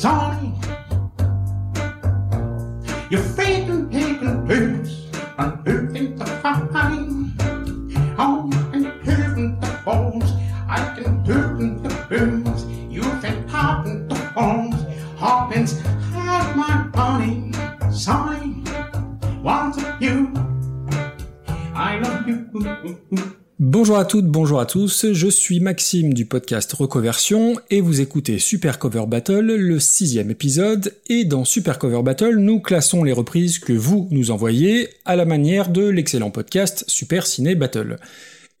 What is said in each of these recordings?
Sonny. Bonjour à tous, je suis Maxime du podcast Recoversion et vous écoutez Super Cover Battle, le sixième épisode, et dans Super Cover Battle, nous classons les reprises que vous nous envoyez à la manière de l'excellent podcast Super Ciné Battle.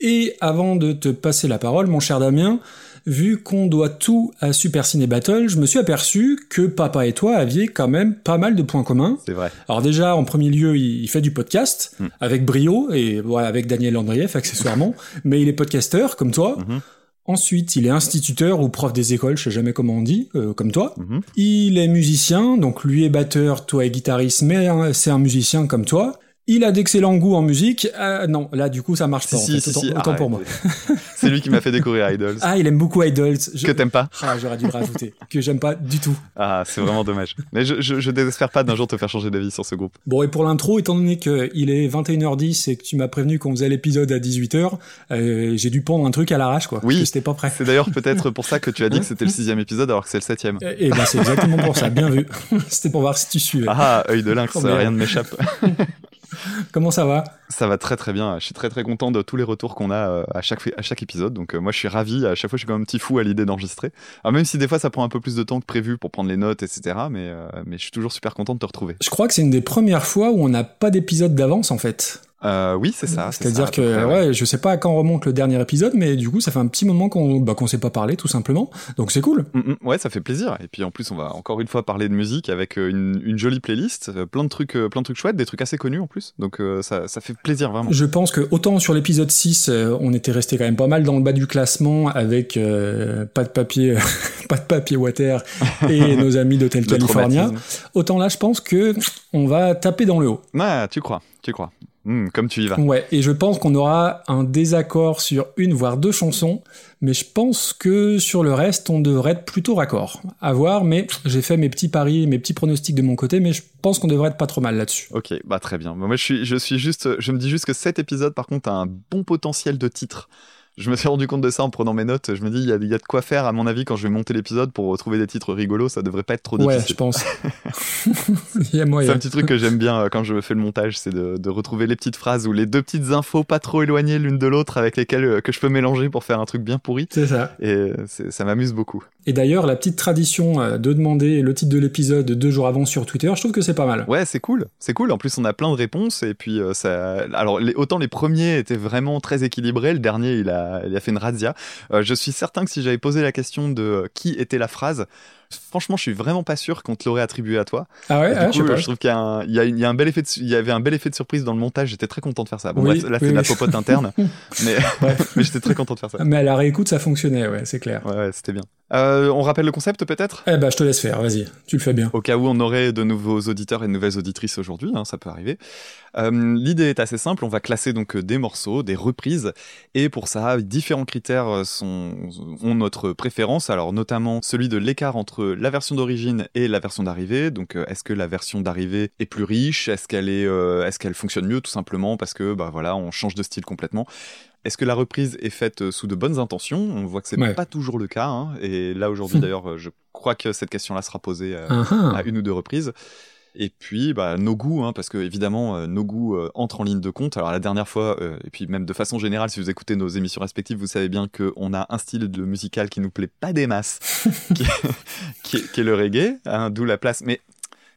Et avant de te passer la parole, mon cher Damien, vu qu'on doit tout à Super Ciné Battle, je me suis aperçu que papa et toi aviez quand même pas mal de points communs. C'est vrai. Alors déjà, en premier lieu, il fait du podcast Mm. avec brio et ouais, avec Daniel Andrieff accessoirement, mais il est podcasteur comme toi. Mhm. Ensuite, il est instituteur ou prof des écoles, je sais jamais comment on dit, euh, comme toi. Mhm. Il est musicien, donc lui est batteur, toi est guitariste, mais hein, c'est un musicien comme toi. Il a d'excellents goûts en musique. Ah, non, là du coup ça marche Si, pas. en si, fait. si, autant, si, autant arrête. pour moi. C'est lui qui m'a fait découvrir Idols. Ah, il aime beaucoup Idols. Je- Que t'aimes pas Ah, j'aurais dû le rajouter. que j'aime pas du tout. Ah, c'est vraiment dommage. Mais je, je, je désespère pas d'un jour te faire changer d'avis sur ce groupe. Bon, et pour l'intro, étant donné qu'il est 21h10 et que tu m'as prévenu qu'on faisait l'épisode à 18h, euh, j'ai dû pondre un truc à l'arrache, quoi. Oui. C'était pas prêt. C'est d'ailleurs peut-être pour ça que tu as dit que c'était le sixième épisode alors que c'est le septième. Et et ben, c'est exactement pour ça. Bien vu. c'était pour voir si tu suivais. Ah, œil de lynx, rien ne m'échappe. Comment ça va? Ça va très très bien. Je suis très très content de tous les retours qu'on a euh, à chaque, à chaque épisode. Donc euh, moi je suis ravi. À chaque fois je suis comme un petit fou à l'idée d'enregistrer. Alors même si des fois ça prend un peu plus de temps que prévu pour prendre les notes, etc. Mais, euh, mais je suis toujours super content de te retrouver. Je crois que c'est une des premières fois où on n'a pas d'épisode d'avance, en fait. Euh, oui, c'est ça. c'est ça, C'est-à-dire que, près, ouais. je sais pas à quand remonte le dernier épisode, mais du coup, ça fait un petit moment qu'on bah, qu'on s'est pas parlé, tout simplement. Donc c'est cool. Mm, mm, ouais, ça fait plaisir. Et puis en plus, on va encore une fois parler de musique avec euh, une, une jolie playlist, euh, plein de trucs, plein de trucs chouettes, des trucs assez connus en plus. Donc euh, ça, ça fait plaisir vraiment. Je pense que autant sur l'épisode 6, euh, on était resté quand même pas mal dans le bas du classement avec euh, pas de papier, pas de papier water et nos amis d'Hotel Le California. Autant là, je pense que on va taper dans le haut. Ah, tu crois, tu crois. Mm, comme tu y vas. Ouais, et je pense qu'on aura un désaccord sur une voire deux chansons, mais je pense que sur le reste, on devrait être plutôt raccord. À voir, mais j'ai fait mes petits paris, mes petits pronostics de mon côté, mais je pense qu'on devrait être pas trop mal là-dessus. Ok, bah très bien. Moi, je suis, je suis juste, je me dis juste que cet épisode, par contre, a un bon potentiel de titre. Je me suis rendu compte de ça en prenant mes notes. Je me dis, il y a, il y a de quoi faire, à mon avis, quand je vais monter l'épisode pour retrouver des titres rigolos. Ça devrait pas être trop Ouais, difficile. je pense. Il y a C'est moyen. un petit truc que j'aime bien euh, quand je fais le montage, c'est de, de retrouver les petites phrases ou les deux petites infos pas trop éloignées l'une de l'autre avec lesquelles euh, que je peux mélanger pour faire un truc bien pourri. C'est ça. Et euh, c'est- ça m'amuse beaucoup. Et d'ailleurs, la petite tradition de demander le titre de l'épisode deux jours avant sur Twitter, je trouve que c'est pas mal. Ouais, c'est cool, c'est cool. En plus, on a plein de réponses et puis ça. Alors, les- autant les premiers étaient vraiment très équilibrés, le dernier, il a, il a fait une razzia. Euh, je suis certain que si j'avais posé la question de euh, qui était la phrase, franchement, je suis vraiment pas sûr qu'on te l'aurait attribué à toi. Ah ouais, du ah, coup, je sais pas. je trouve qu'il y un, y a, une- il y a un bel effet, de, su- il y avait un bel effet de surprise dans le montage. J'étais très content de faire ça. Bon, Oui, bref, là, oui, c'est de la oui. popote interne, mais, j'étais très content de faire ça. Mais à la réécoute, ça fonctionnait, ouais, c'est clair. Ouais, ouais, c'était bien. Euh, on rappelle le concept peut-être? Eh ben, je te laisse faire, vas-y, tu le fais bien. Au cas où on aurait de nouveaux auditeurs et de nouvelles auditrices aujourd'hui, hein, ça peut arriver. Euh, L'idée est assez simple, on va classer donc euh, des morceaux, des reprises, et pour ça, différents critères euh, sont, ont notre préférence, alors notamment celui de l'écart entre la version d'origine et la version d'arrivée, donc euh, est-ce que la version d'arrivée est plus riche, est-ce qu'elle est, euh, est-ce qu'elle fonctionne mieux tout simplement parce que bah voilà, on change de style complètement? Est-ce que la reprise est faite euh, sous de bonnes intentions? On voit que c'est Ouais. pas toujours le cas, hein, et là aujourd'hui d'ailleurs, euh, je crois que cette question-là sera posée euh, Ah, ah. à une ou deux reprises. Et puis, bah, nos goûts, hein, parce que évidemment, euh, nos goûts euh, entrent en ligne de compte. Alors la dernière fois, euh, et puis même de façon générale, si vous écoutez nos émissions respectives, vous savez bien qu'on a un style de musical qui nous plaît pas des masses, qui, qui est, qui est le reggae, hein, d'où la place. Mais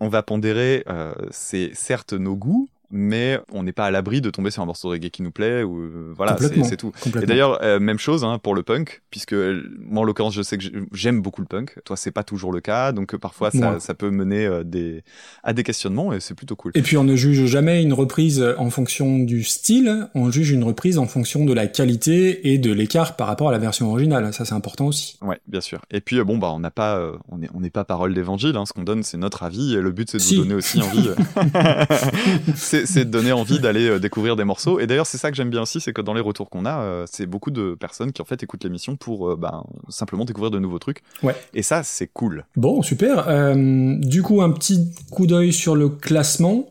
on va pondérer, euh, c'est certes nos goûts, mais on n'est pas à l'abri de tomber sur un morceau de reggae qui nous plaît ou euh, voilà, c'est tout. Et d'ailleurs, euh, même chose hein, pour le punk, puisque moi en l'occurrence, je sais que j'ai- j'aime beaucoup le punk. Toi, c'est pas toujours le cas, donc euh, parfois ça, peut mener euh, des, à des questionnements et c'est plutôt cool. Et puis on ne juge jamais une reprise en fonction du style, on juge une reprise en fonction de la qualité et de l'écart par rapport à la version originale. Ça c'est important aussi. Ouais, bien sûr. Et puis bon bah on n'a pas, on est, on n'est pas parole d'évangile. Hein, ce qu'on donne, c'est notre avis. Et le but, c'est de Si. vous donner aussi envie. c'est de donner envie d'aller euh, découvrir des morceaux. Et d'ailleurs, c'est ça que j'aime bien aussi, c'est que dans les retours qu'on a, euh, c'est beaucoup de personnes qui en fait écoutent l'émission pour euh, ben, simplement découvrir de nouveaux trucs. Ouais. Et ça, c'est cool. Bon, super. Euh, du coup, un petit coup d'œil sur le classement.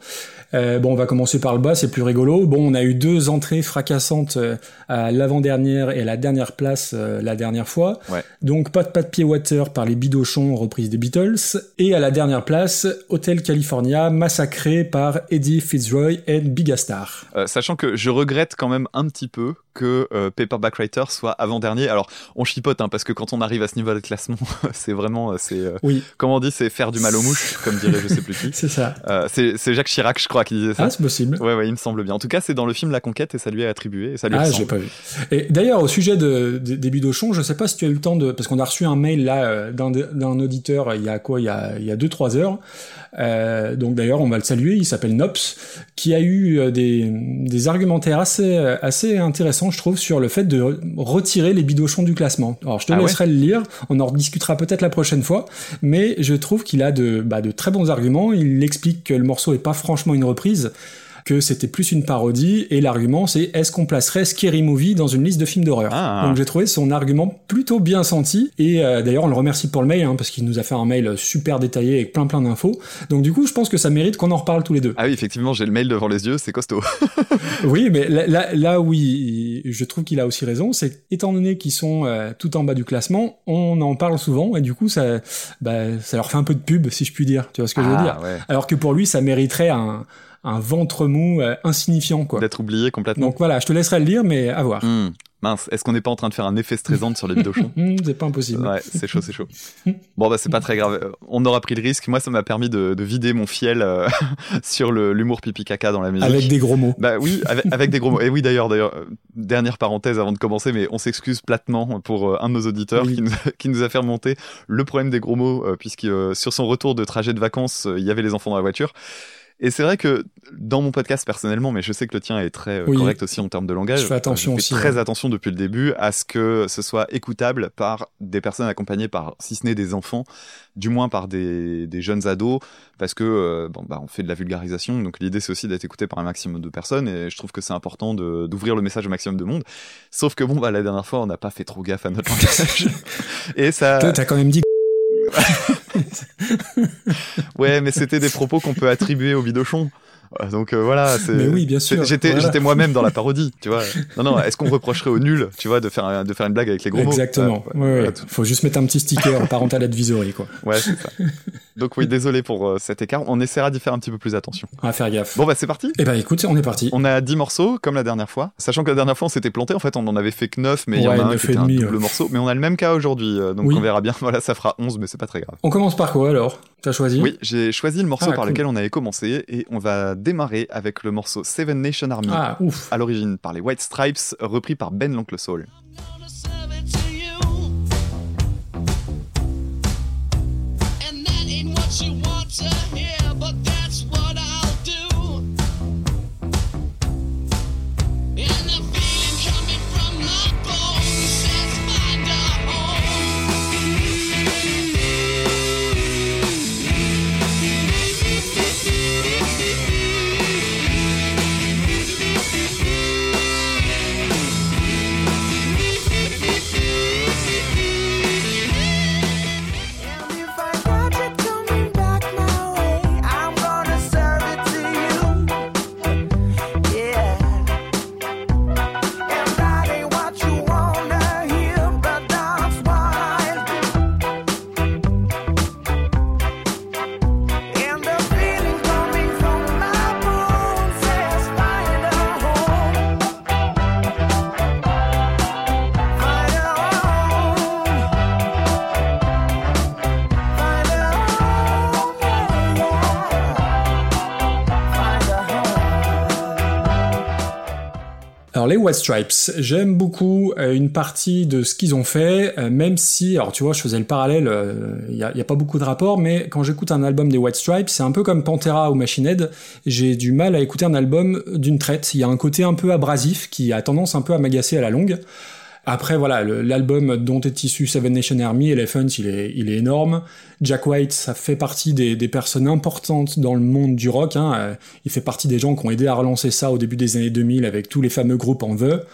Euh, bon, on va commencer par le bas, c'est plus rigolo. Bon, on a eu deux entrées fracassantes euh, à l'avant-dernière et à la dernière place euh, la dernière fois. Ouais. Donc, pas de pas de pied water par les Bidochons, reprise des Beatles. Et à la dernière place, Hotel California, massacré par Eddie Fitzroy et Bigastar. Euh, sachant que je regrette quand même un petit peu que Paperback Writer soit avant-dernier. Alors, on chipote, hein, parce que quand on arrive à ce niveau de classement, c'est vraiment, c'est, Oui, comment on dit, c'est faire du mal aux mouches, comme dirait je sais plus qui. c'est ça. C'est Jacques Chirac, je crois, qui disait ça. Ah, c'est possible. Ouais, ouais, il me semble bien. En tout cas, c'est dans le film La Conquête et ça lui est attribué et ça lui Ah, j'ai pas vu. Et d'ailleurs, au sujet de, de- des bidochons, je sais pas si tu as eu le temps de, parce qu'on a reçu un mail là euh, d'un auditeur il y a quoi, il y a il y a deux trois heures. Euh, donc d'ailleurs, on va le saluer. Il s'appelle Nops, qui a eu euh, des des argumentaires assez assez intéressants, je trouve, sur le fait de re- retirer les bidochons du classement. Alors, je te Ah ouais laisserai le lire. On en rediscutera peut-être la prochaine fois, mais je trouve qu'il a de bah, de très bons arguments. Il explique que le morceau est pas franchement une reprise que c'était plus une parodie, et l'argument c'est est-ce qu'on placerait Scary Movie dans une liste de films d'horreur Ah. Donc j'ai trouvé son argument plutôt bien senti, et euh, d'ailleurs on le remercie pour le mail, hein, parce qu'il nous a fait un mail super détaillé avec plein plein d'infos. Donc du coup je pense que ça mérite qu'on en reparle tous les deux. Ah oui, effectivement, j'ai le mail devant les yeux, c'est costaud. oui, mais là, là, il- je trouve qu'il a aussi raison, c'est qu'étant donné qu'ils sont euh, tout en bas du classement, on en parle souvent, et du coup ça, bah, ça leur fait un peu de pub, si je puis dire, tu vois ce que je veux dire? Ah, ouais. Alors que pour lui ça mériterait un, un ventre mou euh, insignifiant, quoi. D'être oublié complètement. Donc voilà, je te laisserai le lire, mais à voir. Hmm. Mince, est-ce qu'on n'est pas en train de faire un effet stressant sur les bidochons Hmm, c'est pas impossible. Ouais, c'est chaud, c'est chaud. Bon, bah, c'est pas très grave. Euh, On aura pris le risque. Moi, ça m'a permis de, de vider mon fiel euh, sur l'humour pipi caca dans la musique. Avec des gros mots. Bah oui, avec, avec des gros mots. Et oui, d'ailleurs, d'ailleurs, dernière parenthèse avant de commencer, mais on s'excuse platement pour un de nos auditeurs Oui. qui, nous a, qui nous a fait remonter le problème des gros mots, euh, puisque euh, sur son retour de trajet de vacances, il y avait les enfants dans la voiture. Et c'est vrai que dans mon podcast personnellement, mais je sais que le tien est très euh, Oui. correct aussi en termes de langage. Je fais attention je aussi, Très ouais. attention depuis le début à ce que ce soit écoutable par des personnes accompagnées par, si ce n'est des enfants, du moins par des, des jeunes ados, parce que euh, bon bah on fait de la vulgarisation, donc l'idée c'est aussi d'être écouté par un maximum de personnes, et je trouve que c'est important d'ouvrir le message au maximum de monde. Sauf que bon bah la dernière fois on n'a pas fait trop gaffe à notre langage, et ça. T'as quand même dit. Ouais, mais c'était des propos qu'on peut attribuer au bidochon. Donc euh, voilà, c'est. Mais oui, bien sûr. J'étais, Voilà. j'étais moi-même dans la parodie, tu vois. Non, non. Est-ce qu'on reprocherait au nul, tu vois, de faire, un- de faire une blague avec les gros Exactement. mots Ouais, voilà, ouais. Faut juste mettre un petit sticker parental advisory, quoi. Ouais, c'est ça. Donc oui, désolé pour euh, cet écart. On essaiera d'y faire un petit peu plus attention. On va faire gaffe. Bon bah c'est parti. Eh ben, écoute, on est parti. On a 10 morceaux comme la dernière fois. Sachant que la dernière fois on s'était planté, en fait on en avait fait que 9, mais il y en a un qui un double morceau. Mais on a le même cas aujourd'hui, euh, donc Oui. on verra bien. Voilà, ça fera 11, mais c'est pas très grave. On commence par quoi alors? T'as choisi? Oui, j'ai choisi le morceau Ah, par cool. lequel on avait commencé et on va démarrer avec le morceau Seven Nation Army. Ah, ouf. À l'origine par les White Stripes, repris par Ben l'Oncle Soul. to Alors les White Stripes, j'aime beaucoup euh, une partie de ce qu'ils ont fait, euh, même si, alors tu vois, je faisais le parallèle, il n'y a, pas beaucoup de rapport, mais quand j'écoute un album des White Stripes, c'est un peu comme Pantera ou Machine Head, j'ai du mal à écouter un album d'une traite. Il y a un côté un peu abrasif qui a tendance un peu à m'agacer à la longue. Après, voilà, l'album dont est issu Seven Nation Army, Elephant, il est, il énorme. Jack White, ça fait partie des, des personnes importantes dans le monde du rock. Hein. Euh, Il fait partie des gens qui ont aidé à relancer ça au début des années 2000 avec tous les fameux groupes en vœux.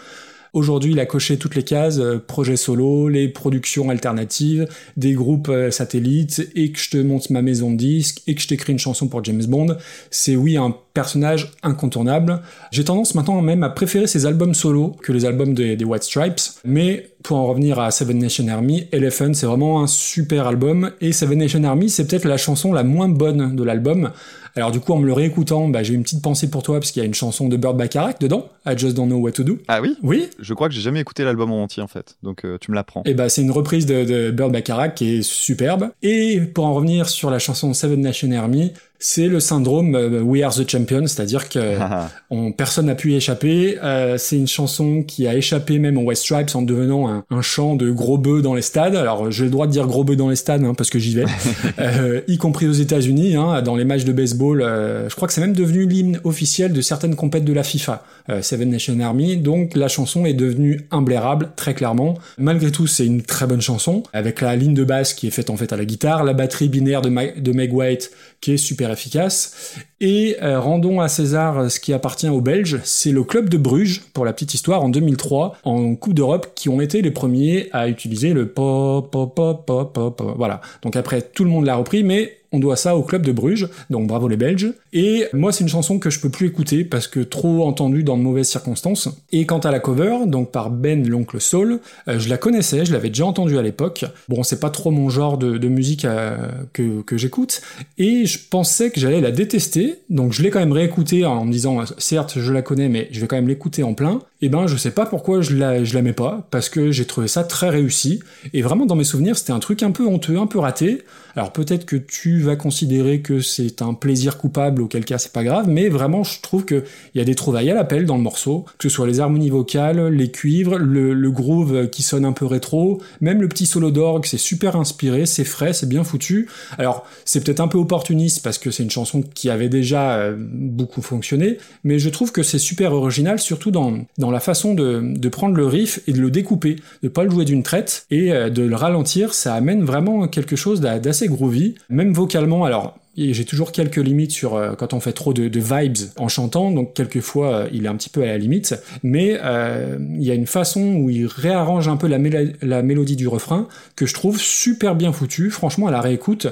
Aujourd'hui, il a coché toutes les cases, euh, projets solo, les productions alternatives, des groupes euh, satellites, et que je te monte ma maison de disques, et que je t'écris une chanson pour James Bond. C'est oui un personnage incontournable. J'ai tendance maintenant même à préférer ses albums solo que les albums des, des White Stripes, mais pour en revenir à Seven Nation Army, Elephant, c'est vraiment un super album, et Seven Nation Army, c'est peut-être la chanson la moins bonne de l'album. Alors du coup, en me le réécoutant, bah, j'ai une petite pensée pour toi, parce qu'il y a une chanson de Burt Bacharach dedans, I Just Don't Know What to Do. Ah oui? Oui, Je crois que j'ai jamais écouté l'album en entier en fait, donc euh, tu me l'apprends. et bah c'est une reprise de, de Burt Bacharach qui est superbe. Et pour en revenir sur la chanson Seven Nation Army, c'est le syndrome euh, We Are the Champion, c'est-à-dire que Ah, on, personne n'a pu y échapper. Euh, c'est une chanson qui a échappé même aux West Stripes en devenant un, un chant de gros bœufs dans les stades. Alors j'ai le droit de dire gros bœufs dans les stades hein, parce que j'y vais, euh, y compris aux États-Unis, hein, dans les matchs de baseball. euh, je crois que c'est même devenu l'hymne officiel de certaines compètes de la FIFA, Seven Nation Army. Donc la chanson est devenue imblairable très clairement. Malgré tout, c'est une très bonne chanson avec la ligne de basse qui est faite en fait à la guitare, la batterie binaire de, Ma- de Meg White qui est super efficace. Et euh, rendons à César euh, ce qui appartient aux Belges, c'est le club de Bruges, pour la petite histoire, en 2003, en Coupe d'Europe, qui ont été les premiers à utiliser le pop, pop, pop, pop, pop, pop. Voilà. Donc après, tout le monde l'a repris, mais on doit ça au club de Bruges, donc bravo les Belges. Et moi, c'est une chanson que je peux plus écouter parce que trop entendue dans de mauvaises circonstances. Et quant à la cover, donc par Ben l'oncle Saul, euh, je la connaissais, je l'avais déjà entendue à l'époque. Bon, c'est pas trop mon genre de, musique euh, que, que j'écoute, et je pensais que j'allais la détester, donc je l'ai quand même réécoutée en me disant, certes, je la connais, mais je vais quand même l'écouter en plein. Et ben, je sais pas pourquoi je la, je l'aimais pas, parce que j'ai trouvé ça très réussi, et vraiment dans mes souvenirs, c'était un truc un peu honteux, un peu raté. Alors peut-être que tu vas considérer que c'est un plaisir coupable, auquel cas c'est pas grave, mais vraiment je trouve que il y a des trouvailles à l'appel dans le morceau, que ce soit les harmonies vocales, les cuivres, le, le groove qui sonne un peu rétro, même le petit solo d'orgue, c'est super inspiré, c'est frais, c'est bien foutu. Alors c'est peut-être un peu opportuniste parce que c'est une chanson qui avait déjà euh, beaucoup fonctionné, mais je trouve que c'est super original, surtout dans, dans la façon de, de prendre le riff et de le découper, de pas le jouer d'une traite et euh, de le ralentir, ça amène vraiment quelque chose d'a- d'assez groovy, même vocalement. Alors j'ai toujours quelques limites sur euh, quand on fait trop de, vibes en chantant, donc quelquefois euh, il est un petit peu à la limite, mais il y a une façon où il réarrange un peu la, la mélodie du refrain que je trouve super bien foutu. Franchement, à la réécoute,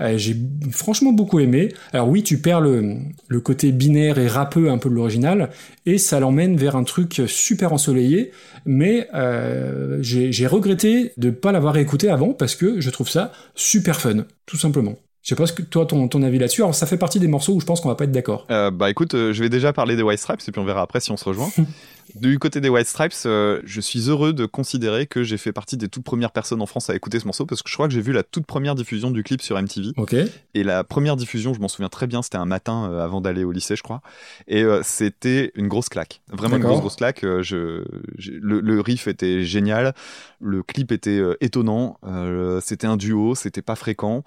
euh, j'ai franchement beaucoup aimé. Alors oui, tu perds le, côté binaire et rappeux un peu de l'original, et ça l'emmène vers un truc super ensoleillé, mais euh, j'ai regretté de pas l'avoir écouté avant parce que je trouve ça super fun, tout simplement. Je sais pas ce que toi ton, ton avis là-dessus. Alors ça fait partie des morceaux où je pense qu'on va pas être d'accord. Euh, bah écoute, euh, je vais déjà parler des White Stripes et puis on verra après si on se rejoint. du côté des White Stripes, euh, je suis heureux de considérer que j'ai fait partie des toutes premières personnes en France à écouter ce morceau parce que je crois que j'ai vu la toute première diffusion du clip sur MTV. Ok. Et la première diffusion, je m'en souviens très bien, c'était un matin avant d'aller au lycée, je crois. Et c'était une grosse claque. Vraiment une grosse, grosse claque. Je, le, le riff était génial. Le clip était étonnant. C'était un duo, c'était pas fréquent.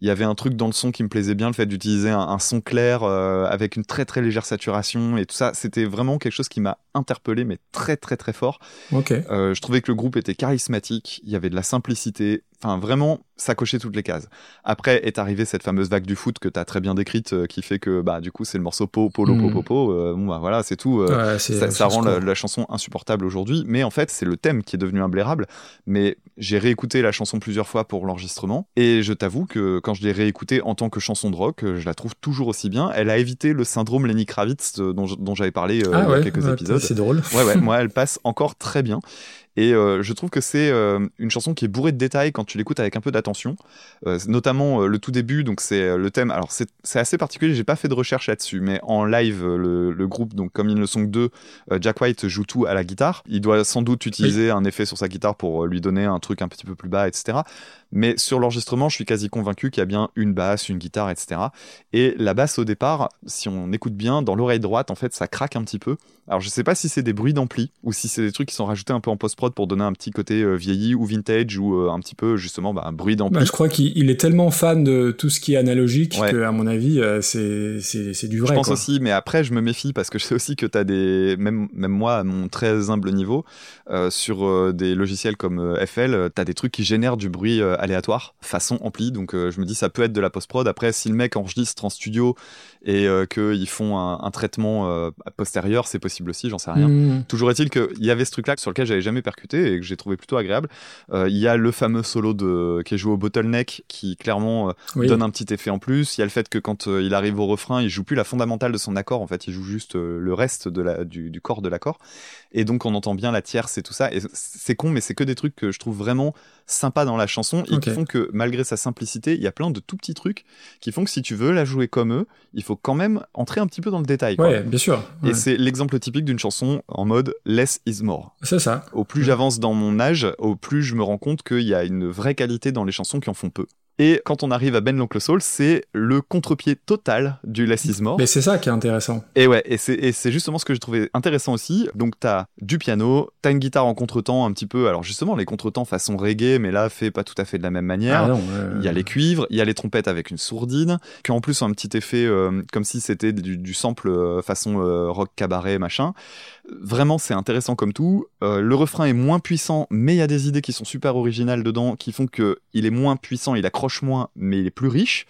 Il y avait un truc dans le son qui me plaisait bien, le fait d'utiliser un, un son clair euh, avec une très très légère saturation et tout ça. C'était vraiment quelque chose qui m'a interpellé, mais très très très fort. Euh, je trouvais que le groupe était charismatique, il y avait de la simplicité, enfin vraiment, ça cochait toutes les cases. Après est arrivée cette fameuse vague du foot que tu as très bien décrite, euh, qui fait que bah du coup c'est le morceau po, polo, po, Mm. po, po, euh, bon bah voilà, c'est tout. euh, Ouais, ça, rend la, chanson insupportable aujourd'hui, mais en fait c'est le thème qui est devenu imblairable. Mais j'ai réécouté la chanson plusieurs fois pour l'enregistrement, et je t'avoue que quand je l'ai réécoutée en tant que chanson de rock, je la trouve toujours aussi bien. Elle a évité le syndrome Lenny Kravitz dont, j'avais parlé Ah il y a ouais, quelques ouais, épisodes. c'est drôle. Ouais, ouais, moi, elle passe encore très bien. Et euh, je trouve que c'est euh, une chanson qui est bourrée de détails quand tu l'écoutes avec un peu d'attention. Euh, notamment le tout début, donc c'est le thème. Alors c'est assez particulier, j'ai pas fait de recherche là-dessus, mais en live, le, le groupe, donc comme ils ne sont que deux, Jack White joue tout à la guitare. Il doit sans doute utiliser un effet sur sa guitare pour lui donner un truc un petit peu plus bas, etc. Mais sur l'enregistrement, je suis quasi convaincu qu'il y a bien une basse, une guitare, etc. Et la basse au départ, si on écoute bien, dans l'oreille droite, en fait, ça craque un petit peu. Alors je sais pas si c'est des bruits d'ampli ou si c'est des trucs qui sont rajoutés un peu en post-prod pour donner un petit côté euh, vieilli ou vintage ou euh, un petit peu justement bah, un bruit d'ampli. Bah, je crois qu'il il est tellement fan de tout ce qui est analogique Ouais. que, à mon avis, euh, c'est c'est c'est du vrai. Je pense quoi. aussi, mais après, je me méfie parce que je sais aussi que tu as des. Même, même moi, à mon très humble niveau, sur des logiciels comme FL, tu as des trucs qui génèrent du bruit aléatoire, façon ampli. Donc, euh, je me dis, ça peut être de la post-prod. Après, si le mec enregistre en studio et euh, qu'ils font un, un traitement euh, postérieur, c'est possible aussi, j'en sais rien. Mmh. Toujours est-il qu'il y avait ce truc-là sur lequel j'avais jamais percuté et que j'ai trouvé plutôt agréable. Il y a le fameux solo de, qui est joué au bottleneck qui clairement Oui. donne un petit effet en plus. Il y a le fait que quand il arrive au refrain, il joue plus la fondamentale de son accord. En fait, il joue juste le reste de la, du, du corps de l'accord. Et donc, on entend bien la tierce et tout ça. Et c'est con, mais c'est que des trucs que je trouve vraiment sympas dans la chanson et qui font que malgré sa simplicité, il y a plein de tout petits trucs qui font que si tu veux la jouer comme eux, il faut quand même entrer un petit peu dans le détail. quoi. Ouais, bien sûr. Et c'est l'exemple typique d'une chanson en mode less is more. C'est ça. Au plus j'avance dans mon âge, au plus je me rends compte qu'il y a une vraie qualité dans les chansons qui en font peu. Et quand on arrive à Ben l'Oncle Soul, c'est le contre-pied total du Less is More. Mais c'est ça qui est intéressant. Et ouais, et c'est, justement ce que j'ai trouvé intéressant aussi. Donc t'as du piano, t'as une guitare en contretemps un petit peu, alors justement les contretemps façon reggae, mais là fait pas tout à fait de la même manière. Ah non, Il y a les cuivres, il y a les trompettes avec une sourdine, qui en plus ont un petit effet euh, comme si c'était du, du sample euh, façon euh, rock cabaret machin. Vraiment, c'est intéressant comme tout. Le refrain est moins puissant, mais il y a des idées qui sont super originales dedans, qui font que il est moins puissant, il accroche moins, mais il est plus riche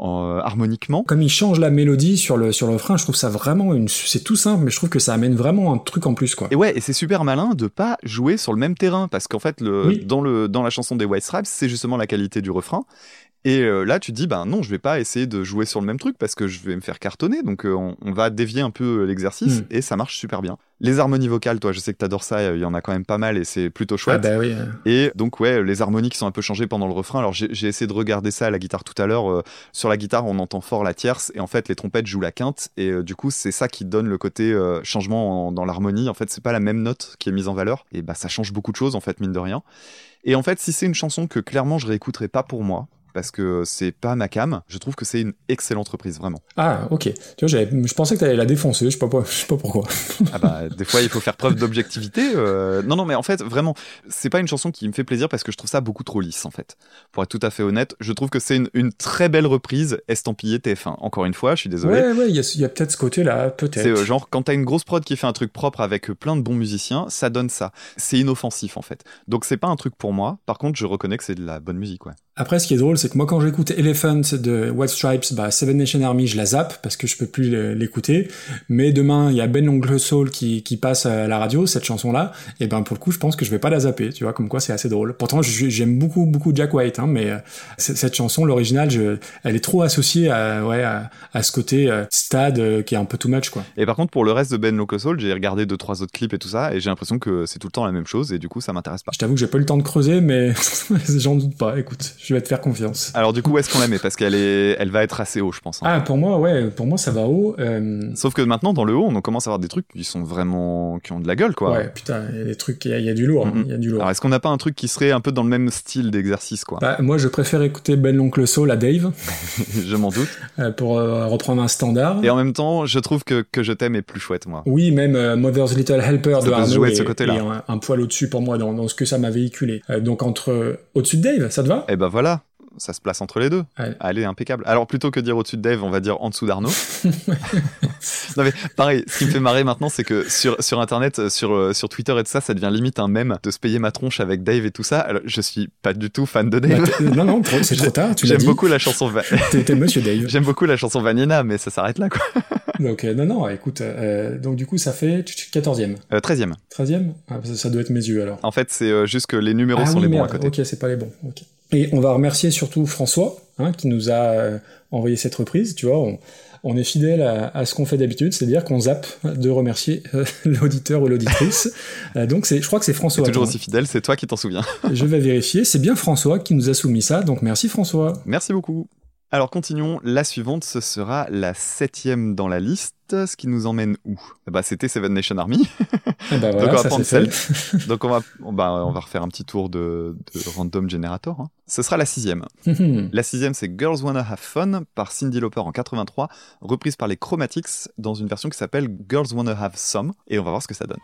euh, harmoniquement. Comme il change la mélodie sur le sur le refrain, je trouve ça vraiment une. C'est tout simple, mais je trouve que ça amène vraiment un truc en plus, quoi. Et ouais, et c'est super malin de pas jouer sur le même terrain, parce qu'en fait, le, Oui. dans, le, dans la chanson des White Stripes, c'est justement la qualité du refrain. Et euh, là, tu te dis, ben non, je vais pas essayer de jouer sur le même truc parce que je vais me faire cartonner. Donc, euh, on, on va dévier un peu l'exercice Mm. et ça marche super bien. Les harmonies vocales, toi, je sais que t'adores ça. Il y en a quand même pas mal et c'est plutôt chouette. Ah bah oui. euh, Et donc ouais, les harmonies qui sont un peu changées pendant le refrain. Alors j'ai essayé de regarder ça à la guitare tout à l'heure. Euh, sur la guitare, on entend fort la tierce et en fait les trompettes jouent la quinte et euh, du coup c'est ça qui donne le côté euh, changement en- dans l'harmonie. En fait c'est pas la même note qui est mise en valeur et bah ça change beaucoup de choses en fait mine de rien. Et en fait si c'est une chanson que clairement je réécouterai pas pour moi parce que c'est pas ma cam, je trouve que c'est une excellente reprise vraiment. Ah ok. Tu vois, je pensais que t'allais la défoncer. Je sais pas, pas- je sais pas pourquoi. Ah bah, des fois, il faut faire preuve d'objectivité. euh, Non, non, mais en fait, vraiment, c'est pas une chanson qui me fait plaisir parce que je trouve ça beaucoup trop lisse, en fait. Pour être tout à fait honnête, je trouve que c'est une, une très belle reprise estampillée TF1. Encore une fois, je suis désolé. Ouais ouais. Il y a, il y a peut-être ce côté-là, peut-être. C'est euh, genre quand t'as une grosse prod qui fait un truc propre avec euh, plein de bons musiciens, ça donne ça. C'est inoffensif en fait. Donc c'est pas un truc pour moi. Par contre, je reconnais que c'est de la bonne musique, ouais. Après, ce qui est drôle, c'est que moi, quand j'écoute Elephant de White Stripes, bah, Seven Nation Army, je la zappe parce que je peux plus l'é- l'écouter. Mais demain, il y a Ben L'Oncle Soul qui, qui passe à la radio, cette chanson-là. Et ben, pour le coup, je pense que je vais pas la zapper. Tu vois, comme quoi, c'est assez drôle. Pourtant, j'aime beaucoup, beaucoup Jack White, hein, mais euh, cette chanson, l'original, elle est trop associée à, ouais, à, à ce côté euh, stade euh, qui est un peu too much, quoi. Et par contre, pour le reste de Ben Loco Soul, j'ai regardé deux trois autres clips et tout ça, et j'ai l'impression que c'est tout le temps la même chose, et du coup, ça m'intéresse pas. Je t'avoue que j'ai pas eu le temps de creuser, mais j'en doute pas. Écoute, je vais te faire confiance. Alors du coup, où est-ce qu'on la met? Parce qu'elle est, elle va être assez haut, je pense. hein. Ah, pour moi, ouais, pour moi, ça va haut. Euh, Sauf que maintenant, dans le haut, on commence à avoir des trucs qui sont vraiment, qui ont de la gueule, quoi. Ouais, putain, il y a des trucs, il y, a- il y a du lourd, Mhm. il y a du lourd. Alors, est-ce qu'on n'a pas un truc qui serait un peu dans le même style d'exercice, quoi? Bah, moi, je préfère écouter Ben l'oncle Soul à Dave Je m'en doute. euh, pour euh, reprendre un standard. Et en même temps, je trouve que que je t'aime est plus chouette, moi. Oui, même euh, Mother's Little Helper Ça de Arnaud jouer de est, ce côté-là. est un, un poil au-dessus pour moi dans, dans ce que ça m'a véhiculé. Donc entre au-dessus de Dave, ça te va? Et ben voilà, ça se place entre les deux. Allez. Allez, impeccable. Alors plutôt que dire au-dessus de Dave, on va dire en dessous d'Arnaud. non mais pareil, ce qui me fait marrer maintenant, c'est que sur sur internet, euh, sur euh, sur Twitter et tout ça, ça devient limite un mème de se payer ma tronche avec Dave et tout ça. Alors je suis pas du tout fan de Bah, Dave. t'es- Non, non, c'est trop tard, J'aime beaucoup la chanson. Va- T'es Monsieur Dave. J'aime beaucoup la chanson Vanina, mais ça s'arrête là quoi. Donc euh, non, non, écoute, euh, donc du coup ça fait 14e. Euh, 13e. 13e ah, ça, ça doit être mes yeux alors. En fait, c'est juste que les numéros ah sont oui, les bons merde, à côté. ok, c'est pas les bons. ok. Et on va remercier surtout François, hein, qui nous a euh, envoyé cette reprise. Tu vois, on, on est fidèle à, à ce qu'on fait d'habitude, c'est-à-dire qu'on zappe de remercier euh, l'auditeur ou l'auditrice. Euh, donc c'est, je crois que c'est François. toujours aussi fidèle, c'est toi qui t'en souviens. Je vais vérifier. C'est bien François qui nous a soumis ça, donc merci François. Merci beaucoup. Alors continuons, la suivante, ce sera la septième dans la liste, ce qui nous emmène où? Bah c'était Seven Nation Army. Eh ben Donc, on va ça prendre celle- Donc on va, va, on va refaire un petit tour de, de random generator. hein. Ce sera la sixième. La sixième, c'est Girls Wanna Have Fun par Cindy Lauper en 83, reprise par les Chromatics dans une version qui s'appelle Girls Wanna Have Some, et on va voir ce que ça donne.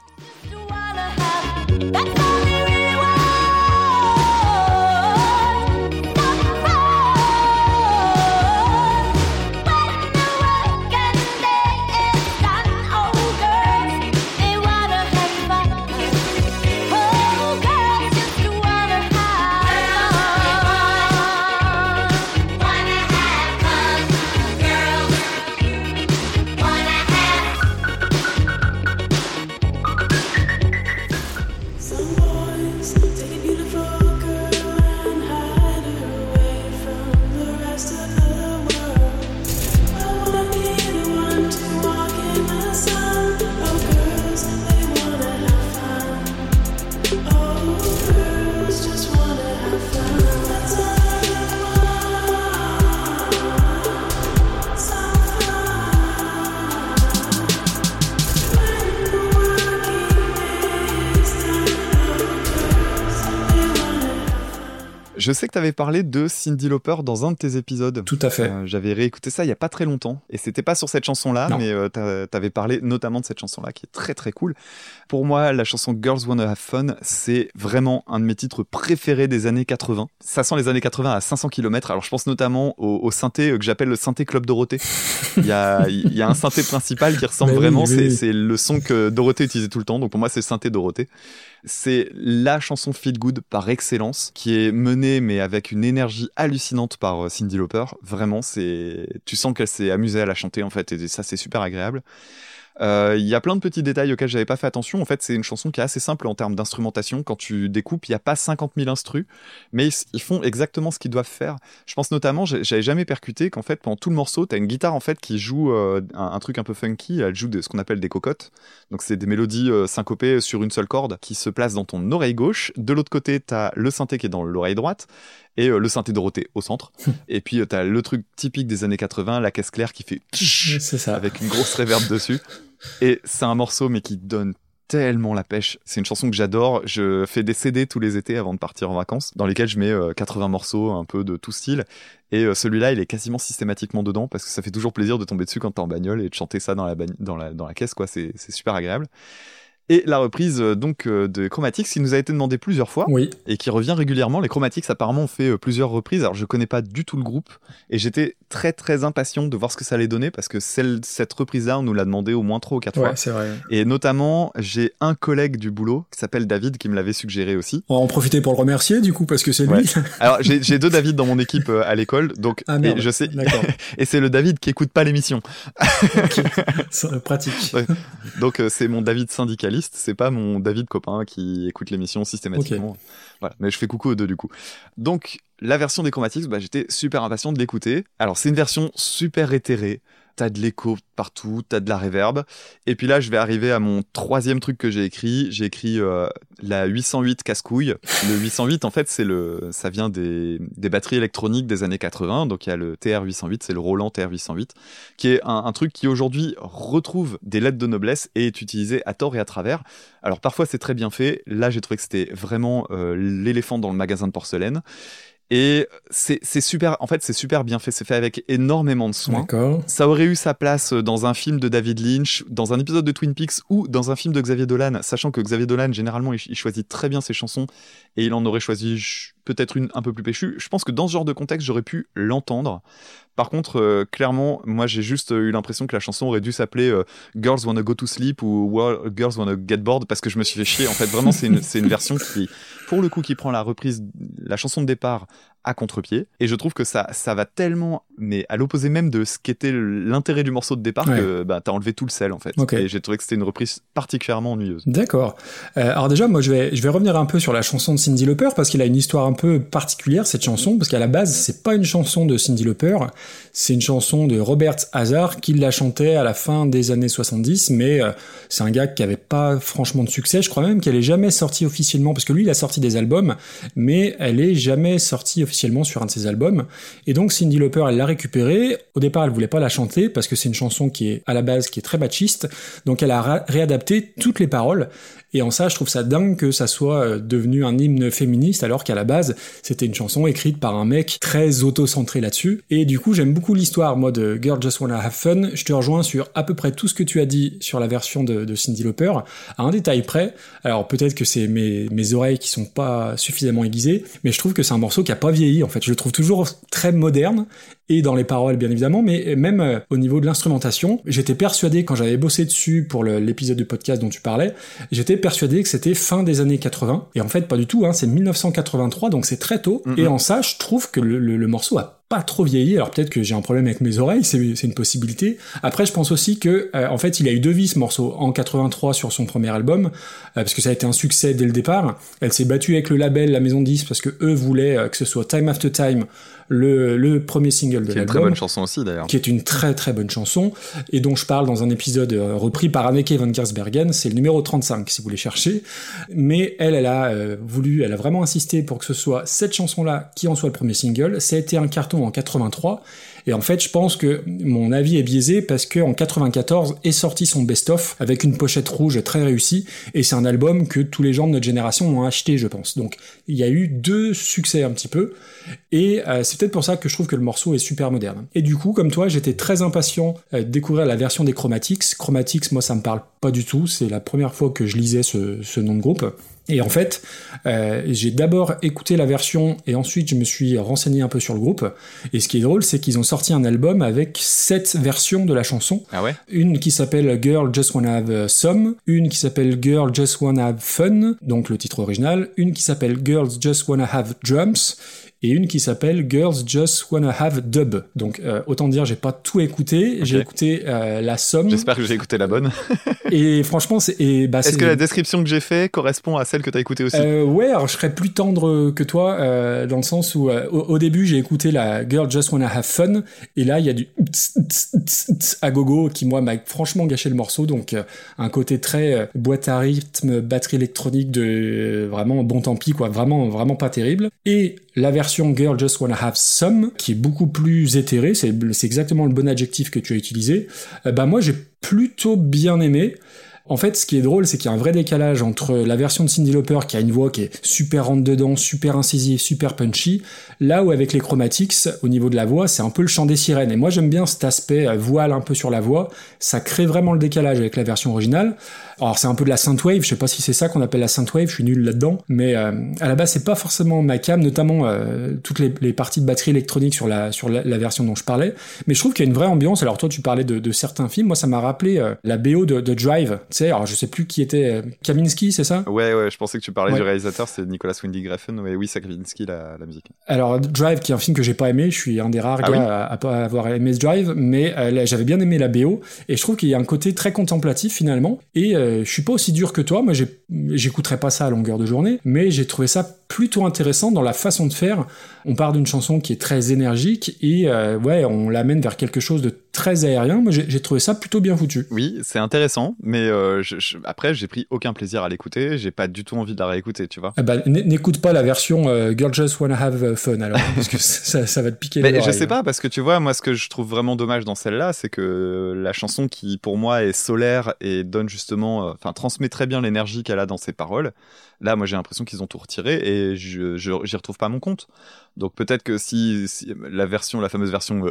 Je sais que tu avais parlé de Cindy Lauper dans un de tes épisodes. Tout à fait. Euh, J'avais réécouté ça il y a pas très longtemps et c'était pas sur cette chanson-là, mais euh, t'as- t'avais parlé notamment de cette chanson-là qui est très très cool. Pour moi, la chanson Girls Wanna Have Fun, c'est vraiment un de mes titres préférés des années 80. Ça sent les années 80 à 500 km. Alors je pense notamment au, au synthé euh, que j'appelle le synthé Club Dorothée. Il y a, il y a un synthé principal qui ressemble Mais oui, vraiment. oui, c'est oui. c'est le son que Dorothée utilisait tout le temps. Donc pour moi, c'est le synthé Dorothée. C'est la chanson feel good par excellence, qui est menée mais avec une énergie hallucinante par euh, Cindy Lauper. Vraiment, c'est, tu sens qu'elle s'est amusée à la chanter en fait, et ça c'est super agréable. Euh, Il y a plein de petits détails auxquels j'avais pas fait attention. En fait, c'est une chanson qui est assez simple en termes d'instrumentation. Quand tu découpes, il n'y a pas 50 000 instrus, mais ils, font exactement ce qu'ils doivent faire. Je pense notamment, j'avais jamais percuté qu'en fait, pendant tout le morceau, t'as une guitare en fait qui joue euh, un, truc un peu funky. Elle joue de, ce qu'on appelle des cocottes. Donc c'est des mélodies euh, syncopées sur une seule corde qui se placent dans ton oreille gauche. De l'autre côté, t'as le synthé qui est dans l'oreille droite et euh, le synthé Dorothée au centre. et puis euh, t'as le truc typique des années 80, la caisse claire qui fait C'est ça. avec une grosse reverb dessus. Et c'est un morceau mais qui donne tellement la pêche. C'est une chanson que j'adore. Je fais des CD tous les étés avant de partir en vacances, dans lesquels je mets euh, 80 morceaux un peu de tout style. Et euh, celui-là, il est quasiment systématiquement dedans parce que ça fait toujours plaisir de tomber dessus quand t'es en bagnole et de chanter ça dans la, dans la, dans la caisse, quoi. C'est super agréable. Et la reprise euh, donc euh, de Chromatics qui nous a été demandée plusieurs fois Oui. et qui revient régulièrement. Les Chromatics apparemment ont fait euh, plusieurs reprises. Alors je connais pas du tout le groupe et j'étais très très impatient de voir ce que ça allait donner parce que celle, cette reprise-là on nous l'a demandé au moins trois ou quatre Ouais, fois. vrai. Et notamment j'ai un collègue du boulot qui s'appelle David qui me l'avait suggéré aussi. On va en profiter pour le remercier du coup parce que c'est lui. Ouais. Alors j'ai deux David dans mon équipe à l'école donc Ah merde. et je sais et c'est le David qui écoute pas l'émission. Euh, Pratique. Donc c'est mon David c'est pas mon David copain qui écoute l'émission systématiquement. Voilà, mais je fais coucou aux deux du coup. Donc la version des Chromatics, bah, j'étais super impatient de l'écouter. Alors c'est une version super éthérée. T'as de l'écho partout, t'as de la réverb. Et puis là, je vais arriver à mon troisième truc que j'ai écrit. J'ai écrit euh, la 808 casse-couille. Le 808, en fait, c'est le, ça vient des, batteries électroniques des années 80. Donc il y a le TR-808, c'est le Roland TR-808, qui est un, un truc qui aujourd'hui retrouve des lettres de noblesse et est utilisé à tort et à travers. Alors parfois c'est très bien fait. Là, j'ai trouvé que c'était vraiment euh, l'éléphant dans le magasin de porcelaine. Et c'est super, en fait, c'est super bien fait. C'est fait avec énormément de soin. D'accord. Ça aurait eu sa place dans un film de David Lynch, dans un épisode de Twin Peaks ou dans un film de Xavier Dolan, sachant que Xavier Dolan, généralement, il, choisit très bien ses chansons et il en aurait choisi ch- peut-être une un peu plus péchue. Je pense que dans ce genre de contexte, j'aurais pu l'entendre. Par contre, euh, clairement, moi, j'ai juste eu l'impression que la chanson aurait dû s'appeler euh, Girls Wanna Go to Sleep ou Girls Wanna Get Bored parce que je me suis fait chier. En fait, vraiment, c'est une, une version qui, pour le coup, qui prend la reprise, la chanson de départ à contre-pied. Et je trouve que ça, ça va tellement, mais à l'opposé même de ce qu'était l'intérêt du morceau de départ, Ouais. que bah, t'as enlevé tout le sel, en fait. Ok. Et j'ai trouvé que c'était une reprise particulièrement ennuyeuse. D'accord. Euh, alors déjà, moi, je vais, je vais revenir un peu sur la chanson de Cindy Lauper parce qu'il a une histoire un peu particulière cette chanson parce qu'à la base, c'est pas une chanson de Cindy Lauper, c'est une chanson de Robert Hazard qui la chantait à la fin des années 70, mais euh, c'est un gars qui avait pas franchement de succès. Je crois même qu'elle est jamais sortie officiellement parce que lui, il a sorti des albums, mais elle est jamais sortie officiellement officiellement sur un de ses albums. Et donc Cindy Lauper, elle l'a récupérée. Au départ, elle voulait pas la chanter parce que c'est une chanson qui est à la base qui est très machiste. Donc elle a réadapté toutes les paroles. Et en ça, je trouve ça dingue que ça soit euh, devenu un hymne féministe alors qu'à la base, c'était une chanson écrite par un mec très auto-centré là-dessus. Et du coup, j'aime beaucoup l'histoire, moi, de Girl Just Wanna Have Fun. Je te rejoins sur à peu près tout ce que tu as dit sur la version de, de Cindy Lauper, à un détail près. Alors peut-être que c'est mes, mes oreilles qui sont pas suffisamment aiguisées, mais je trouve que c'est un morceau qui a pas vieilli, en fait. Je le trouve toujours très moderne, et dans les paroles bien évidemment, mais même euh, au niveau de l'instrumentation, j'étais persuadé quand j'avais bossé dessus pour l'épisode du podcast dont tu parlais, j'étais persuadé que c'était fin des années 80, et en fait pas du tout, hein, c'est 1983, donc c'est très tôt, et en ça je trouve que le, le- le morceau a pas trop vieilli, alors peut-être que j'ai un problème avec mes oreilles, c'est une possibilité. Après je pense aussi que euh, en fait il a eu deux vies ce morceau, en 83 sur son premier album, euh, parce que ça a été un succès dès le départ, elle s'est battue avec le label, la maison de disques, parce que eux voulaient euh, que ce soit Time After Time, le, le premier single de Qui est une très l'album bonne chanson aussi d'ailleurs. qui est une très très bonne chanson et dont je parle dans un épisode euh, repris par Anneke van Giersbergen, c'est le numéro 35 si vous voulez chercher. Mais elle, elle a euh, voulu, elle a vraiment insisté pour que ce soit cette chanson-là qui en soit le premier single. Ça a été un carton en 83 et en fait, je pense que mon avis est biaisé parce que en 94 est sorti son best-of avec une pochette rouge très réussie et c'est un album que tous les gens de notre génération ont acheté, je pense. Donc, il y a eu deux succès un petit peu et euh, c'est peut-être pour ça que je trouve que le morceau est super moderne. Et du coup, comme toi, j'étais très impatient euh, de découvrir la version des Chromatics. Chromatics, moi, ça me parle pas du tout. C'est la première fois que je lisais ce, ce nom de groupe. Et en fait, euh, j'ai d'abord écouté la version et ensuite je me suis renseigné un peu sur le groupe. Et ce qui est drôle, c'est qu'ils ont sorti un album avec sept versions de la chanson. Ah ouais? Une qui s'appelle Girl Just Wanna Have Some, une qui s'appelle Girl Just Wanna Have Fun, donc le titre original, une qui s'appelle Girls Just Wanna Have Drums, et une qui s'appelle Girls Just Wanna Have Dub. Donc euh, autant dire, j'ai pas tout écouté, j'ai écouté euh, la somme, J'espère que j'ai écouté la bonne. et franchement, c'est... et, bah, Est-ce que la description que j'ai fait correspond à celle que t'as écoutée aussi? Euh, ouais, alors je serais plus tendre que toi euh, dans le sens où au, au début j'ai écouté la Girl Just Wanna Have Fun et là il y a du tss, tss, tss, à gogo qui moi m'a franchement gâché le morceau. Donc un côté très boîte à rythme, batterie électronique de vraiment bon tant pis quoi, vraiment vraiment pas terrible. Et la version Girl Just Wanna Have Some qui est beaucoup plus éthérée, c'est exactement le bon adjectif que tu as utilisé. Euh, bah moi j'ai plutôt bien aimé. En fait, ce qui est drôle, c'est qu'il y a un vrai décalage entre la version de Cindy Lauper qui a une voix qui est super rentre dedans, super incisive, super punchy, là où avec les Chromatics, au niveau de la voix, c'est un peu le chant des sirènes. Et moi, j'aime bien cet aspect euh, voile un peu sur la voix. Ça crée vraiment le décalage avec la version originale. Alors, c'est un peu de la synthwave. Je sais pas si c'est ça qu'on appelle la synthwave. Je suis nul là-dedans. Mais euh, à la base, c'est pas forcément ma cam, notamment euh, toutes les, les parties de batterie électronique sur la sur la, la version dont je parlais. Mais je trouve qu'il y a une vraie ambiance. Alors toi, tu parlais de, de certains films. Moi, ça m'a rappelé euh, la BO de, de Drive. Tu sais, alors je sais plus qui était Kaminski, c'est ça? Ouais, ouais, je pensais que tu parlais Ouais. du réalisateur, c'est Nicolas Windy Greffen, ouais, oui, Sakravinsky, la, la musique. Alors Drive, qui est un film que j'ai pas aimé, je suis un des rares Ah gars oui? à, à pas avoir aimé Drive, mais j'avais bien aimé la BO et je trouve qu'il y a un côté très contemplatif finalement. Et je suis pas aussi dur que toi, moi j'écouterai pas ça à longueur de journée, mais j'ai trouvé ça plutôt intéressant dans la façon de faire. On part d'une chanson qui est très énergique et euh, on l'amène vers quelque chose de très aérien. Moi j'ai trouvé ça plutôt bien foutu. Oui, c'est intéressant, mais euh, je- je- après, j'ai pris aucun plaisir à l'écouter, j'ai pas du tout envie de la réécouter, tu vois. Ah bah, n'écoute pas la version euh, Girl Just Wanna Have Fun alors, parce que ça, ça va te piquer Mais je sais pas, parce que tu vois, moi, ce que je trouve vraiment dommage dans celle-là, c'est que la chanson qui, pour moi, est solaire et donne justement, euh, enfin, transmet très bien l'énergie qu'elle a dans ses paroles. Là, moi, j'ai l'impression qu'ils ont tout retiré et je, j'y retrouve pas mon compte. Donc peut-être que si, si la version, la fameuse version, euh,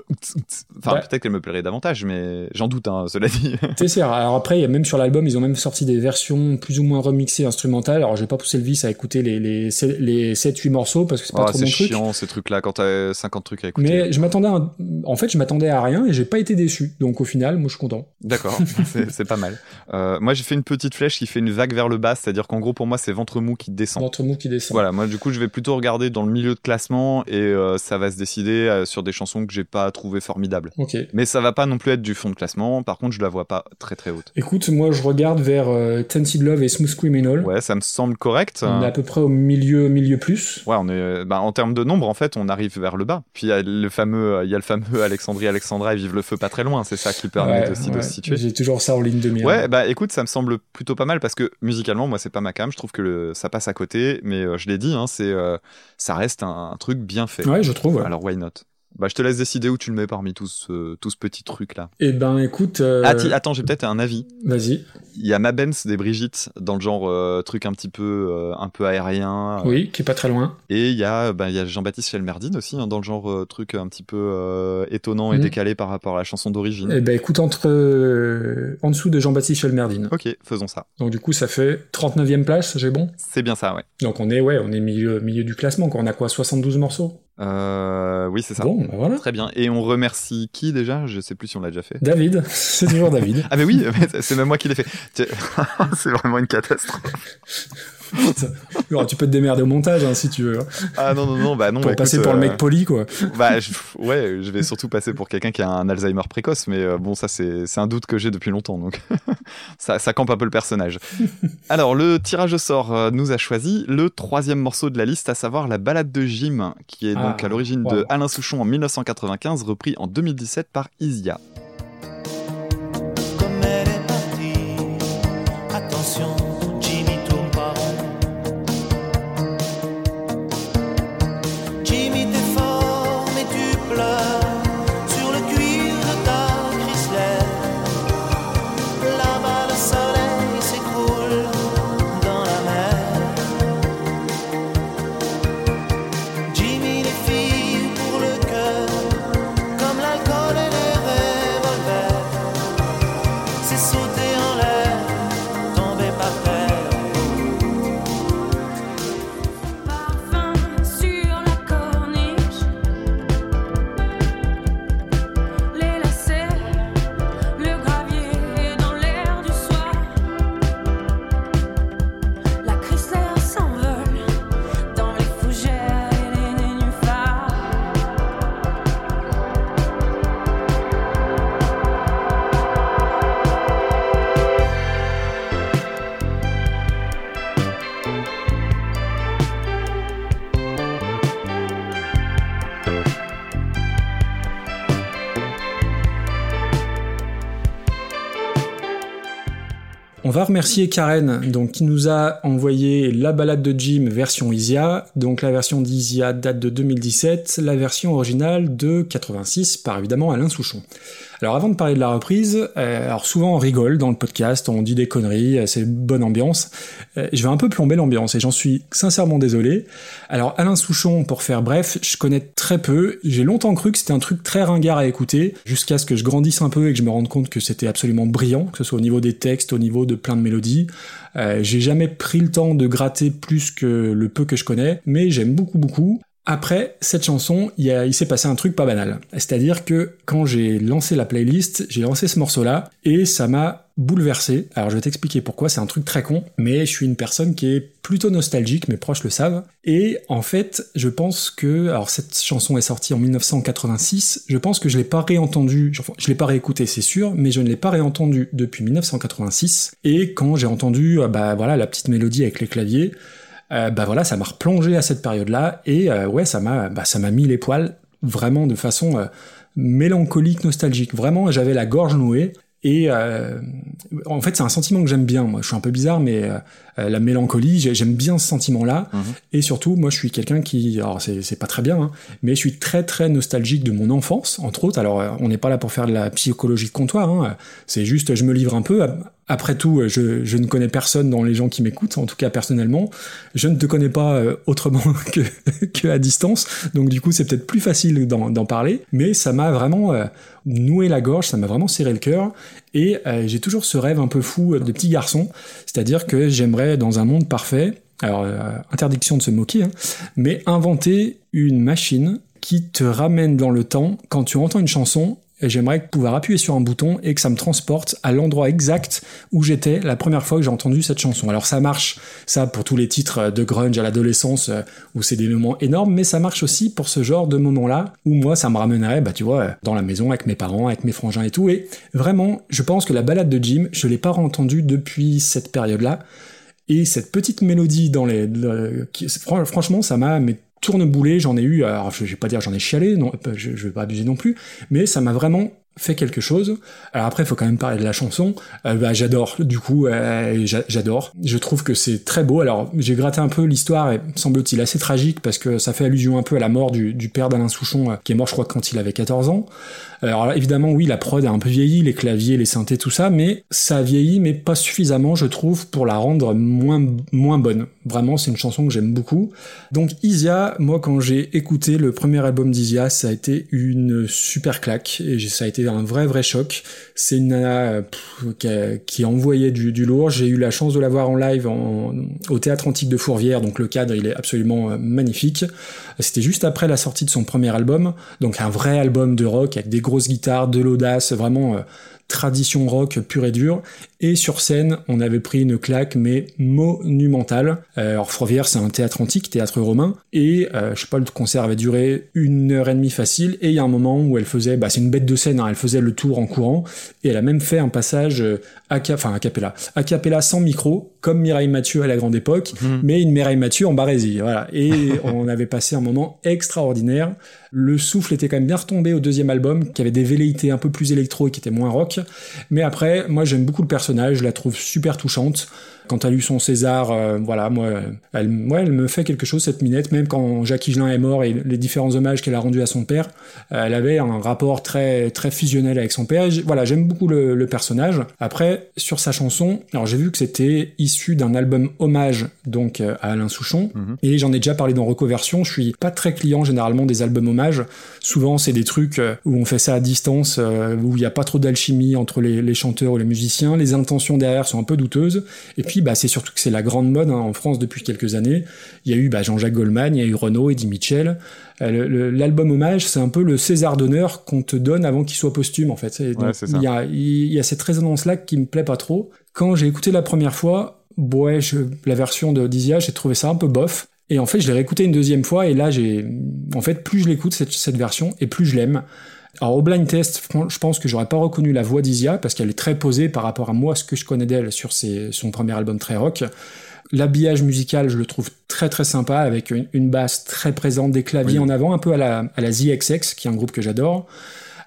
enfin, Ouais. peut-être qu'elle me plairait davantage, mais j'en doute, hein, cela dit. C'est rare. Alors après, il y a même sur l'album, ils ont même sorti des versions plus ou moins remixées instrumentales. Alors j'ai pas poussé le vice à écouter les, les, sept- les 7-8 morceaux parce que c'est pas Oh, trop c'est mon truc. chiant, ces trucs-là, quand t'as 50 trucs à écouter. Mais je m'attendais un- en fait, je m'attendais à rien et j'ai pas été déçu. Donc au final, moi je suis content. D'accord, c'est c'est pas mal. Euh, moi, j'ai fait une petite flèche qui fait une vague vers le bas, c'est-à-dire qu'en gros, pour moi, c'est ventre mou qui descend. Ventre mou qui descend. Voilà, moi du coup je vais plutôt regarder dans le milieu de classement et euh, ça va se décider euh, sur des chansons que j'ai pas trouvé formidables. Ok. Mais ça va pas non plus être du fond de classement. Par contre, je la vois pas très très haute. Écoute, moi je regarde vers euh, Tainted Love et Smooth Criminal. Ouais, ça me semble correct. On est à peu près au milieu, milieu plus. Ouais, on est, bah, en termes de nombre, en fait, on arrive vers le bas. Puis il y a le fameux, il y a le fameux Alexandrie, Alexandra et Vive le feu pas très loin. C'est ça qui permet Ouais, aussi de se situer. J'ai toujours ça en ligne de mire. Ouais, bah écoute, ça me semble plutôt pas mal parce que musicalement, moi, c'est pas ma cam. Je trouve que le- ça passe à côté, mais euh, je l'ai dit, hein, c'est, euh, ça reste un, un truc bien fait. Ouais, je trouve. ouais. Alors why not? Bah, je te laisse décider où tu le mets parmi tout ce, tout ce petit truc là. Eh ben, écoute. euh, Ah, attends, j'ai peut-être un avis. Vas-y. Il y a Mabens des Brigitte dans le genre euh, truc un petit peu, euh, un peu aérien. euh, Oui, qui est pas très loin. Et il y a, bah, il y a Jean-Baptiste Chelmerdine aussi hein, dans le genre truc un petit peu étonnant et Mhm. décalé par rapport à la chanson d'origine. Eh ben, écoute, entre. en dessous de Jean-Baptiste Chelmerdine. Ok, faisons ça. Donc, du coup, ça fait 39e place, j'ai bon? C'est bien ça, ouais. Donc, on est, ouais, on est milieu, milieu du classement, quoi. On a quoi, 72 morceaux? Euh, oui, c'est ça. Bon, bah voilà. Très bien. Et on remercie qui déjà? Je sais plus si on l'a déjà fait. David, c'est toujours David. Ah mais oui, c'est même moi qui l'ai fait. C'est vraiment une catastrophe. Alors, tu peux te démerder au montage, hein, si tu veux. hein, Ah non non non, bah non. pour bah, passer écoute, pour le euh, mec poli, quoi. Bah je- ouais, je vais surtout passer pour quelqu'un qui a un Alzheimer précoce, mais euh, bon ça c'est un doute que j'ai depuis longtemps, donc ça ça campe un peu le personnage. Alors le tirage au sort euh, nous a choisi le troisième morceau de la liste, à savoir la balade de Jim, qui est donc Ah, à l'origine de. Alain Souchon en 1995, repris en 2017 par Isia. Va remercier Karen, donc, qui nous a envoyé la balade de Jim version Isia. Donc, la version d'Isia date de 2017, la version originale de 86 par évidemment Alain Souchon. Alors, avant de parler de la reprise, euh, alors souvent on rigole dans le podcast, on dit des conneries, euh, c'est bonne ambiance. Euh, je vais un peu plomber l'ambiance et j'en suis sincèrement désolé. Alors, Alain Souchon, pour faire bref, je connais très peu. J'ai longtemps cru que c'était un truc très ringard à écouter, jusqu'à ce que je grandisse un peu et que je me rende compte que c'était absolument brillant, que ce soit au niveau des textes, au niveau de plein de mélodies. Euh, j'ai jamais pris le temps de gratter plus que le peu que je connais, mais j'aime beaucoup beaucoup. Après cette chanson, il, s'est passé un truc pas banal. C'est-à-dire que quand j'ai lancé la playlist, j'ai lancé ce morceau-là et ça m'a bouleversé. Alors je vais t'expliquer pourquoi, c'est un truc très con, mais je suis une personne qui est plutôt nostalgique, mes proches le savent. Et en fait, je pense que, alors cette chanson est sortie en 1986, je pense que je l'ai pas réentendue, je l'ai pas réécoutée c'est sûr, mais je ne l'ai pas réentendue depuis 1986. Et quand j'ai entendu, euh, bah voilà, la petite mélodie avec les claviers, euh, bah voilà, ça m'a replongé à cette période-là et euh, ouais, ça m'a, bah, ça m'a mis les poils vraiment de façon euh, mélancolique, nostalgique. Vraiment, j'avais la gorge nouée. Et euh, en fait, c'est un sentiment que j'aime bien. Moi, je suis un peu bizarre, mais la mélancolie, j'ai- j'aime bien ce sentiment-là. Mhm. Et surtout, moi, je suis quelqu'un qui, alors c'est pas très bien, hein, mais je suis très très nostalgique de mon enfance, entre autres. Alors, on n'est pas là pour faire de la psychologie de comptoir. Hein. C'est juste, je me livre un peu. Après tout, je, je ne connais personne dans les gens qui m'écoutent, en tout cas personnellement. Je ne te connais pas euh, autrement que, à distance, donc du coup, c'est peut-être plus facile d'en parler. Mais ça m'a vraiment euh, noué la gorge, ça m'a vraiment serré le cœur. Et euh, j'ai toujours ce rêve un peu fou de petit garçon, c'est-à-dire que j'aimerais dans un monde parfait, alors euh, interdiction de se moquer, hein, mais inventer une machine qui te ramène dans le temps quand tu entends une chanson. J'aimerais pouvoir appuyer sur un bouton et que ça me transporte à l'endroit exact où j'étais la première fois que j'ai entendu cette chanson. Alors ça marche, ça pour tous les titres de grunge à l'adolescence euh, où c'est des moments énormes, mais ça marche aussi pour ce genre de moments-là où moi ça me ramènerait, bah tu vois, dans la maison avec mes parents, avec mes frangins et tout. Et vraiment, je pense que la balade de Jim, je l'ai pas entendue depuis cette période-là. Et cette petite mélodie dans les, le- qui- fran- franchement, ça m'a tourneboulé. J'en ai eu, alors je vais pas dire j'en ai chialé, non, euh, je, je vais pas abuser non plus, mais ça m'a vraiment fait quelque chose. Alors après, il faut quand même parler de la chanson. Euh, bah, j'adore, du coup, euh, j'a- j'adore. Je trouve que c'est très beau. Alors, j'ai gratté un peu l'histoire, et semble-t-il assez tragique, parce que ça fait allusion un peu à la mort du, père d'Alain Souchon, euh, qui est mort, je crois, quand il avait 14 ans. Alors évidemment, oui, la prod a un peu vieilli, les claviers, les synthés, tout ça, mais ça a vieilli, mais pas suffisamment, je trouve, pour la rendre moins, moins bonne. Vraiment, c'est une chanson que j'aime beaucoup. Donc, Isia, moi, quand j'ai écouté le premier album d'Isia, ça a été une super claque, et ça a été un vrai, vrai choc. C'est une nana euh, qui, a, qui envoyait du, lourd. J'ai eu la chance de la voir en live au Théâtre Antique de Fourvière, donc le cadre, il est absolument euh, magnifique. C'était juste après la sortie de son premier album, donc un vrai album de rock avec des grosses guitares, de l'audace, vraiment euh, tradition rock pure et dure. Et sur scène, on avait pris une claque, mais monumentale. Euh, alors Fourvière, c'est un théâtre antique, théâtre romain, et euh, je sais pas, le concert avait duré une heure et demie facile. Et il y a un moment où elle faisait, bah c'est une bête de scène, hein, elle faisait le tour en courant, et elle a même fait un passage euh, a enfin a cappella, a cappella sans micro, comme Mireille Mathieu à la grande époque, mais une Mireille Mathieu en barésie, voilà. Et on avait passé un moment extraordinaire. Le souffle était quand même bien retombé au deuxième album, qui avait des velléités un peu plus électro et qui était moins rock. Mais après, moi j'aime beaucoup le personnage, je la trouve super touchante. Quand elle a eu son César, euh, voilà, moi, elle, moi, elle me fait quelque chose cette minette. Même quand Jacques Higelin est mort et les différents hommages qu'elle a rendus à son père, euh, elle avait un rapport très très fusionnel avec son père. Voilà, j'aime beaucoup le, le personnage. Après, sur sa chanson, alors j'ai vu que c'était issu d'un album hommage donc euh, à Alain Souchon, et j'en ai déjà parlé dans Recoversion. Je suis pas très client généralement des albums hommages. Souvent, c'est des trucs où on fait ça à distance, où il n'y a pas trop d'alchimie entre les, les chanteurs ou les musiciens. Les intentions derrière sont un peu douteuses. Et puis, bah, c'est surtout que c'est la grande mode hein, en France depuis quelques années. Il y a eu bah, Jean-Jacques Goldman, il y a eu Renaud, Eddie Mitchell. Euh, L'album hommage, c'est un peu le César d'honneur qu'on te donne avant qu'il soit posthume, en fait. Donc. Il y a, il y a cette résonance-là qui me plaît pas trop. Quand j'ai écouté la première fois, ouais, je, la version de Dizia, j'ai trouvé ça un peu bof. Et en fait, je l'ai réécouté une deuxième fois, et là, j'ai, en fait, plus je l'écoute, cette, cette version, et plus je l'aime. Alors, au blind test, je pense que j'aurais pas reconnu la voix d'Isia, parce qu'elle est très posée par rapport à moi, ce que je connais d'elle sur ses, son premier album très rock. L'habillage musical, je le trouve très très sympa, avec une, une basse très présente, des claviers Oui. en avant, un peu à la, à la ZXX, qui est un groupe que j'adore.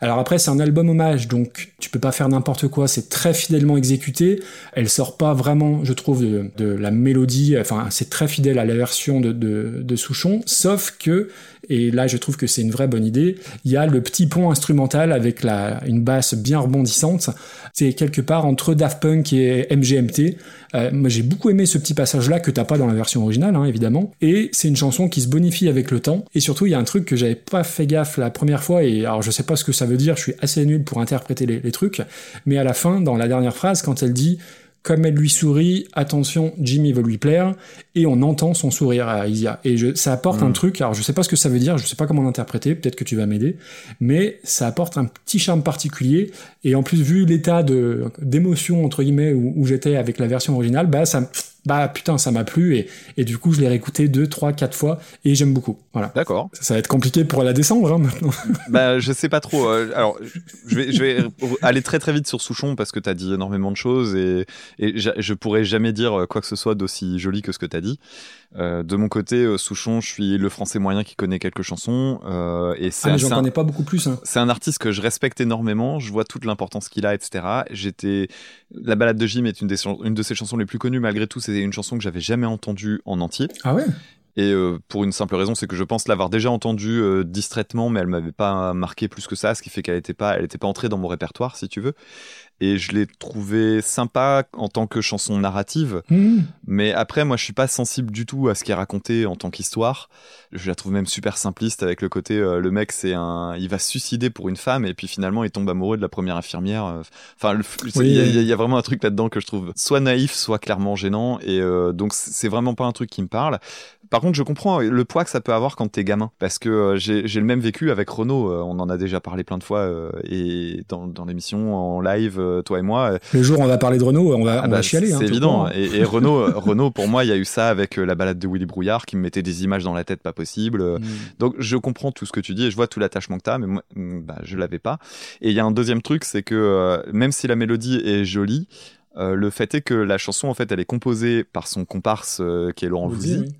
Alors après, c'est un album hommage, donc tu peux pas faire n'importe quoi, c'est très fidèlement exécuté. Elle sort pas vraiment, je trouve, de, de la mélodie, enfin, c'est très fidèle à la version de, de, de Souchon, sauf que, et là je trouve que c'est une vraie bonne idée, il y a le petit pont instrumental avec la, une basse bien rebondissante. C'est quelque part entre Daft Punk et MGMT. Euh, moi j'ai beaucoup aimé ce petit passage-là que t'as pas dans la version originale, hein, évidemment. Et c'est une chanson qui se bonifie avec le temps. Et surtout, il y a un truc que j'avais pas fait gaffe la première fois, et alors je sais pas ce que ça veut dire, je suis assez nul pour interpréter les, les trucs, mais à la fin, dans la dernière phrase, quand elle dit comme elle lui sourit, attention, Jimmy veut lui plaire, et on entend son sourire à Isia. Et je, ça apporte un truc, alors je sais pas ce que ça veut dire, je sais pas comment l'interpréter, peut-être que tu vas m'aider, mais ça apporte un petit charme particulier, et en plus, vu l'état de, d'émotion, entre guillemets, où, où j'étais avec la version originale, bah, ça, bah, putain, ça m'a plu, et, et du coup, je l'ai réécouté deux, trois, quatre fois, et j'aime beaucoup. Voilà. D'accord. Ça va être compliqué pour la descendre, hein, maintenant. bah, je sais pas trop. euh, alors, je vais, je vais aller très très vite sur Souchon parce que t'as dit énormément de choses et, et je pourrais jamais dire quoi que ce soit d'aussi joli que ce que t'as dit. Euh, de mon côté, euh, Souchon, je suis le français moyen qui connaît quelques chansons euh, et c'est Ah, mais un- j'en connais pas beaucoup plus, hein. c'est un artiste que je respecte énormément. Je vois toute l'importance qu'il a, etc. J'étais, la balade de Jim est une, des une de ses chansons les plus connues. Malgré tout, c'est une chanson que j'avais jamais entendue en entier. Ah ouais? Et euh, pour une simple raison, c'est que je pense l'avoir déjà entendue euh, distraitement, mais elle m'avait pas marqué plus que ça, ce qui fait qu'elle était pas, elle était pas entrée dans mon répertoire, si tu veux. Et je l'ai trouvée sympa en tant que chanson narrative. Mmh. Mais après, moi, je suis pas sensible du tout à ce qui est raconté en tant qu'histoire. Je la trouve même super simpliste avec le côté, euh, le mec, c'est un, il va se suicider pour une femme et puis finalement, il tombe amoureux de la première infirmière. euh, Enfin, Oui. il y, a- y vraiment un truc là-dedans que je trouve soit naïf, soit clairement gênant. Et euh, donc, c'est vraiment pas un truc qui me parle. Par contre, je comprends le poids que ça peut avoir quand t'es gamin, parce que euh, j'ai j'ai le même vécu avec Renault. euh, on en a déjà parlé plein de fois euh, et dans, dans l'émission en live, toi et moi. Le jour où on va parler de Renault, on va, ah on bah, va chialer. hein, c'est évident. Et, et Renault, Renault, pour moi, il y a eu ça avec la balade de Willy Brouillard qui me mettait des images dans la tête pas possible. Mm. Donc je comprends tout ce que tu dis et je vois tout l'attachement que t'as, mais moi, mm, bah, je l'avais pas. Et il y a un deuxième truc, c'est que même si la mélodie est jolie, euh, le fait est que la chanson, en fait, elle est composée par son comparse euh, qui est Laurent Voulzy, Voulzy. oui.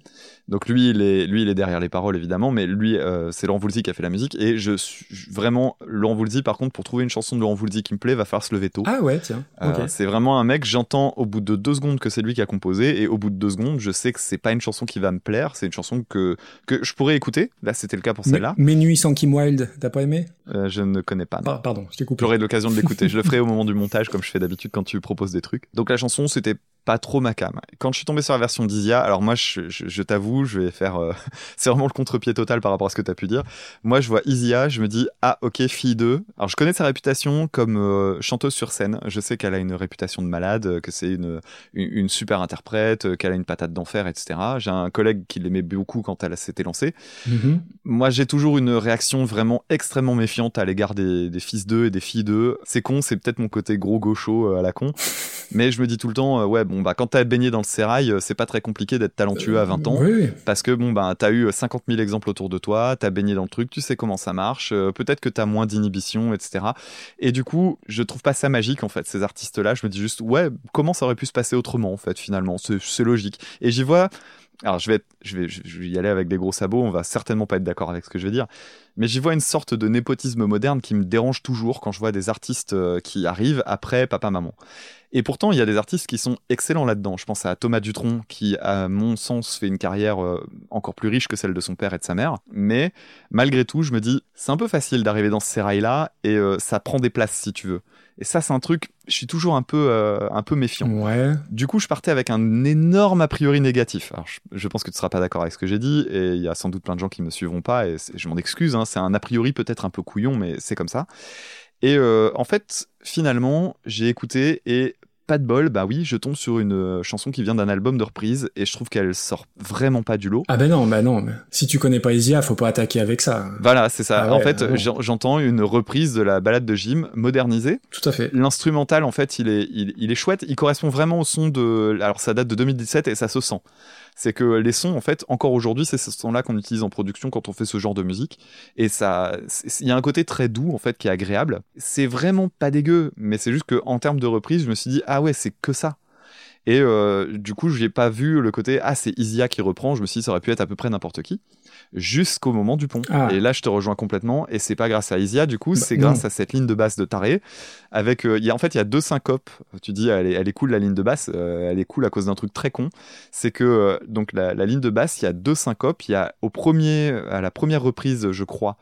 Donc lui, il est, lui, il est derrière les paroles évidemment, mais lui, euh, c'est Laurent Voulzy qui a fait la musique. Et je suis vraiment Laurent Voulzy. Par contre, pour trouver une chanson de Laurent Voulzy qui me plaît, va falloir se lever tôt. Ah ouais, tiens. Euh. C'est vraiment un mec, j'entends au bout de deux secondes que c'est lui qui a composé, et au bout de deux secondes, je sais que c'est pas une chanson qui va me plaire, c'est une chanson que, que je pourrais écouter. Là, c'était le cas pour celle-là. Mais Nuit sans Kim Wilde, t'as pas aimé? Euh, je ne connais pas. Par- Pardon, je t'ai coupé. J'aurai l'occasion de l'écouter. Je le ferai au moment du montage, comme je fais d'habitude quand tu proposes des trucs. Donc la chanson, c'était pas trop ma cam. Quand je suis tombé sur la version d'Isia, alors moi, je, je- je t'avoue, je vais faire... euh, c'est vraiment le contre-pied total par rapport à ce que tu as pu dire. Moi, je vois Isia, je me dis, ah ok, fille 2. Alors je connais sa réputation comme euh, chanteuse sur scène. Je sais qu'elle a une réputation de malade, que c'est une, une, une super interprète, qu'elle a une patate d'enfer, etc. J'ai un collègue qui l'aimait beaucoup quand elle s'était lancée. Mhm. Moi, j'ai toujours une réaction vraiment extrêmement méfiante à l'égard des, des fils d'eux et des filles d'eux. C'est con, c'est peut-être mon côté gros gaucho euh, à la con. Mais je me dis tout le temps, euh, ouais, bon, bah, quand t'as baigné dans le sérail, euh, c'est pas très compliqué d'être talentueux à 20 ans. Oui, oui. Parce que, bon, bah, t'as eu 50 000 exemples autour de toi, t'as baigné dans le truc, tu sais comment ça marche, euh, peut-être que t'as moins d'inhibition, etc. Et du coup, je trouve pas ça magique, en fait, ces artistes-là. Je me dis juste, ouais, comment ça aurait pu se passer autrement, en fait, finalement? C'est c'est logique. Et j'y vois, alors je vais, être- je, vais, je vais y aller avec des gros sabots, on va certainement pas être d'accord avec ce que je vais dire, mais j'y vois une sorte de népotisme moderne qui me dérange toujours quand je vois des artistes euh, qui arrivent après papa-maman. Et pourtant, il y a des artistes qui sont excellents là-dedans. Je pense à Thomas Dutronc, qui, à mon sens, fait une carrière euh, encore plus riche que celle de son père et de sa mère. Mais malgré tout, je me dis, c'est un peu facile d'arriver dans ce sérail-là, et euh, ça prend des places si tu veux. Et ça, c'est un truc, je suis toujours un peu, euh, un peu méfiant. Ouais. Du coup, je partais avec un énorme a priori négatif. Alors, je, je pense que tu seras pas d'accord avec ce que j'ai dit, et il y a sans doute plein de gens qui me suivront pas, et je m'en excuse. hein, c'est un a priori peut-être un peu couillon, mais c'est comme ça. Et euh, en fait, finalement, j'ai écouté et pas de bol, bah oui, je tombe sur une euh, chanson qui vient d'un album de reprise et je trouve qu'elle sort vraiment pas du lot. Ah ben non, ben non. mais Si tu connais pas Isia, faut pas attaquer avec ça. Voilà, c'est ça. Ah en ouais, fait, bon. j'entends une reprise de la balade de Jim modernisée. Tout à fait. L'instrumental, en fait, il est, il, il est chouette. Il correspond vraiment au son de. Alors, ça date de 2017 et ça se sent. C'est que les sons, en fait, encore aujourd'hui, c'est ce son-là qu'on utilise en production quand on fait ce genre de musique. Et ça, il y a un côté très doux, en fait, qui est agréable. C'est vraiment pas dégueu, mais c'est juste que en termes de reprise, je me suis dit, ah ouais, c'est que ça. Et euh, du coup, je n'ai pas vu le côté ah c'est Isia qui reprend. Je me suis dit ça aurait pu être à peu près n'importe qui, jusqu'au moment du pont. Ah. Et là, je te rejoins complètement. Et c'est pas grâce à Isia, du coup, Bah, c'est grâce à cette ligne de basse de taré. Avec, euh, y a en fait, il y a deux syncopes. Tu dis, elle est, elle est cool la ligne de basse. euh, elle est cool à cause d'un truc très con. C'est que euh, donc la, la ligne de basse, il y a deux syncopes. Il y a au premier, à la première reprise, je crois,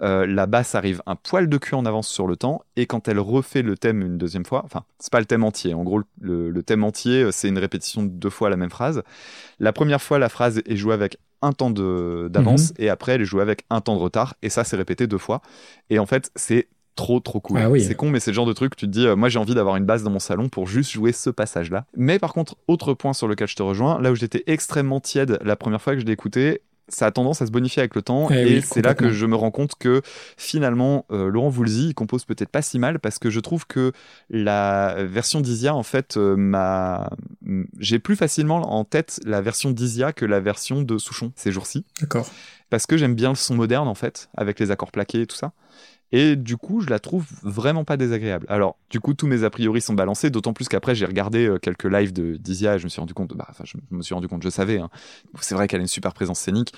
la basse arrive un poil de cul en avance sur le temps. Et quand elle refait le thème une deuxième fois, enfin, c'est pas le thème entier. En gros, le, le thème entier, c'est une répétition de deux fois la même phrase. La première fois, la phrase est jouée avec un temps de- d'avance et après, elle est jouée avec un temps de retard. Et ça, c'est répété deux fois. Et en fait, c'est trop trop cool. Ah oui. C'est con mais c'est le genre de truc tu te dis euh, moi j'ai envie d'avoir une basse dans mon salon pour juste jouer ce passage là. Mais par contre autre point sur lequel je te rejoins, là où j'étais extrêmement tiède la première fois que je l'ai écouté, ça a tendance à se bonifier avec le temps Eh et oui, c'est là que je me rends compte que finalement euh, Laurent Voulzy il compose peut-être pas si mal parce que je trouve que la version d'Isia en fait euh, m'a j'ai plus facilement en tête la version d'Isia que la version de Souchon ces jours-ci D'accord. parce que j'aime bien le son moderne en fait, avec les accords plaqués et tout ça. Et du coup, je la trouve vraiment pas désagréable. Alors, du coup, tous mes a priori sont balancés, d'autant plus qu'après, j'ai regardé euh, quelques lives de d'Isia et je me suis rendu compte, bah, enfin, je me suis rendu compte, je savais, hein. c'est vrai qu'elle a une super présence scénique.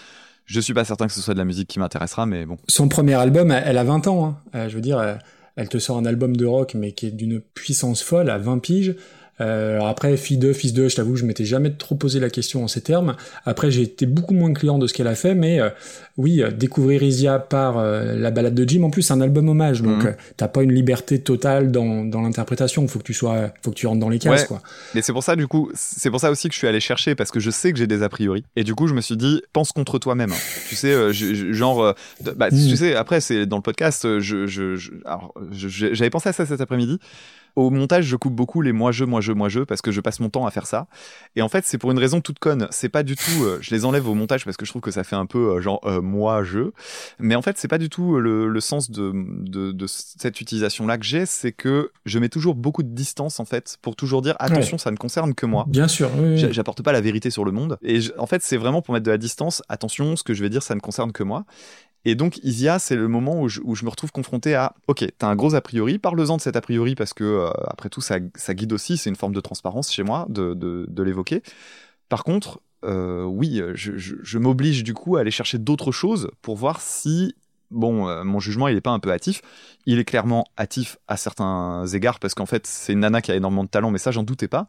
Je suis pas certain que ce soit de la musique qui m'intéressera, mais bon. Son premier album, elle elle a 20 ans. hein. Euh, je veux dire, euh, elle te sort un album de rock, mais qui est d'une puissance folle, à 20 piges. Euh, alors après, fille 2, fils 2, je t'avoue, je m'étais jamais trop posé la question en ces termes. Après, j'ai été beaucoup moins client de ce qu'elle a fait, mais euh, oui, euh, découvrir Isia par euh, la balade de Jim, en plus, c'est un album hommage, donc Mhm. t'as pas une liberté totale dans, dans l'interprétation. Faut que tu sois, faut que tu rentres dans les cases, Ouais. quoi. Mais c'est pour ça, du coup, c'est pour ça aussi que je suis allé chercher, parce que je sais que j'ai des a priori. Et du coup, je me suis dit, pense contre toi-même. tu sais, je- je- genre, bah, Mm. tu sais, après, c'est dans le podcast, je- j'avais pensé à ça cet après-midi. Au montage, je coupe beaucoup les moi je, moi je, moi je parce que je passe mon temps à faire ça. Et en fait, c'est pour une raison toute conne. C'est pas du tout. euh, je les enlève au montage parce que je trouve que ça fait un peu euh, genre euh, moi je. Mais en fait, c'est pas du tout le, le sens de, de, de cette utilisation-là que j'ai. C'est que je mets toujours beaucoup de distance en fait pour toujours dire attention, ça ne concerne que moi. Bien sûr. oui, oui. J'a- J'apporte pas la vérité sur le monde. Et je- en fait, c'est vraiment pour mettre de la distance. Attention, ce que je vais dire, ça ne concerne que moi. Et donc, Isia, c'est le moment où je, où je me retrouve confronté à Ok, t'as un gros a priori, parle-en de cet a priori parce que, euh, après tout, ça, ça guide aussi, c'est une forme de transparence chez moi de, de, de l'évoquer. Par contre, euh, oui, je, je, je m'oblige du coup à aller chercher d'autres choses pour voir si. Bon, euh, mon jugement, il est pas un peu hâtif. Il est clairement hâtif à certains égards parce qu'en fait, c'est une nana qui a énormément de talent, mais ça, j'en doutais pas.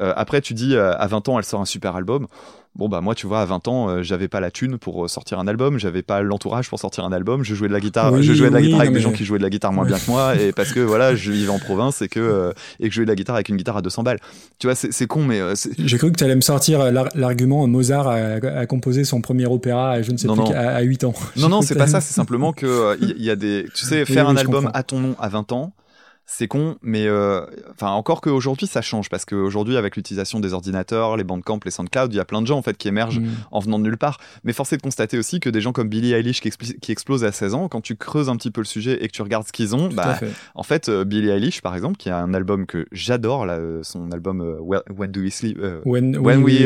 Euh, après, tu dis euh, à 20 ans, elle sort un super album. Bon bah moi, tu vois, à 20 ans, euh, j'avais pas la thune pour euh, sortir un album, j'avais pas l'entourage pour sortir un album. Je jouais de la guitare, Oui, je jouais de la oui, guitare avec des gens qui jouaient de la guitare moins bien que moi, et parce que voilà, je vivais en province et que euh, et que je jouais de la guitare avec une guitare à 200 balles. Tu vois, c'est con, mais euh, J'ai cru que tu allais me sortir l'ar- l'argument Mozart a, a composé son premier opéra, je ne sais Non, plus, non. à, 8 ans. non non, c'est pas ça. C'est simplement que il y, y a des, tu sais, faire oui, un album comprends. à ton nom à 20 ans. C'est con, mais euh, enfin encore qu'aujourd'hui ça change parce qu'aujourd'hui avec l'utilisation des ordinateurs, les bandcamp, les SoundCloud, il y a plein de gens en fait qui émergent Mhm. en venant de nulle part. Mais force est de constater aussi que des gens comme Billie Eilish qui, qui explosent à 16 ans, quand tu creuses un petit peu le sujet et que tu regardes ce qu'ils ont, bah, fait. en fait, euh, Billie Eilish, par exemple, qui a un album que j'adore, là, euh, son album euh, When, Do We Sleep, When, We oui,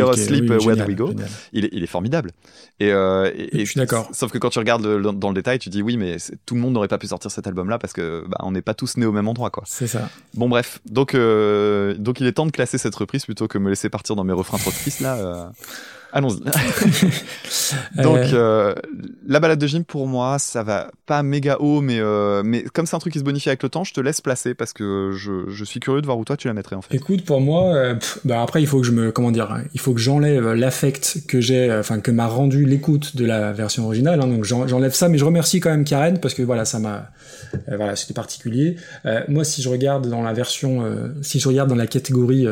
Where Do We Go il, est, il est formidable. Et, et- et- Je suis d'accord. Sauf que quand tu regardes le- dans le détail, tu dis oui, mais tout le monde n'aurait pas pu sortir cet album-là parce que bah, on n'est pas tous nés au même endroit, quoi. C'est ça. Bon, bref. Donc, euh, donc il est temps de classer cette reprise plutôt que me laisser partir dans mes refrains trop tristes là. Allons-y. Donc, Euh, euh, la balade de Jim, pour moi, ça va pas méga haut, mais, euh, mais comme c'est un truc qui se bonifie avec le temps, je te laisse placer parce que je, je suis curieux de voir où toi tu la mettrais en fait. Écoute, pour moi, pff, bah après, il faut que je me, comment dire, il faut que j'enlève l'affect que j'ai, enfin que m'a rendu l'écoute de la version originale. hein, donc j'en- j'enlève ça, mais je remercie quand même Karen parce que voilà, ça m'a, voilà, c'était particulier. Moi, si je regarde dans la version, si je regarde dans la catégorie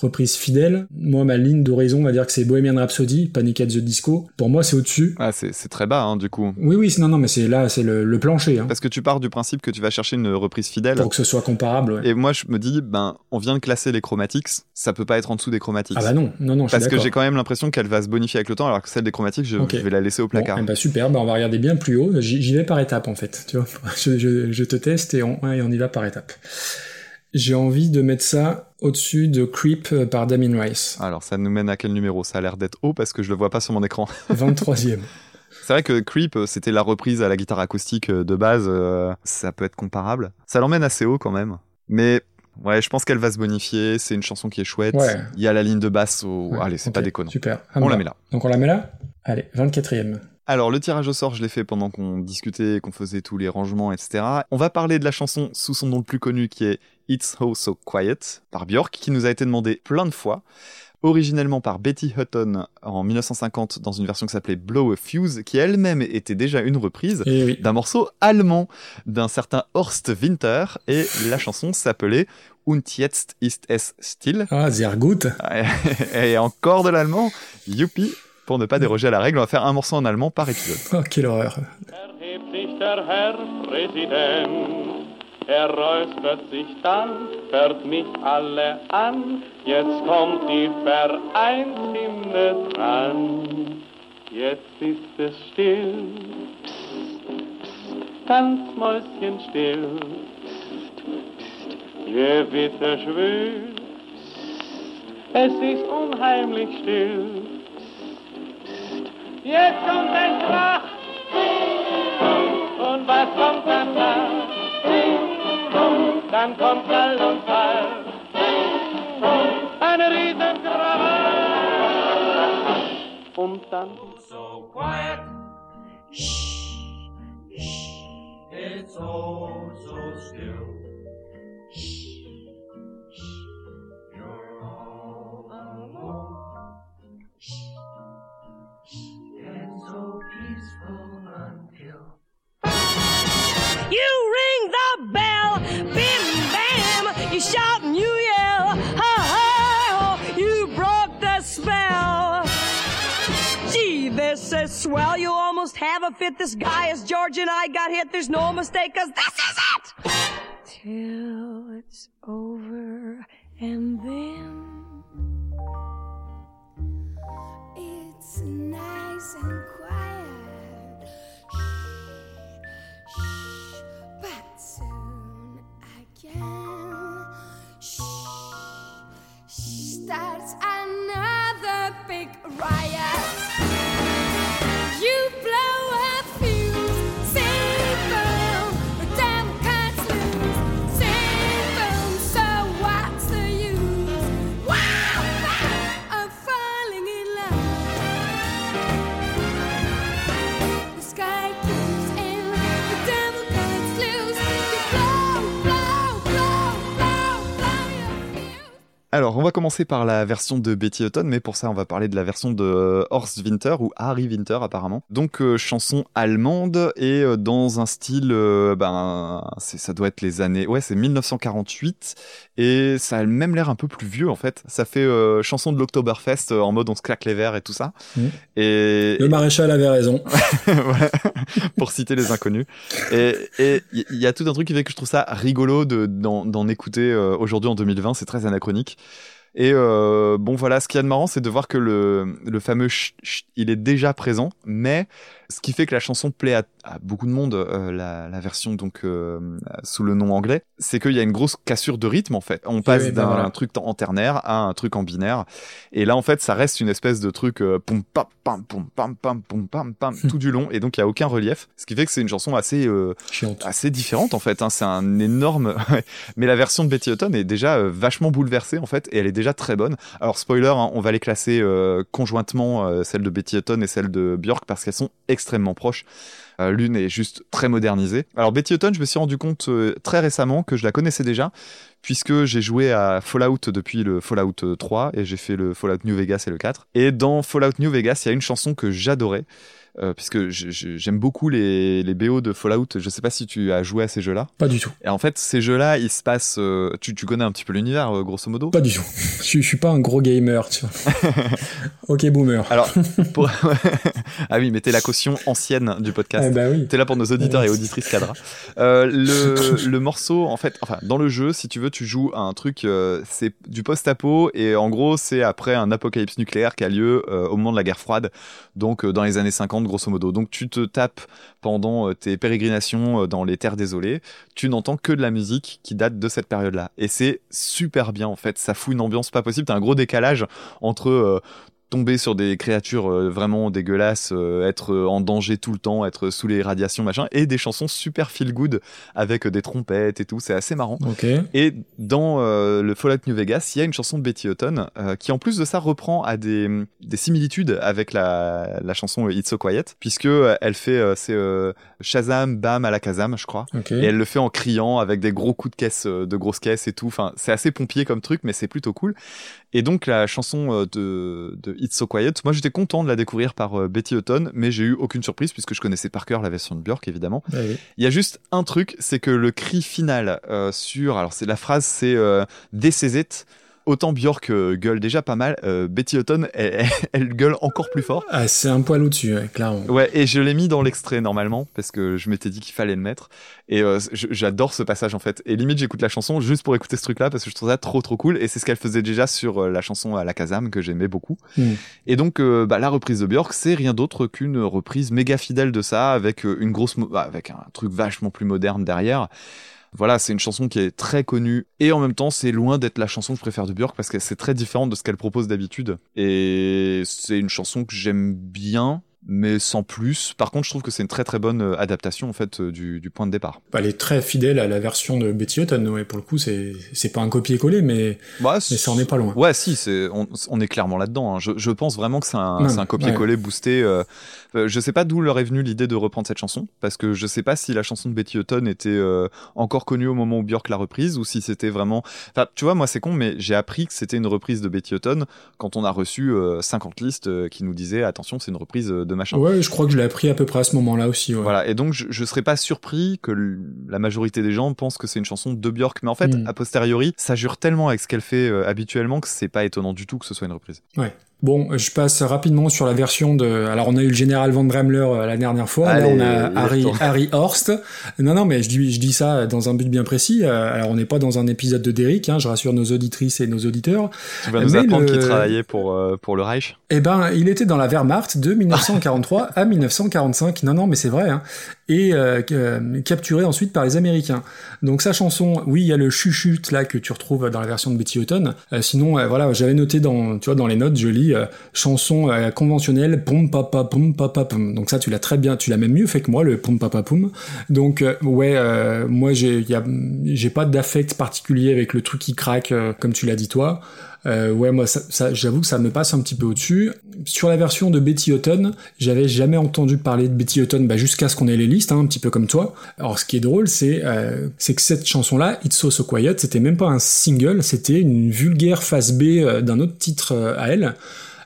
reprise fidèle, moi ma ligne d'horizon, on va dire que c'est Bohemian Rhapsody, Panic at the Disco. Pour moi, c'est au-dessus. Ah, c'est très bas, hein, du coup. Oui, oui, non, non, mais c'est là, c'est le, le plancher, hein, Parce que tu pars du principe que tu vas chercher une reprise fidèle. pour que ce soit comparable. ouais. Et moi, je me dis, ben, on vient de classer les chromatics, ça peut pas être en dessous des chromatics. Ah bah non, non, non, je Parce que j'ai quand même l'impression qu'elle va se bonifier avec le temps, alors que celle des chromatics, je, vais la laisser au Bon, placard. eh ben super, bah on va regarder bien plus haut. J'y j'y vais par étapes en fait. Tu vois, je, je- je te teste et on, et on y va par étapes. J'ai envie de mettre ça au-dessus de Creep euh, par Damien Rice, Alors, ça nous mène à quel numéro? Ça a l'air d'être haut parce que je le vois pas sur mon écran. 23e. C'est vrai que Creep, euh, c'était la reprise à la guitare acoustique euh, de base, euh, ça peut être comparable. Ça l'emmène assez haut quand même. Mais ouais, je pense qu'elle va se bonifier, c'est une chanson qui est chouette. Ouais. Il y a la ligne de basse au... Ouais, Allez, c'est pas déconnant. Super. On la met là. Donc on la met là? Allez, 24e. Alors, le tirage au sort, je l'ai fait pendant qu'on discutait, qu'on faisait tous les rangements, etc. On va parler de la chanson sous son nom le plus connu qui est It's Oh So Quiet par Björk, qui nous a été demandé plein de fois. Originellement par Betty Hutton en 1950 dans une version qui s'appelait Blow a Fuse, qui elle-même était déjà une reprise oui. d'un morceau allemand d'un certain Horst Winter, et la chanson s'appelait Und jetzt ist es still. Ah, sehr gut. Et encore de l'allemand, youpi Pour ne pas déroger à la règle, on va faire un morceau en allemand par épisode. Oh, quelle horreur. Er räuspert sich dann, hört mich alle an, jetzt kommt die Vereinshymne dran. Jetzt ist es still, psst, psst, ganz mäuschenstill, psst, psst, Gewitter schwül, psst, es ist unheimlich still, psst, psst, jetzt kommt ein Krach, und was kommt danach? Dann kommt Schall und Fall. Eine Riesenkrawall. Und dann so quiet. It's all so still. Swell, you almost have a fit. This guy is George and I got hit. There's no mistake, cause this is it. till it's over and then it's nice and quiet. Shh, shh, but soon again, shh, starts another big riot. You Alors, on va commencer par la version de Betty Hutton, mais pour ça, on va parler de la version de euh, Horst Winter ou Harry Winter apparemment. Donc, euh, chanson allemande et euh, dans un style, euh, ben, ça doit être les années, ouais, c'est 1948 et ça a même l'air un peu plus vieux en fait. Ça fait chanson de l'Oktoberfest en mode on se claque les verres et tout ça. Mhm. Et, Le maréchal avait raison. Pour citer les inconnus. Et il y, y a tout un truc qui fait que je trouve ça rigolo de d'en écouter aujourd'hui en 2020. C'est très anachronique. Et euh, bon voilà, ce qu'il y a de marrant, c'est de voir que le, fameux ch, il est déjà présent, mais ce qui fait que la chanson plaît à, à beaucoup de monde, euh, la, la version donc euh, sous le nom anglais, c'est qu'il y a une grosse cassure de rythme en fait. On passe oui, d'un voilà. truc en ternaire à un truc en binaire, et là en fait ça reste une espèce de truc euh, pom pam pam pom pam pam pom pam pam tout du long, et donc il y a aucun relief, ce qui fait que c'est une chanson assez euh, assez différente en fait. Hein. C'est un énorme. Mais la version de Betty Hutton est déjà euh, vachement bouleversée en fait, et elle est déjà très bonne. Alors spoiler, hein, on va les classer euh, conjointement, celle de Betty Hutton et celle de Björk, parce qu'elles sont extrêmement proches. Euh, L'une est juste très modernisée. Alors Betty Hutton, je me suis rendu compte euh, très récemment que je la connaissais déjà, puisque j'ai joué à Fallout depuis le Fallout euh, 3 et j'ai fait le Fallout New Vegas et le 4. Et dans Fallout New Vegas, il y a une chanson que j'adorais. Euh, puisque j'aime beaucoup les, les BO de Fallout, je sais pas si tu as joué à ces jeux-là. Pas du tout. Et en fait, ces jeux-là, ils se passent. euh, tu, tu connais un petit peu l'univers, euh, grosso modo. Pas du tout. Je, suis- je suis pas un gros gamer, tu vois. ok, boomer. Alors, pour... ah oui, mais t'es la caution ancienne du podcast. Eh ben oui. T'es là pour nos auditeurs et auditrices cadres. Euh, le, le morceau, en fait, enfin, dans le jeu, si tu veux, tu joues à un truc, c'est du post-apo, et en gros, c'est après un apocalypse nucléaire qui a lieu au moment de la guerre froide, donc dans les années 50, grosso modo. Donc tu te tapes pendant euh, tes pérégrinations euh, dans les terres désolées, tu n'entends que de la musique qui date de cette période-là. Et c'est super bien, en fait. Ça fout une ambiance pas possible. T'as un gros décalage entre euh, tomber sur des créatures euh, vraiment dégueulasses, euh, être euh, en danger tout le temps, être sous les radiations, machin, et des chansons super feel good avec des trompettes et tout. C'est assez marrant. Et dans euh, le Fallout New Vegas, il y a une chanson de Betty Hutton euh, qui, en plus de ça, reprend à des, des similitudes avec la, la chanson It's So Quiet, puisque elle fait euh, c'est Shazam, Bam à la Kazam, je crois. Et elle le fait en criant avec des gros coups de caisse, de grosses caisses et tout. Enfin, c'est assez pompier comme truc, mais c'est plutôt cool. Et donc la chanson de, de It's So Quiet, moi j'étais content de la découvrir par euh, Betty Hutton, mais j'ai eu aucune surprise puisque je connaissais par cœur la version de Björk évidemment. Oui. Il y a juste un truc, c'est que le cri final euh, sur, alors c'est la phrase, c'est euh, This is it. Autant Björk euh, gueule déjà pas mal, euh, Betty Hutton, elle, elle- gueule encore plus fort. Ah, c'est un poil au-dessus, ouais, clairement. Ouais, et je l'ai mis dans l'extrait normalement parce que je m'étais dit qu'il fallait le mettre. Et euh, j'adore ce passage en fait. Et limite, j'écoute la chanson juste pour écouter ce truc-là parce que je trouve ça trop trop cool. Et c'est ce qu'elle faisait déjà sur la chanson à la Kazam que j'aimais beaucoup. Hmm. Et donc, euh, bah, la reprise de Björk, c'est rien d'autre qu'une reprise méga fidèle de ça avec une grosse, bah, avec un truc vachement plus moderne derrière. Voilà, c'est une chanson qui est très connue et en même temps, c'est loin d'être la chanson que je préfère de Björk parce que c'est très différent de ce qu'elle propose d'habitude. Et c'est une chanson que j'aime bien, mais sans plus. Par contre, je trouve que c'est une très très bonne euh, adaptation en fait euh, du, du point de départ. Elle est très fidèle à la version de Betty Hutton, ouais. Pour le coup, c'est, c'est pas un copier-coller, mais, Bah, mais ça en est pas loin. Ouais, si, c'est, on, on est clairement là-dedans. hein. Je, je pense vraiment que c'est un, Ouais, c'est un copier-coller boosté. euh, euh, je sais pas d'où leur est venue l'idée de reprendre cette chanson, parce que je sais pas si la chanson de Betty Hutton était euh, encore connue au moment où Björk l'a reprise, ou si c'était vraiment. Enfin, tu vois, moi c'est con, mais j'ai appris que c'était une reprise de Betty Hutton quand on a reçu euh, 50 listes qui nous disaient attention, c'est une reprise de machin. Ouais, je crois que je l'ai appris à peu près à ce moment-là aussi, ouais. Voilà, et donc je, je serais pas surpris que la majorité des gens pensent que c'est une chanson de Björk, mais en fait, Mm. a posteriori, ça jure tellement avec ce qu'elle fait euh, habituellement que c'est pas étonnant du tout que ce soit une reprise. Bon, je passe rapidement sur la version de. Alors, on a eu le général Van Dremler euh, la dernière fois. Allez, Là, on a Harry. Harry Horst. Non, non, mais je dis, je dis ça dans un but bien précis. Euh, Alors, on n'est pas dans un épisode de Derrick. Hein, je rassure nos auditrices et nos auditeurs. Tu vas nous Mais apprendre le- qu'il travaillait pour, euh, pour le Reich. Eh ben, il était dans la Wehrmacht de 1943 à 1945. Non, non, mais c'est vrai. Hein. Et euh, euh, capturé ensuite par les Américains. Donc sa chanson, oui, il y a le chuchute là que tu retrouves dans la version de Betty Hutton. Euh, sinon, euh, voilà, j'avais noté dans, tu vois, dans les notes, je lis euh, chanson euh, conventionnelle, pom papa pom papa. Donc ça, tu l'as très bien, tu l'as même mieux fait que moi, le pom papa pom. Donc euh, ouais, moi j'ai, j'ai pas d'affect particulier avec le truc qui craque, comme tu l'as dit toi. Euh, ouais, moi, ça, ça- j'avoue que ça me passe un petit peu au-dessus. Sur la version de Betty Hutton, j'avais jamais entendu parler de Betty Hutton bah, jusqu'à ce qu'on ait les listes, hein, un petit peu comme toi. Alors, ce qui est drôle, c'est euh, que cette chanson-là, It's So So Quiet, c'était même pas un single, c'était une vulgaire face B euh, d'un autre titre euh, à elle.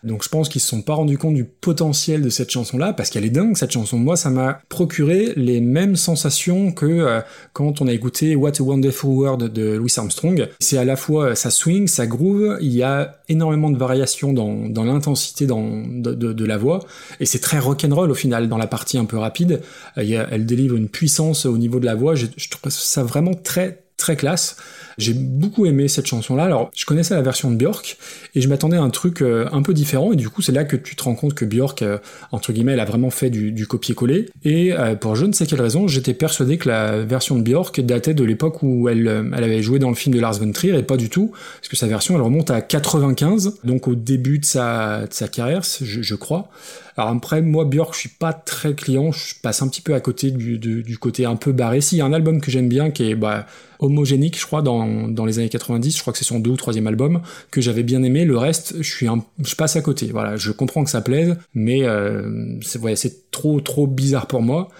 Donc je pense qu'ils se sont pas rendus compte du potentiel de cette chanson-là, parce qu'elle est dingue cette chanson. Moi, ça m'a procuré les mêmes sensations que euh, quand on a écouté What a Wonderful World de Louis Armstrong. C'est à la fois euh, ça swing, ça groove, il y a énormément de variations dans, dans l'intensité de, de- la voix, et c'est très rock'n'roll au final dans la partie un peu rapide. Euh, elle délivre une puissance au niveau de la voix. Je trouve ça vraiment très très classe. J'ai beaucoup aimé cette chanson-là. Alors, je connaissais la version de Björk et je m'attendais à un truc euh, un peu différent. Et du coup, c'est là que tu te rends compte que Björk, euh, entre guillemets, elle a vraiment fait du, copier-coller. Et euh, pour je ne sais quelle raison, j'étais persuadé que la version de Björk datait de l'époque où elle, elle avait joué dans le film de Lars von Trier et pas du tout, parce que sa version, elle remonte à 95, donc au début de sa, de sa carrière, je, crois. Alors après, moi, Björk, je suis pas très client, je passe un petit peu à côté du, du, du côté un peu barré. Si, il y a un album que j'aime bien qui est bah, homogénique, je crois, dans, dans les années 90, je crois que c'est son deux ou troisième album, que j'avais bien aimé. Le reste, je suis je passe à côté. Voilà, je comprends que ça plaise, mais euh, c'est ouais, c'est trop trop bizarre pour moi.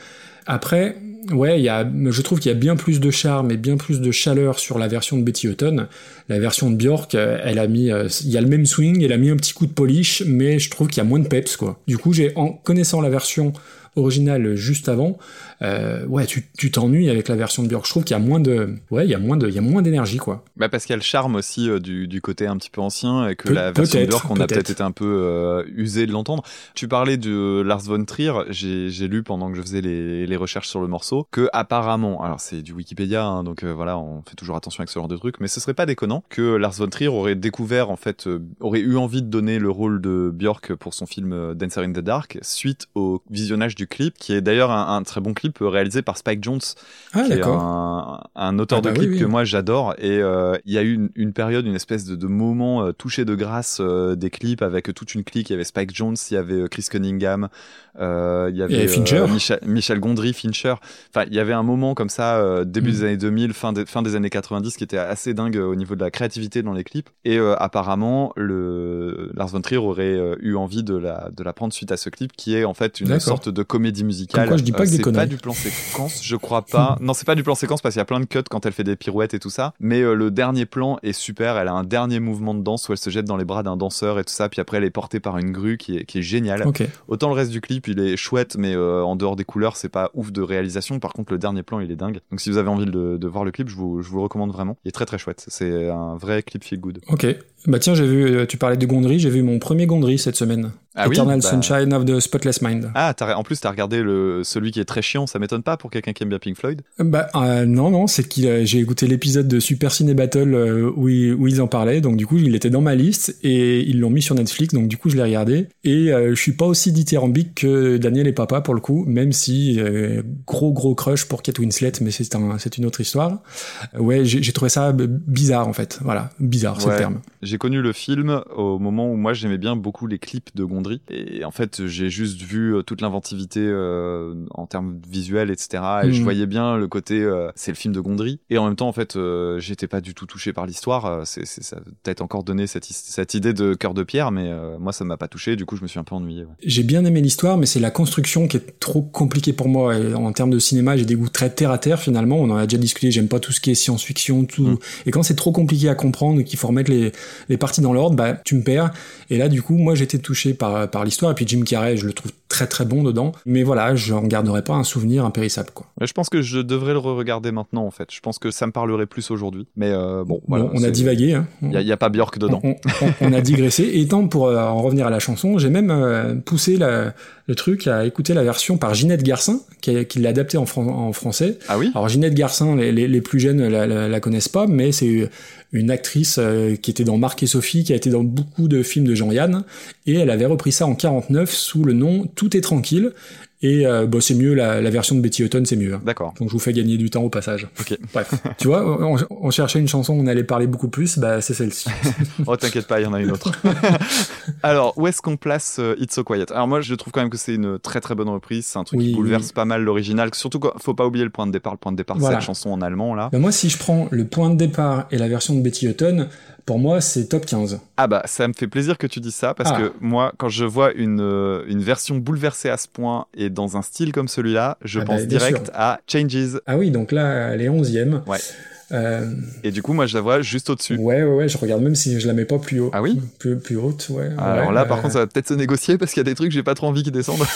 Après, ouais, y a, je trouve qu'il y a bien plus de charme et bien plus de chaleur sur la version de Betty Hutton. La version de Björk, euh, elle a mis, euh, il y a le même swing, elle a mis un petit coup de polish, mais je trouve qu'il y a moins de peps, quoi. Du coup, j'ai, en connaissant la version originale juste avant, euh, ouais, tu t'ennuies avec la version de Björk. Je trouve qu'il y a moins de, ouais, il y a moins de, il y a moins d'énergie, quoi. Bah parce qu'il y a le charme aussi euh, du, du côté un petit peu ancien et que Pe- la version de Björk, on a peut-être. été un peu euh, usé de l'entendre. Tu parlais de Lars von Trier, j'ai lu pendant que je faisais les, les recherches sur le morceau que apparemment, alors c'est du Wikipédia, hein, donc voilà, on fait toujours attention avec ce genre de trucs, mais ce serait pas déconnant que Lars von Trier aurait découvert en fait, aurait eu envie de donner le rôle de Björk pour son film Dancer in the Dark suite au visionnage du clip, qui est d'ailleurs un, un très bon clip euh, réalisé par Spike Jones, Ah, qui est un, un auteur Ah bah de clip oui, oui. que moi j'adore et euh, il y a eu une, une période une espèce de, de moment euh, touché de grâce euh, des clips avec toute une clique il y avait Spike Jones il y avait Chris Cunningham il y avait Fincher. Michel, Michel Gondry Fincher enfin il y avait un moment comme ça début Mm. des années 2000 fin des, fin des années 90 qui était assez dingue au niveau de la créativité dans les clips et apparemment le Lars von Trier aurait eu envie de la de la prendre suite à ce clip qui est en fait une sorte de comédie musicale Comme quoi, je dis pas que des conneries. Plan séquence je crois pas. Non c'est pas du plan séquence parce qu'il y a plein de cuts quand elle fait des pirouettes et tout ça. Mais euh, le dernier plan est super. Elle a un dernier mouvement de danse où elle se jette dans les bras d'un danseur et tout ça. Puis après elle est portée par une grue qui est, qui est géniale. Ok. autant le reste du clip il est chouette mais euh, en dehors des couleurs c'est pas ouf de réalisation. Par contre le dernier plan il est dingue. Donc si vous avez envie de, de voir le clip je vous, je vous le recommande vraiment. Il est très très chouette. C'est un vrai clip feel good. Ok. Bah tiens, j'ai vu, euh, tu parlais de Gondry, j'ai vu mon premier Gondry cette semaine. Ah oui Eternal Bah- Sunshine of the Spotless Mind. ah t'as- en plus t'as regardé le celui qui est très chiant ça m'étonne pas pour quelqu'un qui aime bien Pink Floyd Bah euh, non non c'est a- j'ai écouté l'épisode de Super Ciné Battle euh, où, ils, où ils en parlaient donc du coup il était dans ma liste et ils l'ont mis sur Netflix donc du coup je l'ai regardé et euh, je suis pas aussi dithyrambique que Daniel et Papa pour le coup même si gros gros crush pour Kate Winslet mais c'est un c'est une autre histoire ouais j'ai trouvé ça bizarre en fait voilà bizarre c'est le Ouais. terme J'ai connu le film au moment où moi j'aimais bien beaucoup les clips de Gondry et en fait j'ai juste vu euh, toute l'inventivité euh, en termes visuels etc et je Mhm. voyais bien le côté euh, c'est le film de Gondry et en même temps en fait euh, j'étais pas du tout touché par l'histoire c'est ça a peut-être encore donné cette, cette idée de cœur de pierre mais moi ça m'a pas touché du coup je me suis un peu ennuyé ouais. J'ai bien aimé l'histoire, mais c'est la construction qui est trop compliquée pour moi. Et en termes de cinéma, j'ai des goûts très terre à terre finalement. On en a déjà discuté. J'aime pas tout ce qui est science-fiction, tout. Mm. Et quand c'est trop compliqué à comprendre, et qu'il faut remettre les, les parties dans l'ordre, bah tu me perds. Et là, du coup, moi, j'étais touché par par l'histoire. Et puis Jim Carrey, je le trouve très très bon dedans. Mais voilà, j'en garderai pas un souvenir impérissable, quoi. Mais je pense que je devrais le re-regarder maintenant, en fait. Je pense que ça me parlerait plus aujourd'hui. Mais euh, bon, voilà. Bon, on a divagué, hein. Il y, a- il y a pas Björk dedans. On, on- on a digressé. Et tant pour euh, en revenir à la chanson, j'ai même euh, poussé la- le truc à écouter la version par Ginette Garcin, qui, l'a adaptée en, fran- en français. Ah oui? Alors Ginette Garcin, les, les- les plus jeunes la, la- la connaissent pas, mais c'est une actrice qui était dans Marc et Sophie, qui a été dans beaucoup de films de Jean-Yann, et elle avait repris ça en 49 sous le nom Tout est tranquille. Et euh, bon, c'est mieux, la, la version de Betty Hutton, c'est mieux. hein. D'accord. Donc je vous fais gagner du temps au passage. Ok. Bref, tu vois, on, on cherchait une chanson où on allait parler beaucoup plus, bah c'est celle-ci. Oh, t'inquiète pas, il y en a une autre. Alors, où est-ce qu'on place euh, It's So Quiet? Alors moi, je trouve quand même que c'est une très très bonne reprise. C'est un truc Oui, qui bouleverse oui. pas mal l'original. Surtout, faut pas oublier le point de départ. Le point de départ, Voilà. c'est la chanson en allemand là. Bah, moi, si je prends le point de départ et la version de Betty Hutton, pour moi, c'est top 15. Ah bah, ça me fait plaisir que tu dises ça parce Ah. que moi, quand je vois une euh, une version bouleversée à ce point et dans un style comme celui-là, je Ah bah, pense direct sûr. à Changes. Ah oui, donc là, elle est 11e. Ouais. Euh, Et du coup, moi, je la vois juste au-dessus. ouais, ouais, ouais, je regarde même si je la mets pas plus haut. Ah oui Plus, plus haute, ouais. Alors ouais, là, par contre, ça va peut-être se négocier parce qu'il y a des trucs que j'ai pas trop envie qu'ils descendent.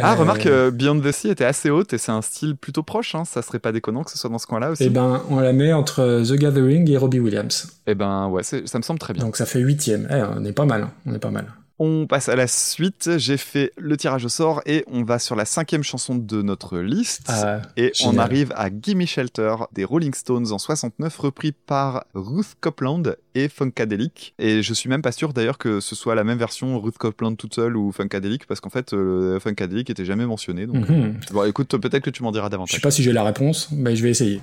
Ah, euh, remarque, euh, Beyond the Sea était assez haute et c'est un style plutôt proche. Hein. Ça serait pas déconnant que ce soit dans ce coin-là aussi. Eh ben, on la met entre The Gathering et Robbie Williams. Eh ben, ouais, ça me semble très bien. Donc ça fait 8e. Eh, on est pas mal, hein, on est pas mal. On passe à la suite. J'ai fait le tirage au sort et on va sur la cinquième chanson de notre liste. Ah, et on arrive à Gimme Shelter des Rolling Stones en 69, repris par Ruth Copeland et Funkadelic. Et je suis même pas sûr d'ailleurs que ce soit la même version Ruth Copeland toute seule ou Funkadelic parce qu'en fait euh, Funkadelic était jamais mentionné. Donc, mhm. bon, écoute, peut-être que tu m'en diras Je davantage. sais pas si j'ai la réponse, mais je vais essayer.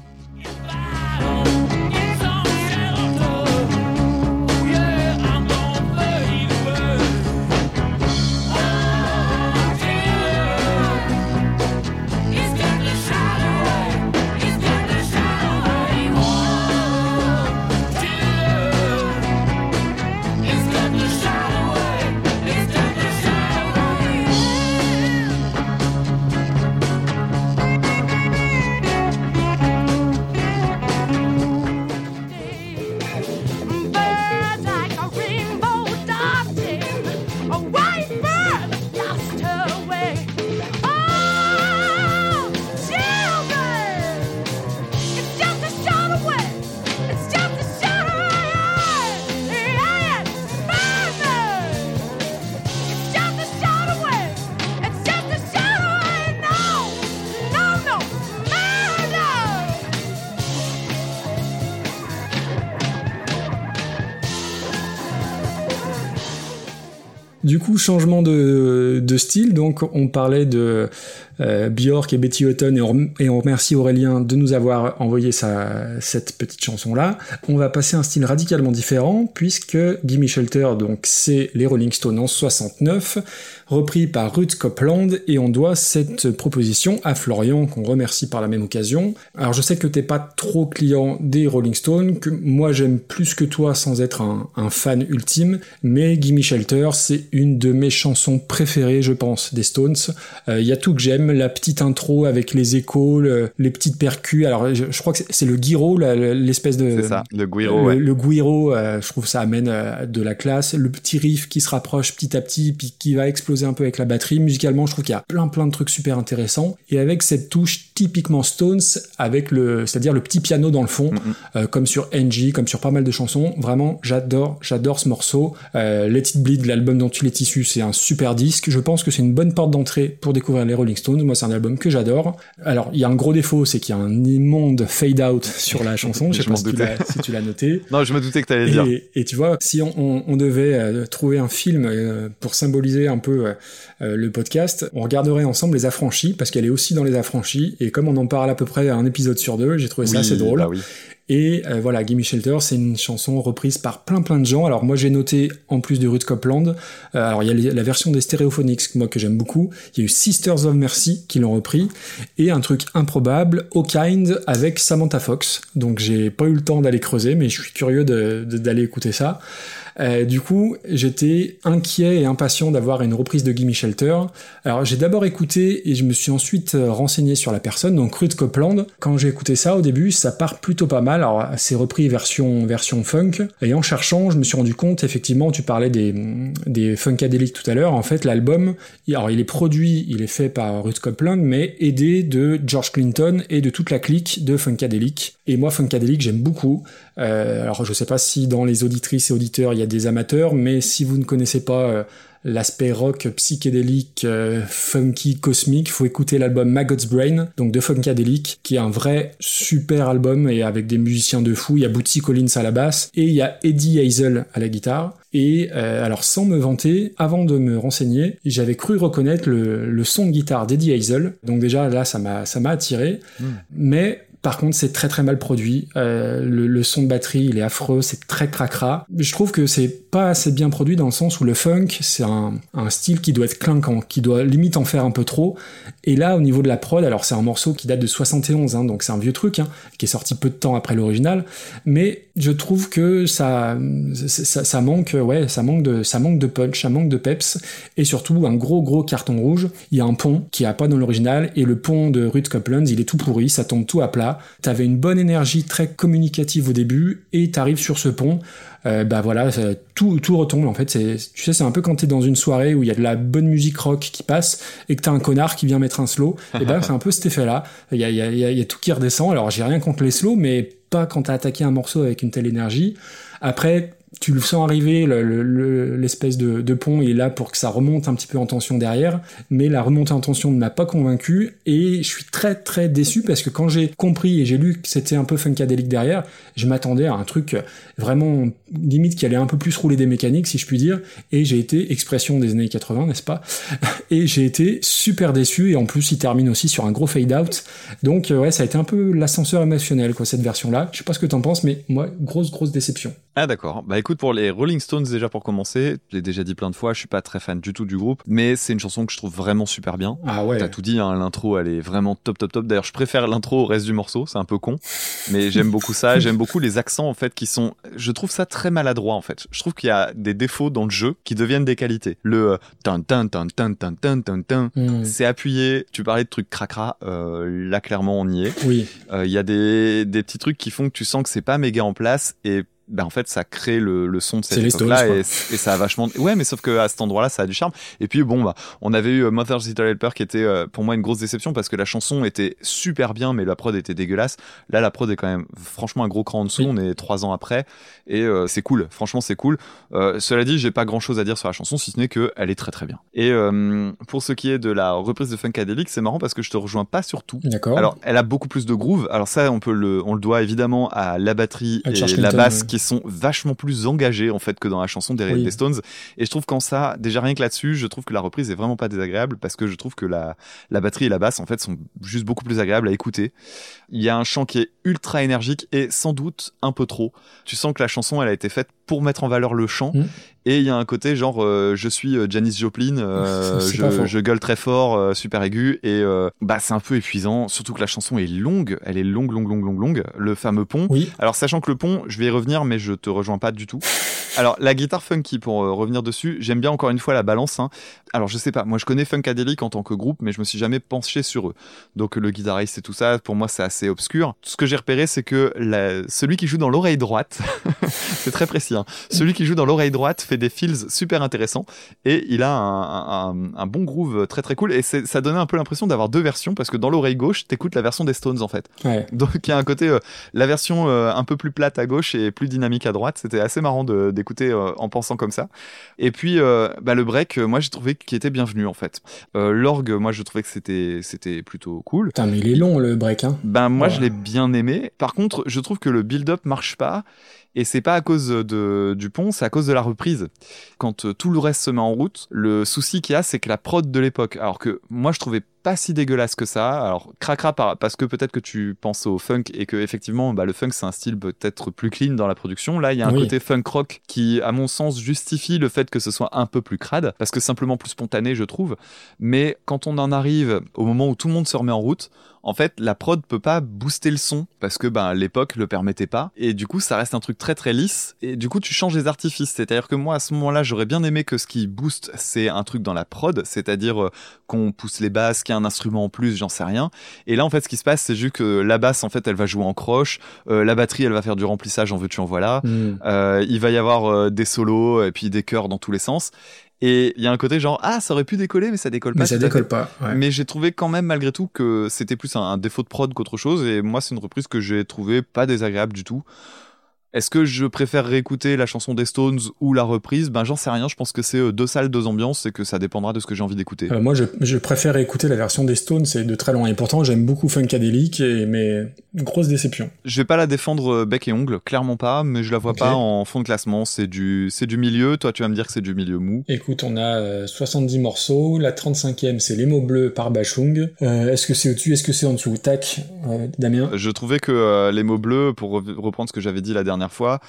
Changement de, de style. Donc, on parlait de euh, Björk et Betty Hutton et on, remercie Aurélien de nous avoir envoyé cette petite chanson-là. On va passer à un style radicalement différent puisque Gimme Shelter, donc, c'est les Rolling Stones en 69, repris par Ruth Copeland et on doit cette proposition à Florian qu'on remercie par la même occasion. Alors, je sais que t'es pas trop client des Rolling Stones, que moi j'aime plus que toi sans être un, un fan ultime, mais Gimme Shelter, c'est une de mes chansons préférées, je pense, des Stones. Il y a tout que j'aime, la petite intro avec les échos, le- les petites percus. Alors, je, je crois que c'est- le la- l'espèce de... C'est ça, le Guiro, Le, ouais. le guiro, euh, je trouve ça amène euh, de la classe. Le petit riff qui se rapproche petit à petit, puis qui va exploser un peu avec la batterie. Musicalement, je trouve qu'il y a plein plein de trucs super intéressants. Et avec cette touche typiquement Stones, avec le, c'est-à-dire le petit piano dans le fond, euh, comme sur NG, comme sur pas mal de chansons. Vraiment, j'adore, j'adore ce morceau. Let It Bleed, l'album dont il est issu, c'est un super disque. Je pense que c'est une bonne porte d'entrée pour découvrir les Rolling Stones. Moi, c'est un album que j'adore. Alors, il y a un gros défaut, c'est qu'il y a un immonde fade out sur la chanson. Je sais pas si tu l'as- si tu l'as noté. Non, je me doutais que t'allais le dire. Et, et tu vois, si on, on- on devait euh, trouver un film euh, pour symboliser un peu euh, le podcast, on regarderait ensemble Les Affranchis, parce qu'elle est aussi dans Les Affranchis, et comme on en parle à peu près un épisode sur deux, j'ai trouvé ça assez drôle. bah oui. Et euh, voilà, Gimme Shelter, c'est une chanson reprise par plein plein de gens. Alors moi j'ai noté, en plus de Ruth Copeland, euh, alors il y a la version des Stereophonics, moi que j'aime beaucoup, il y a eu Sisters of Mercy qui l'ont repris, et un truc improbable, O Kind avec Samantha Fox. Donc j'ai pas eu le temps d'aller creuser, mais je suis curieux d'aller écouter ça. Euh, du coup, j'étais inquiet et impatient d'avoir une reprise de Gimme Shelter. Alors, j'ai d'abord écouté et je me suis ensuite renseigné sur la personne, donc Ruth Copeland. Quand j'ai écouté ça au début, ça part plutôt pas mal. Alors c'est repris version version funk. Et en cherchant, je me suis rendu compte effectivement, tu parlais des des funkadelic tout à l'heure. En fait, l'album, alors il est produit, il est fait par Ruth Copeland, mais aidé de George Clinton et de toute la clique de funkadelic. Et moi, funkadelic, j'aime beaucoup. Euh, alors je sais pas si dans les auditrices et auditeurs il y a des amateurs, mais si vous ne connaissez pas euh, l'aspect rock psychédélique, euh, funky, cosmique, faut écouter l'album Maggot's Brain, donc de Funkadelic, qui est un vrai super album et avec des musiciens de fou. Il y a Bootsy Collins à la basse et il y a Eddie Hazel à la guitare. Et euh, alors sans me vanter, avant de me renseigner, j'avais cru reconnaître le, le son de guitare d'Eddie Hazel. Donc déjà là, ça m'a ça m'a attiré. Mais par contre, c'est très très mal produit. Euh, le, son de batterie, il est affreux, c'est très cracra. Je trouve que c'est pas assez bien produit dans le sens où le funk, c'est un, un style qui doit être clinquant, qui doit limite en faire un peu trop. Et là, au niveau de la prod, alors c'est un morceau qui date de 71, hein, donc c'est un vieux truc, hein, qui est sorti peu de temps après l'original. Mais je trouve que ça, ça, ça manque, ouais, ça manque de, ça manque de punch, ça manque de peps, et surtout un gros gros carton rouge. Il y a un pont qui a pas dans l'original, et le pont de Ruth Copeland, il est tout pourri, ça tombe tout à plat. T'avais une bonne énergie très communicative au début, et t'arrives sur ce pont. Euh, bah voilà, tout, tout retombe en fait. C'est, tu sais, c'est un peu quand t'es dans une soirée où il y a de la bonne musique rock qui passe et que t'as un connard qui vient mettre un slow. et ben c'est un peu cet effet-là. Il y a, y, a, y a tout qui redescend. Alors j'ai rien contre les slows, mais pas quand t'as attaqué un morceau avec une telle énergie. Après, tu le sens arriver, le- le- le- l'espèce de, de pont est là pour que ça remonte un petit peu en tension derrière, mais la remontée en tension ne m'a pas convaincu et je suis très très déçu parce que quand j'ai compris et j'ai lu que c'était un peu funkadelic derrière, je m'attendais à un truc vraiment limite qui allait un peu plus rouler des mécaniques si je puis dire. Et j'ai été expression des années 80 n'est-ce pas? Et j'ai été super déçu et en plus il termine aussi sur un gros fade out. Donc euh, ouais ça a été un peu l'ascenseur émotionnel quoi cette version là je sais pas ce que t'en penses mais moi grosse grosse déception Ah d'accord. Bah écoute, pour les Rolling Stones déjà pour commencer, je l'ai déjà dit plein de fois, je suis pas très fan du tout du groupe, mais c'est une chanson que je trouve vraiment super bien. ah ouais T'as tout dit, hein, l'intro elle est vraiment top top top. D'ailleurs je préfère l'intro au reste du morceau, c'est un peu con, mais j'aime beaucoup ça. J'aime beaucoup les accents en fait qui sont, je trouve ça très maladroit en fait. Je trouve qu'il y a des défauts dans le jeu qui deviennent des qualités. Le euh, tin tin tin tin tin tin tin tin, Hmm, c'est appuyé. Tu parlais de trucs cracra, euh, là clairement on y est. oui Euh, Il y a des, des petits trucs qui font que tu sens que c'est pas méga en place et ben en fait ça crée le, le son de cette époque-là et, et ça a vachement ouais mais sauf que à cet endroit-là ça a du charme. Et puis bon bah on avait eu euh, Mother's Little Helper qui était euh, pour moi une grosse déception parce que la chanson était super bien mais la prod était dégueulasse. Là la prod est quand même franchement un gros cran en dessous Oui. on est trois ans après et euh, c'est cool. Franchement c'est cool. Euh, cela dit j'ai pas grand chose à dire sur la chanson si ce n'est que elle est très très bien. Et pour ce qui est de la reprise de Funkadelic c'est marrant parce que je te rejoins pas sur tout. D'accord. Alors, elle a beaucoup plus de groove. Alors ça, on peut le, on le doit évidemment à la batterie À et la basse ouais. Qui sont vachement plus engagées en fait que dans la chanson des, Oui. des Stones. Et je trouve qu'en ça, déjà rien que là-dessus, je trouve que la reprise est vraiment pas désagréable parce que je trouve que la, la batterie et la basse en fait sont juste beaucoup plus agréables à écouter. Il y a un chant qui est ultra énergique et sans doute un peu trop. Tu sens que la chanson, elle a été faite pour mettre en valeur le chant. Mm. Et il y a un côté genre, euh, je suis euh, Janis Joplin, euh, je, je gueule très fort, euh, super aigu, et bah c'est un peu épuisant. Surtout que la chanson est longue, elle est longue, longue, longue, longue, longue. Le fameux pont. oui Alors sachant que le pont, je vais y revenir, mais je te rejoins pas du tout. Alors la guitare funky, pour euh, revenir dessus, j'aime bien encore une fois la balance. hein. Alors je sais pas, moi je connais Funkadelic en tant que groupe, mais je me suis jamais penché sur eux. Donc le guitariste et tout ça, pour moi c'est assez obscur. Ce que j'ai repéré, c'est que la- celui qui joue dans l'oreille droite, c'est très précis, hein, celui qui joue dans l'oreille droite fait des feels super intéressants et il a un, un- un bon groove très très cool. Et ça donnait un peu l'impression d'avoir deux versions parce que dans l'oreille gauche, t'écoutes la version des Stones en fait. ouais Donc il y a un côté, euh, la version euh, un peu plus plate à gauche et plus dynamique à droite. C'était assez marrant de- d'écouter euh, en pensant comme ça. Et puis euh, bah, le break, euh, moi j'ai trouvé qu'il était bienvenu en fait. L'orgue, moi je trouvais que c'était c'était plutôt cool. putain mais il est long le break hein Ben moi Ouais. je l'ai bien aimé. Par contre, je trouve que le build-up marche pas. Et c'est pas à cause de, du pont, c'est à cause de la reprise. Quand tout le reste se met en route, le souci qu'il y a, c'est que la prod de l'époque, alors que moi je trouvais pas si dégueulasse que ça. Alors cracra par, parce que peut-être que tu penses au funk et que effectivement bah, le funk c'est un style peut-être plus clean dans la production. Là il y a un Oui. côté funk rock qui à mon sens justifie le fait que ce soit un peu plus crade parce que simplement plus spontané je trouve. Mais quand on en arrive au moment où tout le monde se remet en route, en fait, la prod peut pas booster le son parce que ben l'époque le permettait pas et du coup ça reste un truc très très lisse et du coup tu changes les artifices. C'est-à-dire que moi à ce moment-là j'aurais bien aimé que ce qui booste c'est un truc dans la prod, c'est-à-dire euh, qu'on pousse les basses, qu'il y a un instrument en plus, j'en sais rien. Et là en fait ce qui se passe c'est juste que la basse en fait elle va jouer en croche, euh, la batterie elle va faire du remplissage en veux-tu en voilà. Hmm. Euh, il va y avoir des solos et puis des chœurs dans tous les sens. Et il y a un côté genre ah ça aurait pu décoller mais ça décolle pas. Mais ça décolle pas. ouais. Mais j'ai trouvé quand même malgré tout que c'était plus un, un défaut de prod qu'autre chose et moi c'est une reprise que j'ai trouvé pas désagréable du tout. Est-ce que je préfère réécouter la chanson des Stones ou la reprise? Ben j'en sais rien, je pense que c'est euh, deux salles, deux ambiances et que ça dépendra de ce que j'ai envie d'écouter. Euh, moi, je, je préfère écouter la version des Stones, c'est de très loin. Et pourtant, j'aime beaucoup Funkadelic, et, mais une grosse déception. Je vais pas la défendre euh, bec et ongle, clairement pas, mais je la vois pas en fond de classement, c'est du c'est du milieu, toi tu vas me dire que c'est du milieu mou. Écoute, on a euh, 70 morceaux. La 35e, c'est Les mots bleus par Bachung. Euh, est-ce que c'est au-dessus? Est-ce que c'est en dessous? Tac, euh, Damien Je trouvais que les mots bleus, pour re- reprendre ce que j'avais dit la dernière fois,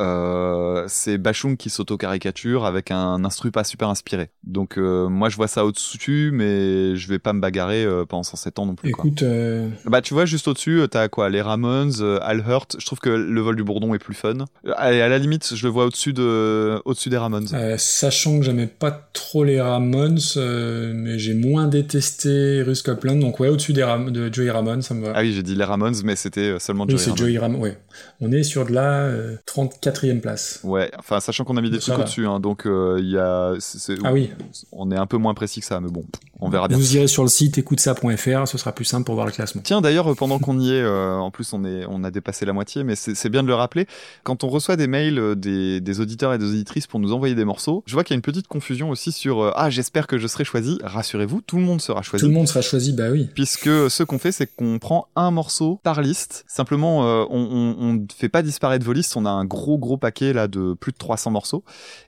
euh, c'est Bachung qui s'auto-caricature avec un instru pas super inspiré. Donc euh, moi je vois ça au-dessus, mais je vais pas me bagarrer euh, pendant 107 ans non plus. Écoute, bah tu vois juste au-dessus, t'as quoi Les Ramones, Al Hurt. Je trouve que le vol du bourdon est plus fun. Allez, à la limite, je le vois au-dessus de, au-dessus des Ramones. sachant que j'aimais pas trop les Ramones, mais j'ai moins détesté Russ donc ouais, au-dessus des Ram de Joey Ramone, ça me va. Ah oui, j'ai dit les Ramones, mais c'était seulement oui, Joey Ramone. Joey Ram ouais. On est sur de la 34 quatrième place. Ouais, enfin, sachant qu'on a mis des trucs au-dessus, hein, donc euh, il euh, y a. Ah oui. On est un peu moins précis que ça, mais bon, on verra bien. Vous irez sur le site écoutesa.fr, ce sera plus simple pour voir le classement. Tiens, d'ailleurs, euh, pendant qu'on y est, euh, en plus, on, est, on a dépassé la moitié, mais c'est bien de le rappeler. Quand on reçoit des mails des, auditeurs et des auditrices pour nous envoyer des morceaux, je vois qu'il y a une petite confusion aussi sur Ah, j'espère que je serai choisi. Rassurez-vous, tout le monde sera choisi. Tout le monde sera choisi, bah oui. Puisque ce qu'on fait, c'est qu'on prend un morceau par liste. Simplement, on ne fait pas disparaître vos listes, on a un gros gros paquet là de plus de 300 morceaux.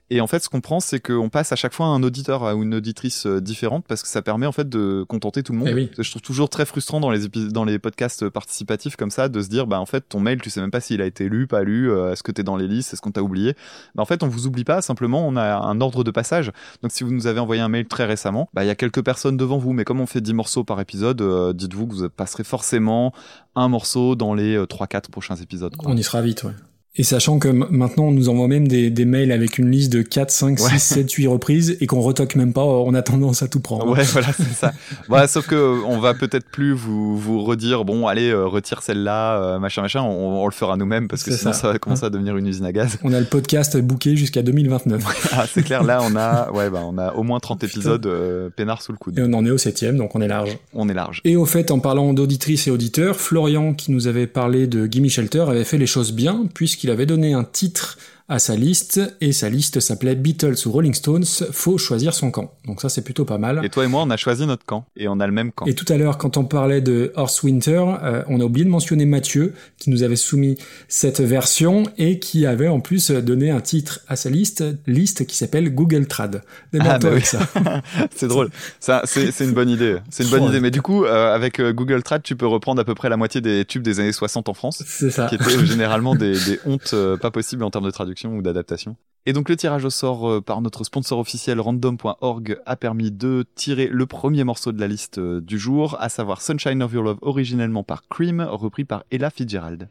Et en fait, ce qu'on prend, c'est qu'on passe à chaque fois un auditeur ou une auditrice euh, différente parce que ça permet en fait de contenter tout le monde. Eh oui. Je trouve toujours très frustrant dans les dans les podcasts participatifs comme ça de se dire bah en fait ton mail tu sais même pas s'il a été lu pas lu euh, est-ce que t'es dans les listes est-ce qu'on t'a oublié bah, en fait on vous oublie pas simplement on a un ordre de passage donc si vous nous avez envoyé un mail très récemment bah il y a quelques personnes devant vous mais comme on fait 10 morceaux par épisode euh, dites-vous que vous passerez forcément un morceau dans les 3-4 prochains épisodes quoi. On y sera vite, ouais. Et sachant que maintenant on nous envoie même des, des mails avec une liste de 4, 5, Ouais. 6, 7, 8 reprises et qu'on retoque même pas, on a tendance à tout prendre. Ouais, voilà, c'est ça. voilà, sauf que euh, on va peut-être plus vous vous redire bon, allez, euh, retire celle-là, euh, machin, machin. On, on le fera nous-mêmes parce que sinon ça. ça, va commencer à devenir une usine à gaz. On a le podcast booké jusqu'à 2029. ah, c'est clair. Là, on a, ouais, bah, on a au moins 30 épisodes euh, peinard sous le coude. Et on en est au septième, donc on est large. On est large. Et au fait, en parlant d'auditrices et auditeurs, Florian, qui nous avait parlé de Gimme Shelter, avait fait les choses bien, puisqu'il avait donné un titre à sa liste, et sa liste s'appelait Beatles ou Rolling Stones, faut choisir son camp. Donc ça, c'est plutôt pas mal. Et toi et moi, on a choisi notre camp et on a le même camp. Et tout à l'heure, quand on parlait de Horse Winter, euh, on a oublié de mentionner Mathieu, qui nous avait soumis cette version et qui avait en plus donné un titre à sa liste, liste qui s'appelle Google Trad. Démerde-toi Ah, bah oui. ça. c'est drôle. Ça, c'est une bonne idée. C'est une bonne idée. Mais du coup, euh, avec euh, Google Trad, tu peux reprendre à peu près la moitié des tubes des années 60 en France. C'est ça. qui étaient généralement des, des hontes euh, pas possibles en termes de traduction ou d'adaptation. Et donc le tirage au sort euh, par notre sponsor officiel random.org a permis de tirer le premier morceau de la liste euh, du jour, à savoir Sunshine of Your Love originellement par Cream, repris par Ella Fitzgerald.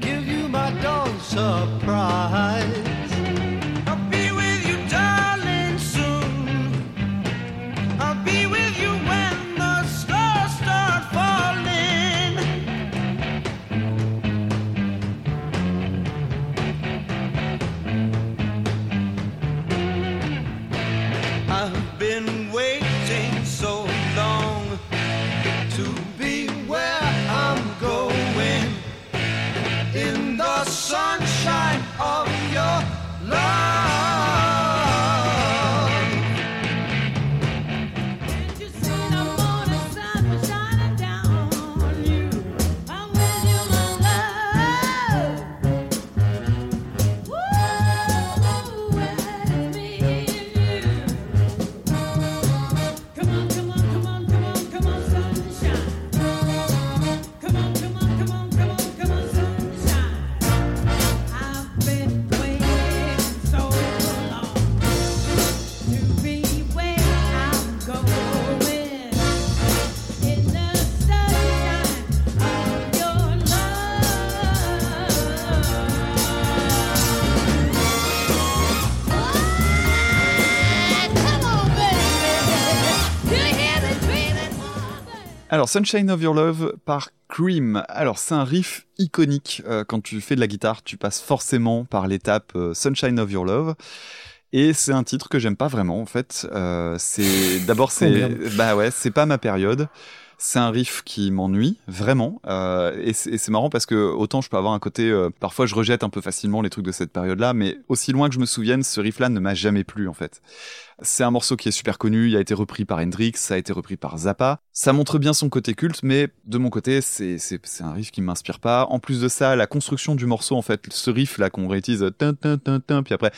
Give you my Alors, Sunshine of Your Love par Cream. Alors, c'est un riff iconique. Euh, quand tu fais de la guitare, tu passes forcément par l'étape euh, Sunshine of Your Love. Et c'est un titre que j'aime pas vraiment, en fait. Euh, c'est d'abord c'est merde. bah ouais, c'est pas ma période. C'est un riff qui m'ennuie vraiment, euh, et c'est et c'est marrant parce que autant je peux avoir un côté, euh, parfois je rejette un peu facilement les trucs de cette période-là, mais aussi loin que je me souvienne, ce riff-là ne m'a jamais plu en fait. C'est un morceau qui est super connu, il a été repris par Hendrix, ça a été repris par Zappa. Ça montre bien son côté culte, mais de mon côté, c'est un riff qui m'inspire pas. En plus de ça, la construction du morceau, en fait, ce riff là qu'on réutilise, tin tin tin tin, puis après.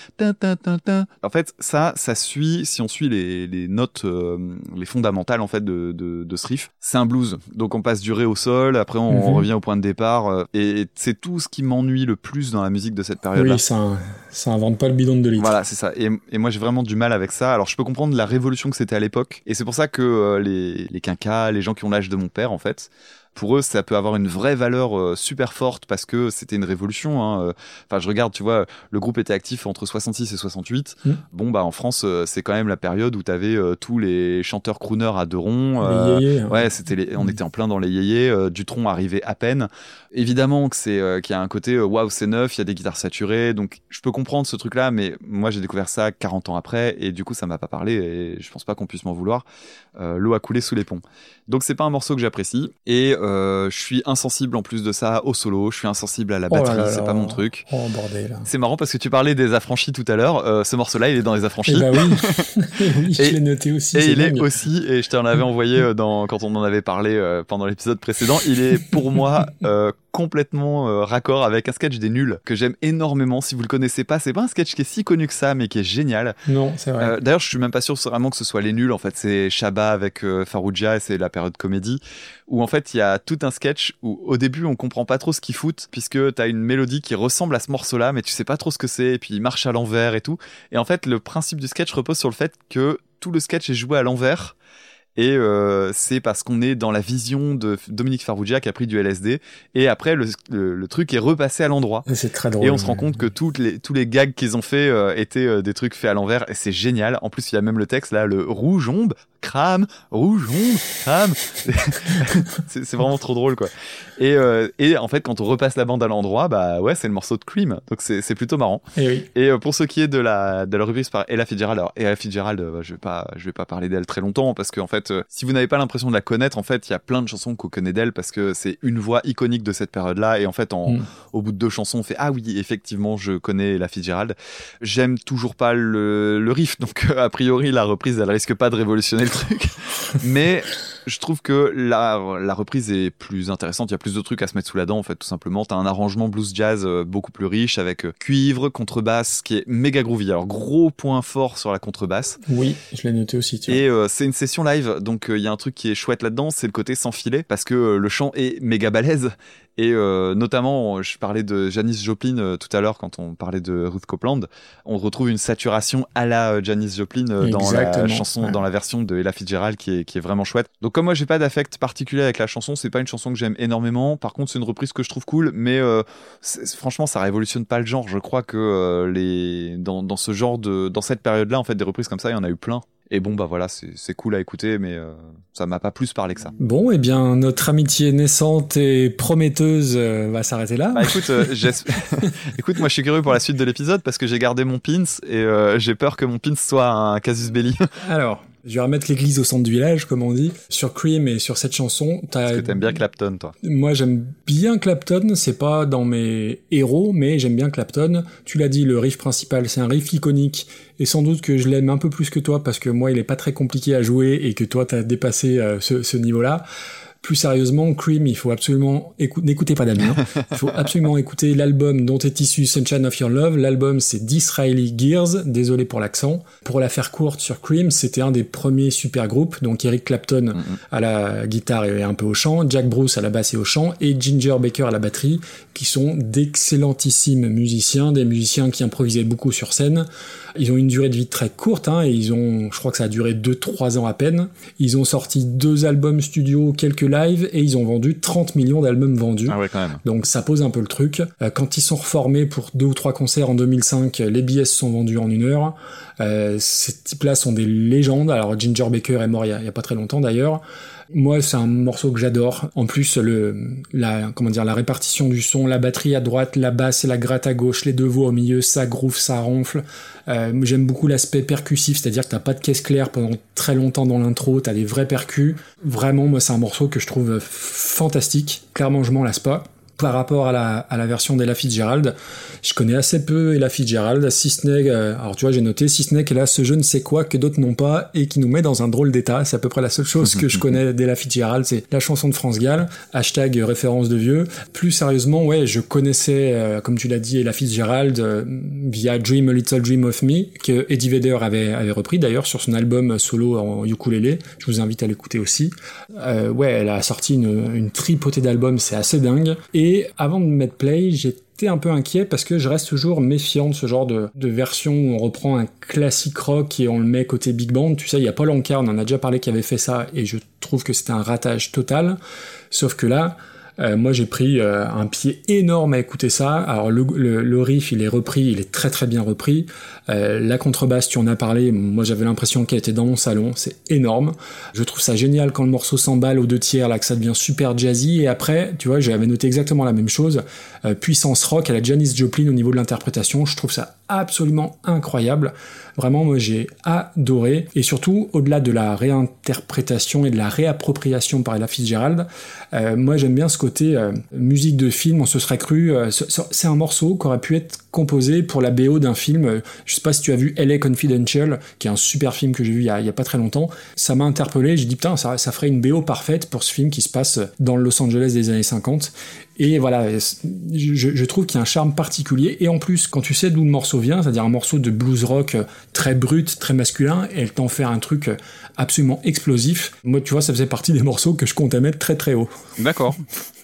En fait, ça, ça suit si on suit les les notes, euh, les fondamentales en fait de de, de ce riff. C'est un blues, donc on passe du ré au sol, après on, Mhm. revient au point de départ, euh, et c'est tout ce qui m'ennuie le plus dans la musique de cette période là. Oui, ça, ça invente pas le bidon de 2 litres. Voilà, c'est ça. Et, et moi, j'ai vraiment du mal avec ça. Alors, je peux comprendre la révolution que c'était à l'époque. Et c'est pour ça que euh, les, les quinquas, les gens qui ont l'âge de mon père, en fait, pour eux, ça peut avoir une vraie valeur euh, super forte parce que c'était une révolution. hein. Euh, Enfin, je regarde, tu vois, le groupe était actif entre 66 et 68. Mm. Bon, bah, en France, euh, c'est quand même la période où t'avais euh, tous les chanteurs crooners à deux ronds. Les yéyés. Ouais, c'était les, on Mm. était en plein dans les yéyés. Dutron arrivait à peine. Évidemment que c'est qu'il y a un côté waouh, c'est neuf, il y a des guitares saturées. Donc je peux comprendre ce truc-là, mais moi j'ai découvert ça 40 ans après et du coup ça m'a pas parlé et je pense pas qu'on puisse m'en vouloir. Euh, L'eau a coulé sous les ponts. Donc c'est pas un morceau que j'apprécie et euh, je suis insensible en plus de ça au solo. Je suis insensible à la Oh batterie, c'est pas mon truc. Oh bordel. C'est marrant parce que tu parlais des affranchis tout à l'heure. Euh, ce morceau-là, il est dans les affranchis. Eh bah oui, oui je Et- l'ai noté aussi. Et il est aussi, et je t'en avais envoyé euh, dans, quand on en avait parlé pendant l'épisode précédent, il est pour moi complètement euh, raccord avec un sketch des nuls que j'aime énormément. Si vous le connaissez pas, c'est pas un sketch qui est si connu que ça, mais qui est génial. Non, c'est vrai. Euh, D'ailleurs, je suis même pas sûr vraiment que ce soit les nuls. En fait, c'est Shabba avec euh, Farouja et c'est la période comédie où en fait il y a tout un sketch où au début on comprend pas trop ce qu'ils foutent puisque t'as une mélodie qui ressemble à ce morceau-là, mais tu sais pas trop ce que c'est et puis il marche à l'envers et tout. Et en fait, le principe du sketch repose sur le fait que tout le sketch est joué à l'envers. Et euh, c'est parce qu'on est dans la vision de Dominique Farrugia qui a pris du LSD. Et après, le, le- le truc est repassé à l'endroit. c'est très drôle. Et on se rend compte que toutes les, tous les gags qu'ils ont fait euh, étaient euh, des trucs faits à l'envers et c'est génial. En plus, il y a même le texte là, le rouge ombre, crame, rouge ombre, crame. c'est vraiment trop drôle quoi. Et, euh, et en fait, quand on repasse la bande à l'endroit, bah ouais, c'est le morceau de Cream. Donc c'est c'est plutôt marrant. Eh oui. Et euh, pour ce qui est de la de la reprise par Ella Fitzgerald, alors Ella Fitzgerald, je vais pas je vais pas parler d'elle très longtemps parce qu'en fait, euh, si vous n'avez pas l'impression de la connaître, en fait, il y a plein de chansons qu'on connaît d'elle parce que c'est une voix iconique de cette période-là. Et en fait, en Mm. au bout de deux chansons, on fait ah oui, effectivement, je connais Ella Fitzgerald. J'aime toujours pas le le riff, donc a priori la reprise, elle risque pas de révolutionner le truc, mais je trouve que la, la reprise est plus intéressante. Il y a plus de trucs à se mettre sous la dent, en fait, tout simplement. T'as un arrangement blues jazz euh, beaucoup plus riche avec euh, cuivre, contrebasse, qui est méga groovy. Alors, gros point fort sur la contrebasse. Oui, je l'ai noté aussi. Tu vois. Et euh, c'est une session live, donc euh, il y a un truc qui est chouette là-dedans, c'est le côté sans filet, parce que euh, le chant est méga balèze. Et euh, notamment, je parlais de Janis Joplin euh, tout à l'heure quand on parlait de Ruth Copeland. On retrouve une saturation à la euh, Janis Joplin euh, dans la chanson, ouais. dans la version de Ella Fitzgerald qui est, qui est vraiment chouette. Donc comme moi j'ai pas d'affect particulier avec la chanson, c'est pas une chanson que j'aime énormément. Par contre c'est une reprise que je trouve cool, mais euh, franchement ça révolutionne pas le genre. Je crois que euh, les dans, dans ce genre de dans cette période-là en fait des reprises comme ça il y en a eu plein. Et bon bah voilà c'est cool à écouter, mais euh, ça m'a pas plus parlé que ça. Bon, eh bien, notre amitié naissante et prometteuse euh, va s'arrêter là. Bah écoute, euh, écoute, moi je suis curieux pour la suite de l'épisode parce que j'ai gardé mon pins et euh, j'ai peur que mon pins soit un casus belli. Alors, je vais remettre l'église au centre du village, comme on dit. Sur Cream et sur cette chanson, Parce t'as que t'aimes bien Clapton, toi. Moi, j'aime bien Clapton. C'est pas dans mes héros, mais j'aime bien Clapton. Tu l'as dit, le riff principal, c'est un riff iconique. Et sans doute que je l'aime un peu plus que toi, parce que moi, il est pas très compliqué à jouer et que toi, t'as dépassé euh, ce, ce niveau-là. Plus sérieusement, Cream, il faut absolument écouter, n'écoutez pas Damien. Il faut absolument écouter l'album dont est issu Sunshine of Your Love. L'album, c'est Disraeli Gears. Désolé pour l'accent. Pour la faire courte sur Cream, c'était un des premiers super groupes. Donc Eric Clapton à la guitare et un peu au chant, Jack Bruce à la basse et au chant, et Ginger Baker à la batterie, qui sont d'excellentissimes musiciens, des musiciens qui improvisaient beaucoup sur scène. Ils ont une durée de vie très courte, hein, et ils ont, je crois que ça a duré 2-3 ans à peine. Ils ont sorti deux albums studio, quelques et ils ont vendu 30 millions d'albums vendus. Ah ouais, quand même. Donc ça pose un peu le truc. Euh, Quand ils sont reformés pour deux ou trois concerts en 2005, les billets se sont vendus en une heure. Euh, ces types-là sont des légendes. Alors Ginger Baker est mort il y a, il y a pas très longtemps d'ailleurs. Moi, c'est un morceau que j'adore. En plus, le, la, comment dire, la répartition du son, la batterie à droite, la basse et la gratte à gauche, les deux voix au milieu, ça groove, ça ronfle. Euh, J'aime beaucoup l'aspect percussif, c'est-à-dire que t'as pas de caisse claire pendant très longtemps dans l'intro, t'as des vrais percus. Vraiment, moi, c'est un morceau que je trouve fantastique. Clairement, je m'en lasse pas. Par rapport à la, à la version d'Ella Fitzgerald, je connais assez peu Ella Fitzgerald, si ce n'est, euh, alors tu vois, j'ai noté, si ce n'est qu'elle a ce je ne sais quoi que d'autres n'ont pas et qui nous met dans un drôle d'état. C'est à peu près la seule chose que je connais d'Ella Fitzgerald, c'est la chanson de France Gall, hashtag référence de vieux. Plus sérieusement, ouais, je connaissais, euh, comme tu l'as dit, Ella Fitzgerald euh, via Dream a Little Dream of Me, que Eddie Vedder avait, avait repris d'ailleurs sur son album solo en ukulélé. Je vous invite à l'écouter aussi. Euh, ouais, elle a sorti une, une tripotée d'albums, c'est assez dingue. Et avant de mettre play, j'étais un peu inquiet parce que je reste toujours méfiant de ce genre de, de version où on reprend un classique rock et on le met côté big band. Tu sais, il y a Paul Anka, on en a déjà parlé qui avait fait ça et je trouve que c'était un ratage total. Sauf que là, euh, moi j'ai pris euh, un pied énorme à écouter ça. Alors le, le, le, riff il est repris, il est très très bien repris. Euh, la contrebasse tu en as parlé, moi j'avais l'impression qu'elle était dans mon salon, c'est énorme. Je trouve ça génial quand le morceau s'emballe aux deux tiers, là que ça devient super jazzy. Et après, tu vois, j'avais noté exactement la même chose. Euh, puissance rock à la Janis Joplin au niveau de l'interprétation, je trouve ça absolument incroyable. Vraiment, moi j'ai adoré. Et surtout, au-delà de la réinterprétation et de la réappropriation par Ella Fitzgerald, euh, moi j'aime bien ce côté euh, musique de film, on se serait cru. Euh, c'est un morceau qui aurait pu être composé pour la BO d'un film. Je sais pas si tu as vu LA Confidential, qui est un super film que j'ai vu il y, a, il y a pas très longtemps. Ça m'a interpellé, j'ai dit putain, ça, ça ferait une BO parfaite pour ce film qui se passe dans le Los Angeles des années 50. Et voilà, je, trouve qu'il y a un charme particulier. Et en plus, quand tu sais d'où le morceau vient, c'est-à-dire un morceau de blues rock très brut, très masculin, elle t'en fait un truc absolument explosif. Moi, tu vois, ça faisait partie des morceaux que je comptais mettre très très haut. D'accord.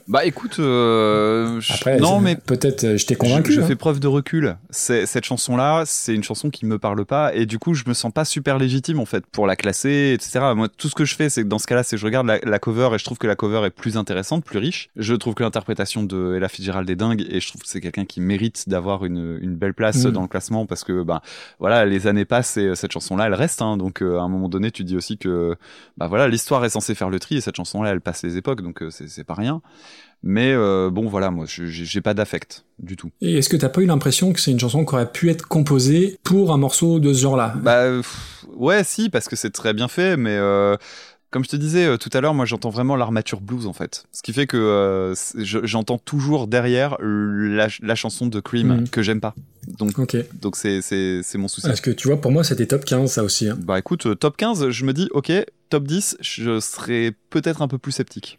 Bah écoute, euh, je- Après, non mais peut-être euh, je t'ai convaincu. Je, je hein. fais preuve de recul. C'est, cette chanson-là, c'est une chanson qui me parle pas et du coup, je me sens pas super légitime en fait pour la classer, etc. Moi, tout ce que je fais, c'est que dans ce cas-là, c'est je regarde la, la cover et je trouve que la cover est plus intéressante, plus riche. Je trouve que l'interprétation de Ella Fitzgerald est dingue et je trouve que c'est quelqu'un qui mérite d'avoir une, une belle place Mm. dans le classement parce que bah voilà, les années passent et cette chanson-là, elle reste. Hein, donc euh, à un moment donné, tu dis aussi que bah voilà, l'histoire est censée faire le tri et cette chanson-là, elle passe les époques, donc euh, c'est pas rien. Mais euh, bon, voilà, moi, j'ai pas d'affect du tout. Et est-ce que t'as pas eu l'impression que c'est une chanson qui aurait pu être composée pour un morceau de ce genre-là? Bah pff, ouais, si, parce que c'est très bien fait, mais euh, comme je te disais euh, tout à l'heure, moi j'entends vraiment l'armature blues en fait. Ce qui fait que euh, j'entends toujours derrière la, la chanson de Cream Mhm. que j'aime pas. Donc donc c'est mon souci. Parce que tu vois, pour moi, c'était top 15, ça aussi. hein. Bah écoute, top 15, je me dis ok, top 10, je serais peut-être un peu plus sceptique.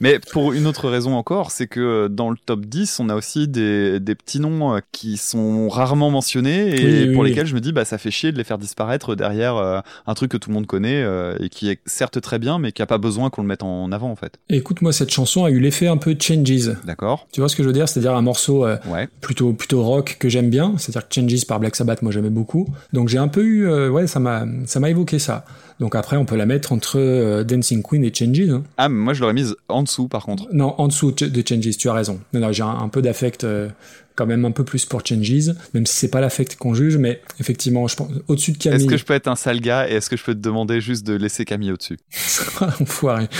Mais pour une autre raison encore, c'est que euh, dans le top 10, on a aussi des, des petits noms euh, qui sont rarement mentionnés et Oui, oui, pour oui. lesquels je me dis bah ça fait chier de les faire disparaître derrière euh, un truc que tout le monde connaît euh, et qui est certes très bien mais qui a pas besoin qu'on le mette en avant en fait. Et écoute, moi, cette chanson a eu l'effet un peu Changes. D'accord Tu vois ce que je veux dire? C'est-à-dire un morceau euh, Ouais. plutôt plutôt rock que j'aime bien. C'est-à-dire que Changes par Black Sabbath, moi, j'aimais beaucoup. Donc j'ai un peu eu, ouais, ça m'a ça m'a évoqué ça. Donc après, on peut la mettre entre euh, Dancing Queen et Changes. hein. Ah mais moi je l'aurais mise en dessous par contre. Non, en dessous de Changes, tu as raison. Non, non, j'ai un, un peu d'affect, euh, quand même un peu plus pour Changes, même si c'est pas l'affect qu'on juge, mais effectivement, je pense au-dessus de Camille. Est-ce que je peux être un sale gars et est-ce que je peux te demander juste de laisser Camille au-dessus? Enfoiré.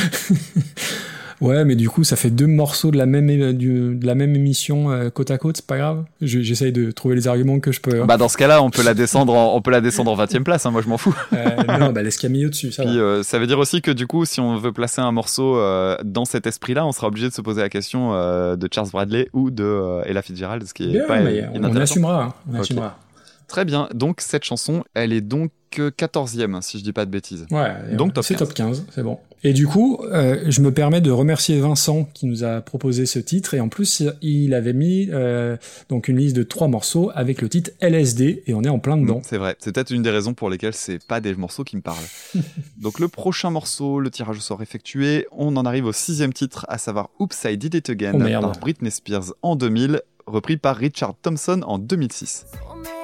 ouais, mais du coup, ça fait deux morceaux de la même, du- de la même émission euh, côte à côte, c'est pas grave. Je- J'essaye de trouver les arguments que je peux. hein. Bah dans ce cas-là, on peut la descendre en, on peut la descendre en 20e place, hein, moi je m'en fous. Euh, non, bah laisse Camille au-dessus, ça Puis va. euh, ça veut dire aussi que du coup, si on veut placer un morceau dans cet esprit-là, on sera obligé de se poser la question de Charles Bradley ou de Ella Fitzgerald, ce qui est Bien, pas mais on, on assumera. hein, on Ok. assumera. Très bien. Donc cette chanson, elle est donc euh, 14e, si je dis pas de bêtises. Ouais, Donc top c'est 15. top 15, c'est bon. Et du coup, euh, je me permets de remercier Vincent qui nous a proposé ce titre et en plus il avait mis euh, donc une liste de trois morceaux avec le titre LSD et on est en plein dedans. C'est vrai. C'est peut-être une des raisons pour lesquelles c'est pas des morceaux qui me parlent. Donc le prochain morceau, le tirage au sort effectué, on en arrive au sixième titre, à savoir Oops I Did It Again Oh, par Britney Spears en 2000, repris par Richard Thompson en 2006. So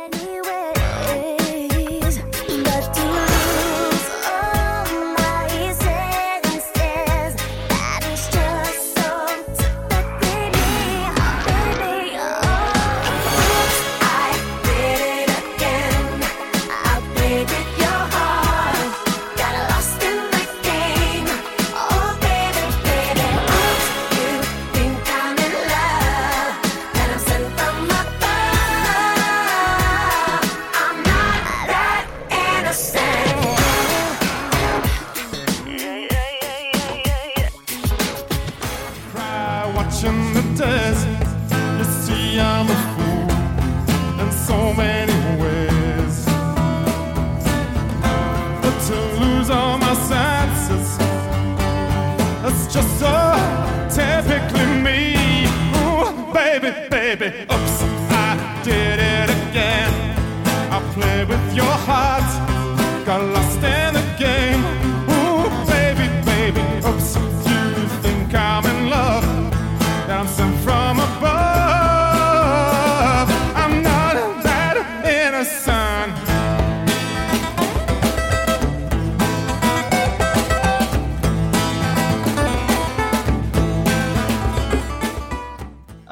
baby. Oops,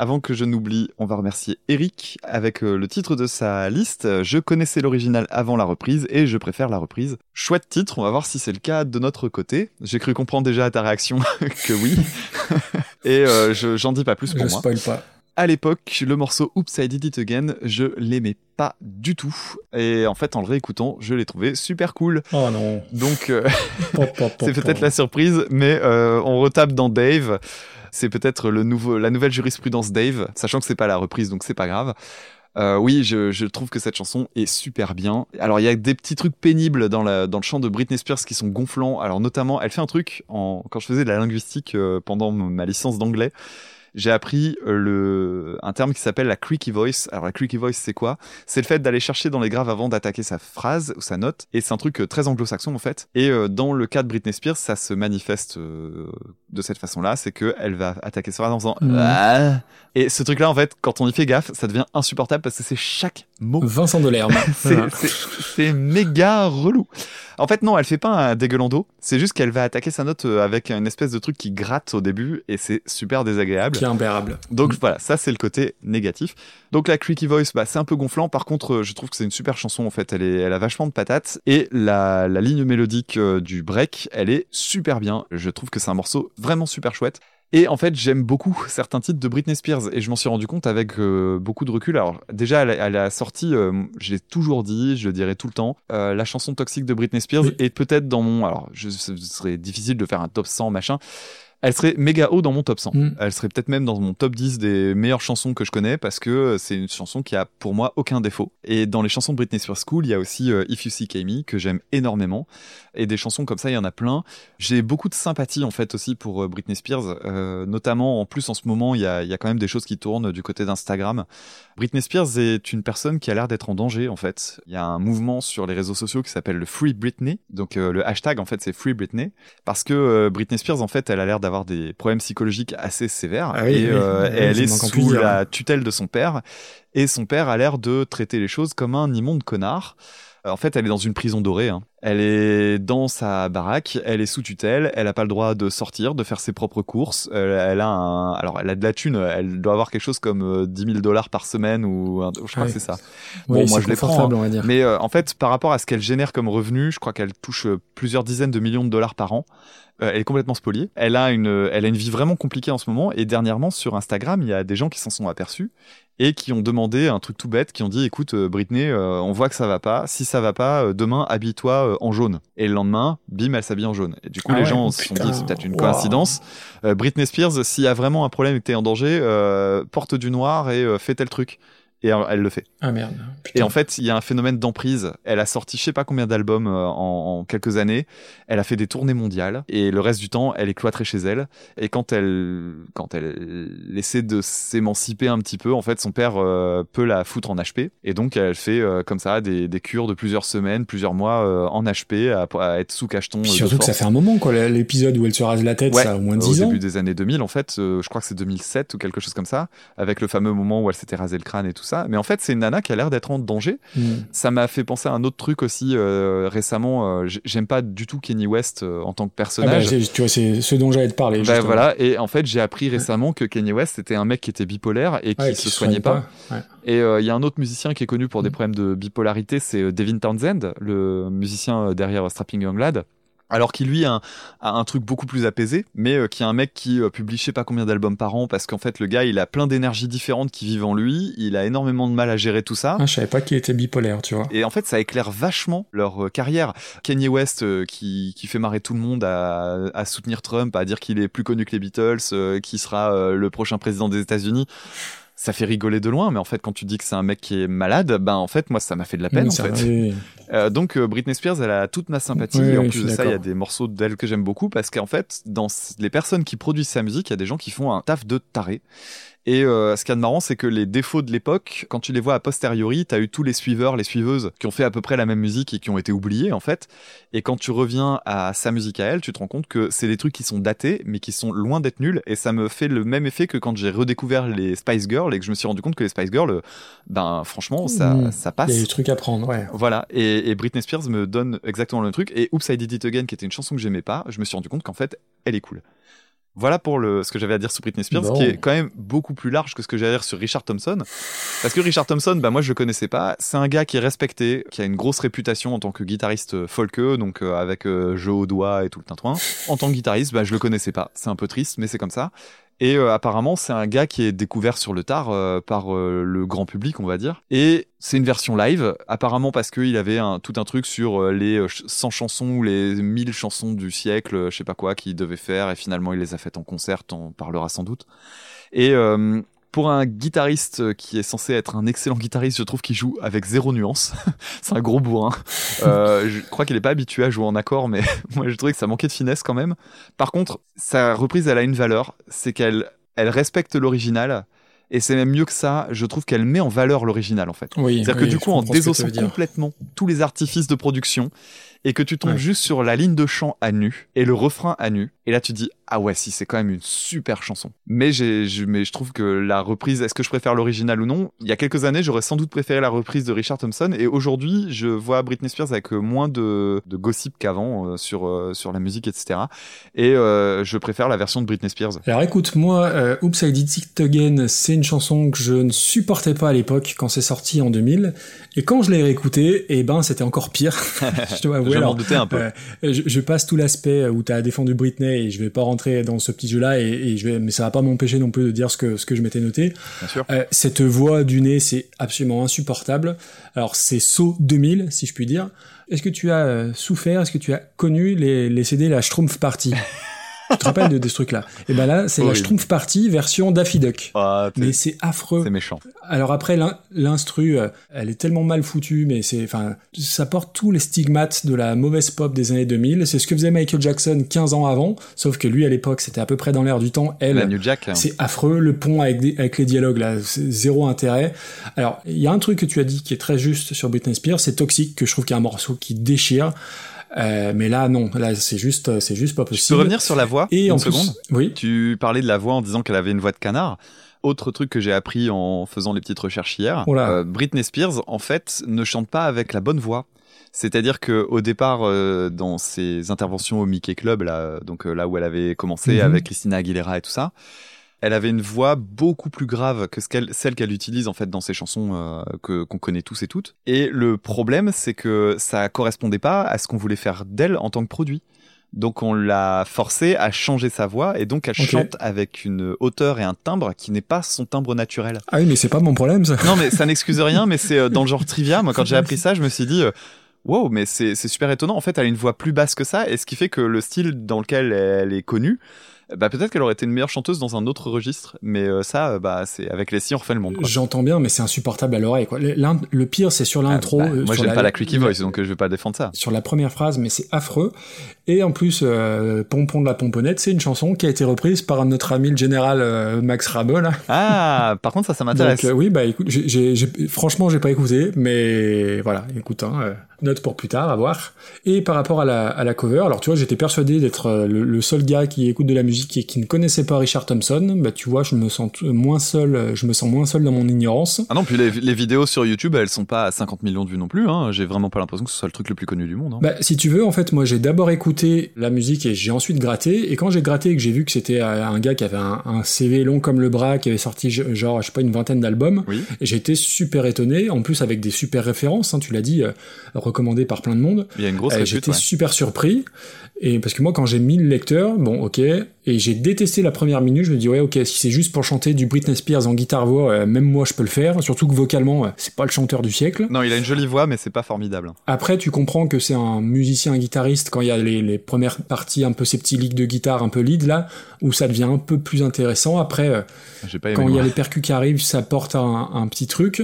Avant que je n'oublie, on va remercier Eric avec euh, le titre de sa liste. Je connaissais l'original avant la reprise et je préfère la reprise. Chouette titre, on va voir si c'est le cas de notre côté. J'ai cru comprendre déjà à ta réaction que oui. et euh, je- j'en dis pas plus pour Je moi. spoil pas. À l'époque, le morceau Oops, I Did It Again, je l'aimais pas du tout. Et en fait, en le réécoutant, je l'ai trouvé super cool. Oh non. Donc, euh, c'est peut-être la surprise, mais euh, on retape dans Dave. C'est peut-être le nouveau, la nouvelle jurisprudence Dave, sachant que c'est pas la reprise, donc c'est pas grave. Euh, oui, je, trouve que cette chanson est super bien. Alors il y a des petits trucs pénibles dans, dans le chant de Britney Spears qui sont gonflants. Alors notamment, elle fait un truc en, quand je faisais de la linguistique euh, pendant ma licence d'anglais. J'ai appris euh, le, un terme qui s'appelle la creaky voice. Alors la creaky voice, c'est quoi? C'est le fait d'aller chercher dans les graves avant d'attaquer sa phrase ou sa note. Et c'est un truc euh, très anglo-saxon en fait. Et euh, dans le cas de Britney Spears, ça se manifeste de cette façon-là, c'est que elle va attaquer sa phrase en faisant Mhm. Ah et ce truc-là, en fait, quand on y fait gaffe, ça devient insupportable parce que c'est chaque mot. Vincent Delerme. C'est Voilà. méga relou. En fait, non, elle fait pas un dégueulando. C'est juste qu'elle va attaquer sa note euh, avec une espèce de truc qui gratte au début et c'est super désagréable. Qui est imbérable. Donc Mm. voilà, ça c'est le côté négatif. Donc la creaky voice, bah, c'est un peu gonflant. Par contre, euh, je trouve que c'est une super chanson en fait. Elle, est, elle a vachement de patates et la, la ligne mélodique euh, du break, elle est super bien. Je trouve que c'est un morceau vraiment super chouette. Et en fait, j'aime beaucoup certains titres de Britney Spears et je m'en suis rendu compte avec euh, beaucoup de recul. Alors déjà, elle, elle a sorti, euh, je l'ai toujours dit, je le dirai tout le temps, euh, la chanson toxique de Britney Spears Oui. est peut-être dans mon, alors je, ce serait difficile de faire un top 100 machin. Elle serait méga haut dans mon top 100. Mm. Elle serait peut-être même dans mon top 10 des meilleures chansons que je connais parce que c'est une chanson qui a pour moi aucun défaut. Et dans les chansons de Britney Spears Cool, il y a aussi euh, If You See Me que j'aime énormément. Et des chansons comme ça, il y en a plein. J'ai beaucoup de sympathie en fait aussi pour euh, Britney Spears, euh, notamment en plus en ce moment, il y a, il y a quand même des choses qui tournent du côté d'Instagram. Britney Spears est une personne qui a l'air d'être en danger en fait. Il y a un mouvement sur les réseaux sociaux qui s'appelle le Free Britney. Donc euh, le hashtag en fait c'est Free Britney parce que euh, Britney Spears en fait elle a l'air d'avoir des problèmes psychologiques assez sévères Ah oui, et, oui. euh, Oui, et elle est sous la tutelle de son père et son père a l'air de traiter les choses comme un immonde connard. Euh, En fait, elle est dans une prison dorée. hein. Elle est dans sa baraque, elle est sous tutelle, elle a pas le droit de sortir, de faire ses propres courses. Euh, elle a un, alors elle a de la thune, elle doit avoir quelque chose comme euh, 10 000 dollars par semaine ou un- je crois Ouais. que c'est ça. Bon, moi je les prends. hein. on va dire. Mais euh, en fait, par rapport à ce qu'elle génère comme revenu, je crois qu'elle touche euh, plusieurs dizaines de millions de dollars par an. Euh, elle est complètement spoliée. Elle a une, euh, elle a une vie vraiment compliquée en ce moment. Et dernièrement, sur Instagram, il y a des gens qui s'en sont aperçus et qui ont demandé un truc tout bête, qui ont dit, écoute, euh, Britney, euh, on voit que ça va pas. Si ça va pas, euh, demain, habille-toi euh, en jaune. Et le lendemain, bim, elle s'habille en jaune. Et du coup, Ah les ouais, gens oh se sont dit, c'est peut-être une Wow. coïncidence. Britney Spears, s'il y a vraiment un problème et que t'es en danger, porte du noir et fais tel truc. Et euh, elle le fait. Ah merde. Et en fait, il y a un phénomène d'emprise. Elle a sorti je sais pas combien d'albums euh, en, en quelques années. Elle a fait des tournées mondiales et le reste du temps, elle est cloîtrée chez elle. Et quand elle, quand elle essaie de s'émanciper un petit peu, en fait, son père euh, peut la foutre en HP. Et donc, elle fait euh, comme ça des, des cures de plusieurs semaines, plusieurs mois euh, en HP à, à être sous cacheton. Puis surtout que ça fait un moment, quoi. L'épisode où elle se rase la tête, Ouais, ça a au moins au 10 ans. début des années 2000, en fait, je crois que c'est 2007 ou quelque chose comme ça, avec le fameux moment où elle s'était rasé le crâne et tout ça. Mais en fait, c'est une nana qui a l'air d'être en danger. Mm. Ça m'a fait penser à un autre truc aussi euh, récemment. euh, J'aime pas du tout Kenny West euh, en tant que Ah bah, personnage. tu vois, c'est ce dont j'allais te parler. Bah, justement. voilà, et en fait j'ai appris récemment que Kanye West c'était un mec qui était bipolaire et qui Ouais, se soignait pas. Ouais. Et il y a un autre musicien qui est connu pour des Mm. problèmes de bipolarité, c'est Devin Townsend, le musicien derrière Strapping Young Lad. Alors qui lui a un, a un truc beaucoup plus apaisé, mais euh, qui est un mec qui euh, publie je sais pas combien d'albums par an parce qu'en fait le gars il a plein d'énergies différentes qui vivent en lui, il a énormément de mal à gérer tout ça. Ah, je savais pas qu'il était bipolaire, tu vois. Et en fait, ça éclaire vachement leur euh, carrière. Kanye West, euh, qui, qui fait marrer tout le monde à, à soutenir Trump, à dire qu'il est plus connu que les Beatles, qui sera le prochain président des États-Unis. Ça fait rigoler de loin, mais en fait, quand tu dis que c'est un mec qui est malade, ben en fait, moi, ça m'a fait de la peine. En ça- fait. oui, oui. Euh, donc euh, Britney Spears, elle a toute ma sympathie. Et en plus de ça, il y a des morceaux d'elle que j'aime beaucoup parce qu'en fait, dans les personnes qui produisent sa musique, il y a des gens qui font un taf de taré Et euh, ce qu'il y a de marrant, c'est que les défauts de l'époque, quand tu les vois a posteriori, t'as eu tous les suiveurs, les suiveuses qui ont fait à peu près la même musique et qui ont été oubliés en fait. Et quand tu reviens à sa musique à elle, tu te rends compte que c'est des trucs qui sont datés, mais qui sont loin d'être nuls. Et ça me fait le même effet que quand j'ai redécouvert les Spice Girls et que je me suis rendu compte que les Spice Girls, euh, ben franchement, ça, Mm. ça Il passe. y a des trucs à prendre, ouais. Voilà, et, et Britney Spears me donne exactement le même truc. Et Oops, I Did It Again, qui était une chanson que j'aimais pas, je me suis rendu compte qu'en fait, elle est cool. Voilà pour le, ce que j'avais à dire sur Britney Spears, qui est quand même beaucoup plus large que ce que j'allais dire sur Richard Thompson. Parce que Richard Thompson, bah moi je le connaissais pas. C'est un gars qui est respecté, qui a une grosse réputation en tant que guitariste euh, folkeux, donc euh, avec euh, jeu au doigt et tout le tintouin. En tant que guitariste, bah je le connaissais pas. C'est un peu triste, mais c'est comme ça. Et euh, apparemment, c'est un gars qui est découvert sur le tard euh, par euh, le grand public, on va dire. Et c'est une version live, apparemment parce qu'il avait un, tout un truc sur les euh, ch- 100 chansons ou les 1000 chansons du siècle, je sais pas quoi, qu'il devait faire, et finalement il les a faites en concert, on parlera sans doute. Et pour un guitariste qui est censé être un excellent guitariste, je trouve qu'il joue avec zéro nuance. c'est un gros bourrin. Euh, je crois qu'il est pas habitué à jouer en accord, mais moi je trouvais que ça manquait de finesse quand même. Par contre, sa reprise, elle a une valeur, c'est qu'elle elle respecte l'original. Et c'est même mieux que ça, je trouve qu'elle met en valeur l'original en fait. Oui, C'est-à-dire oui, que du coup, en désossant complètement tous les artifices de production, et que tu tombes Ouais. juste sur la ligne de chant à nu, et le refrain à nu, et là tu dis, ah ouais, si, c'est quand même une super chanson. Mais, je, mais je trouve que la reprise, est-ce que je préfère l'original ou non? Il y a quelques années, j'aurais sans doute préféré la reprise de Richard Thompson, et aujourd'hui, je vois Britney Spears avec moins de, de gossip qu'avant euh, sur, euh, sur la musique, etc. Et euh, je préfère la version de Britney Spears. Alors écoute, moi, Oops, I Did It Again, c'est une chanson que je ne supportais pas à l'époque quand c'est sorti en 2000. Et quand je l'ai réécoutée, eh ben, c'était encore pire. je dois avouer. je m'en doutais un peu. je, je passe tout l'aspect où tu as défendu Britney et je vais pas rentrer dans ce petit jeu-là, et, et je vais, mais ça va pas m'empêcher non plus de dire ce que, ce que je m'étais noté. Bien sûr. Euh, cette voix du nez, c'est absolument insupportable. Alors, c'est saut 2000, si je puis dire. Est-ce que tu as euh, souffert, est-ce que tu as connu les, les CD La Schtroumpf Party? Tu te rappelles de, de ce truc-là? Et ben là, c'est la. Schtroumpf Party version Daffy Duck. Ah, Mais c'est affreux. c'est méchant. Alors après, l'in- l'instru, euh, elle est tellement mal foutue, mais c'est, enfin, ça porte tous les stigmates de la mauvaise pop des années 2000. C'est ce que faisait Michael Jackson 15 ans avant, sauf que lui, à l'époque, c'était à peu près dans l'air du temps. Elle, hein. c'est affreux, le pont avec, des- avec les dialogues là, c'est zéro intérêt. Alors, il y a un truc que tu as dit qui est très juste sur Britney Spears, c'est Toxic, que je trouve qu'il y a un morceau qui déchire. Euh, mais là, non, là, c'est juste, c'est juste pas Je peux possible. revenir sur la voix Et une en plus, seconde oui. Tu parlais de la voix en disant qu'elle avait une voix de canard. Autre truc que j'ai appris en faisant les petites recherches hier, euh, Britney Spears en fait ne chante pas avec la bonne voix. C'est-à-dire que au départ, euh, dans ses interventions au Mickey Club, là, donc euh, là où elle avait commencé Mhm. avec Christina Aguilera et tout ça, elle avait une voix beaucoup plus grave que celle qu'elle utilise en fait dans ses chansons euh, que qu'on connaît tous et toutes. Et le problème, c'est que ça correspondait pas à ce qu'on voulait faire d'elle en tant que produit. Donc on l'a forcée à changer sa voix et donc elle chante avec une hauteur et un timbre qui n'est pas son timbre naturel. Ah oui, mais c'est pas mon problème, ça. Non mais ça n'excuse rien, mais c'est euh, dans le genre trivia. Moi quand j'ai appris ça, je me suis dit euh, wow, mais c'est super étonnant. En fait, elle a une voix plus basse que ça et ce qui fait que le style dans lequel elle est connue, bah peut-être qu'elle aurait été une meilleure chanteuse dans un autre registre, mais euh, ça, euh, bah c'est avec les si on refait le monde. J'entends bien, mais c'est insupportable à l'oreille. quoi. Le pire, c'est sur l'intro. Ah, bah, euh, moi j'aime pas la clicky voice, donc je vais pas défendre ça. sur la première phrase, mais c'est affreux. Et en plus, euh, Pompon de la Pomponnette, c'est une chanson qui a été reprise par notre ami le général Max Rabel. là. Ah, par contre ça, ça m'intéresse. Oui, bah écoute, j'ai- j'ai- j'ai- franchement, j'ai pas écouté, mais voilà, écoute, hein, note pour plus tard, à voir. Et par rapport à la, à la cover, alors tu vois, j'étais persuadé d'être le, le seul gars qui écoute de la musique et qui ne connaissait pas Richard Thompson. Bah tu vois, je me sens moins seul, je me sens moins seul dans mon ignorance. Ah non, puis les, les vidéos sur YouTube, elles sont pas à 50 millions de vues non plus. Hein. J'ai vraiment pas l'impression que ce soit le truc le plus connu du monde. Hein. Bah, si tu veux, en fait, moi, j'ai d'abord écouté la musique et j'ai ensuite gratté. Et quand j'ai gratté et que j'ai vu que c'était euh, un gars qui avait un, un CV long comme le bras, qui avait sorti genre, je sais pas, une vingtaine d'albums, Oui. j'ai été super étonné. En plus, avec des super références, hein, tu l'as dit, euh, recommandé par plein de monde. Il y a une grosse Euh, J'étais ouais. super surpris. Et parce que moi, quand j'ai mis le lecteur, bon, ok, et j'ai détesté la première minute, je me dis, ouais, ok, si c'est juste pour chanter du Britney Spears en guitare-voix, euh, même moi, je peux le faire. Surtout que vocalement, euh, c'est pas le chanteur du siècle. Non, il a une jolie voix, mais c'est pas formidable. Après, tu comprends que c'est un musicien, un guitariste quand il y a les, les premières parties un peu ces petits licks de guitare un peu lead là, où ça devient un peu plus intéressant. Après, euh, J'ai pas aimé. quand il y a les percus qui arrivent, ça porte un, un petit truc.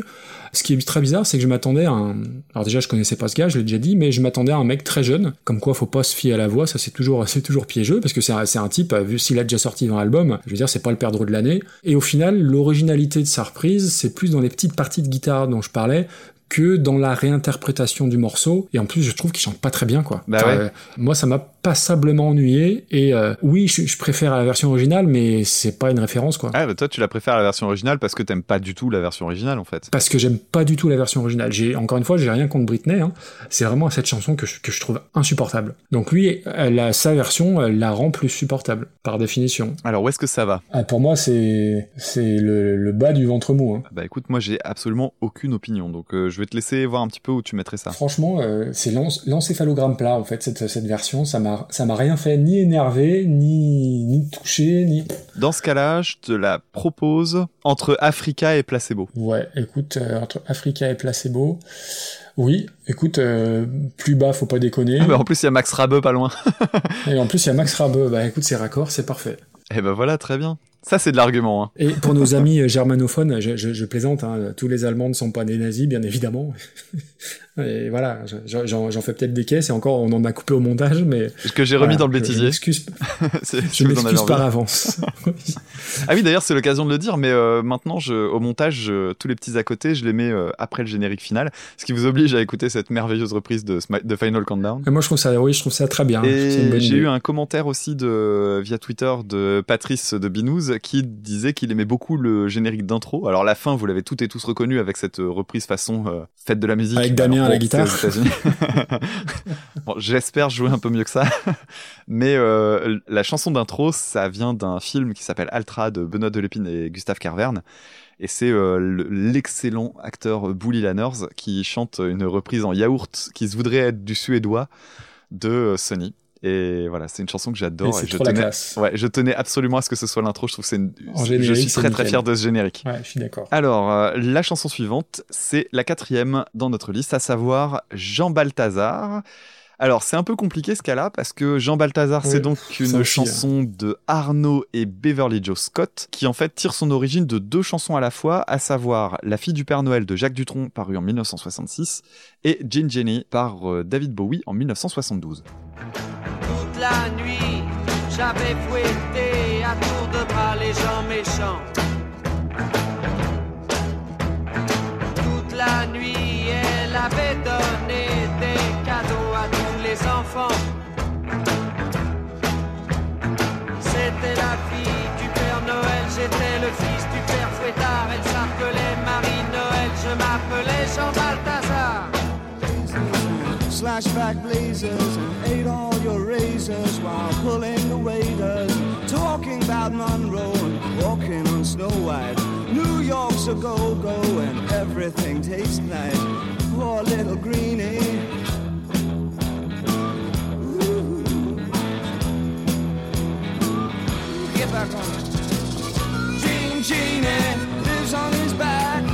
Ce qui est très bizarre, c'est que je m'attendais à un... Alors déjà, je connaissais pas ce gars, je l'ai déjà dit, mais je m'attendais à un mec très jeune. Comme quoi, faut pas se fier à la voix, ça c'est toujours, c'est toujours piégeux, parce que c'est un, un type, vu s'il a déjà sorti 20 albums, je veux dire, c'est pas le perdreau de l'année. Et au final, l'originalité de sa reprise, c'est plus dans les petites parties de guitare dont je parlais, que dans la réinterprétation du morceau. Et en plus, je trouve qu'il chante pas très bien, quoi. Bah ouais. euh, moi, ça m'a passablement ennuyé. Et euh, oui, je, je préfère la version originale, mais c'est pas une référence, quoi. Ah, bah toi, tu la préfères la version originale parce que t'aimes pas du tout la version originale, en fait. Parce que j'aime pas du tout la version originale. J'ai encore une fois, j'ai rien contre Britney. Hein. C'est vraiment cette chanson que je, que je trouve insupportable. Donc lui, elle a, sa version, elle la rend plus supportable par définition. Alors, où est-ce que ça va? Ah, pour moi, c'est c'est le, le bas du ventre mou. Hein. Bah écoute, moi, j'ai absolument aucune opinion, donc euh, je vais te laisser voir un petit peu où tu mettrais ça. Franchement, euh, c'est l'en- l'encéphalogramme plat en fait cette, cette version. Ça m'a ça m'a rien fait ni énervé, ni ni touché, ni. Dans ce cas-là, je te la propose entre Africa et Placebo. Ouais, écoute, euh, entre Africa et Placebo. Oui, écoute, euh, plus bas, faut pas déconner. Ah, bah, en plus, il y a Max Rabe pas loin. Et en plus, il y a Max Rabe. Bah écoute, c'est raccord, c'est parfait. Et ben voilà, très bien. Ça, c'est de l'argument. Hein. Et pour nos amis euh, germanophones, je, je, je plaisante, hein, tous les Allemands ne sont pas des nazis, bien évidemment. Et voilà, je- j'en fais peut-être des caisses, et encore, on en a coupé au montage, mais... Que j'ai remis voilà, dans le bêtisier. Je m'excuse C'est- je m'excuse par avance. Ah oui, d'ailleurs, c'est l'occasion de le dire, mais euh, maintenant, au montage, tous les petits à côté, je les mets euh, après le générique final, ce qui vous oblige à écouter cette merveilleuse reprise de, Final Countdown. Et moi, je trouve ça, oui, je trouve ça très bien. Et j'ai eu un commentaire aussi de via Twitter de Patrice de Qui disait qu'il aimait beaucoup le générique d'intro. Alors la fin, vous l'avez toutes et tous reconnu avec cette euh, reprise façon euh, fête de la musique Avec Damien à la guitare. bon, j'espère jouer un peu mieux que ça, mais euh, la chanson d'intro, ça vient d'un film qui s'appelle Altra de Benoît Delépine et Gustave Carverne. Et c'est euh, le- l'excellent acteur Bully Lanners qui chante une reprise en yaourt qui se voudrait être du suédois de Sony. Et voilà, c'est une chanson que Et j'adore. c'est et je tenais, classe. ouais, je tenais absolument à ce que ce soit l'intro. Je trouve que c'est une, je suis très très fier de ce générique. Ouais, je suis d'accord. Alors, euh, la chanson suivante, c'est la quatrième dans notre liste, à savoir Jean Balthazar. Alors, c'est un peu compliqué ce cas-là, parce que Jean Balthazar, c'est donc une aussi, hein. chanson de Arnaud et Beverly Joe Scott, qui en fait tire son origine de deux chansons à la fois, à savoir La fille du Père Noël de Jacques Dutronc, paru en 1966, et Gin Jenny par euh, David Bowie en 1972. La nuit, j'avais fouetté à tour de bras les gens méchants. Toute la nuit, elle avait donné des cadeaux à tous les enfants. C'était la fille du Père Noël, j'étais le fils Slashback blazers and ate all your razors while pulling the waiters. Talking about Monroe and walking on Snow White. New York's a go go and everything tastes nice. Poor little greenie. Ooh. Get back on. Gene Genie lives on his back.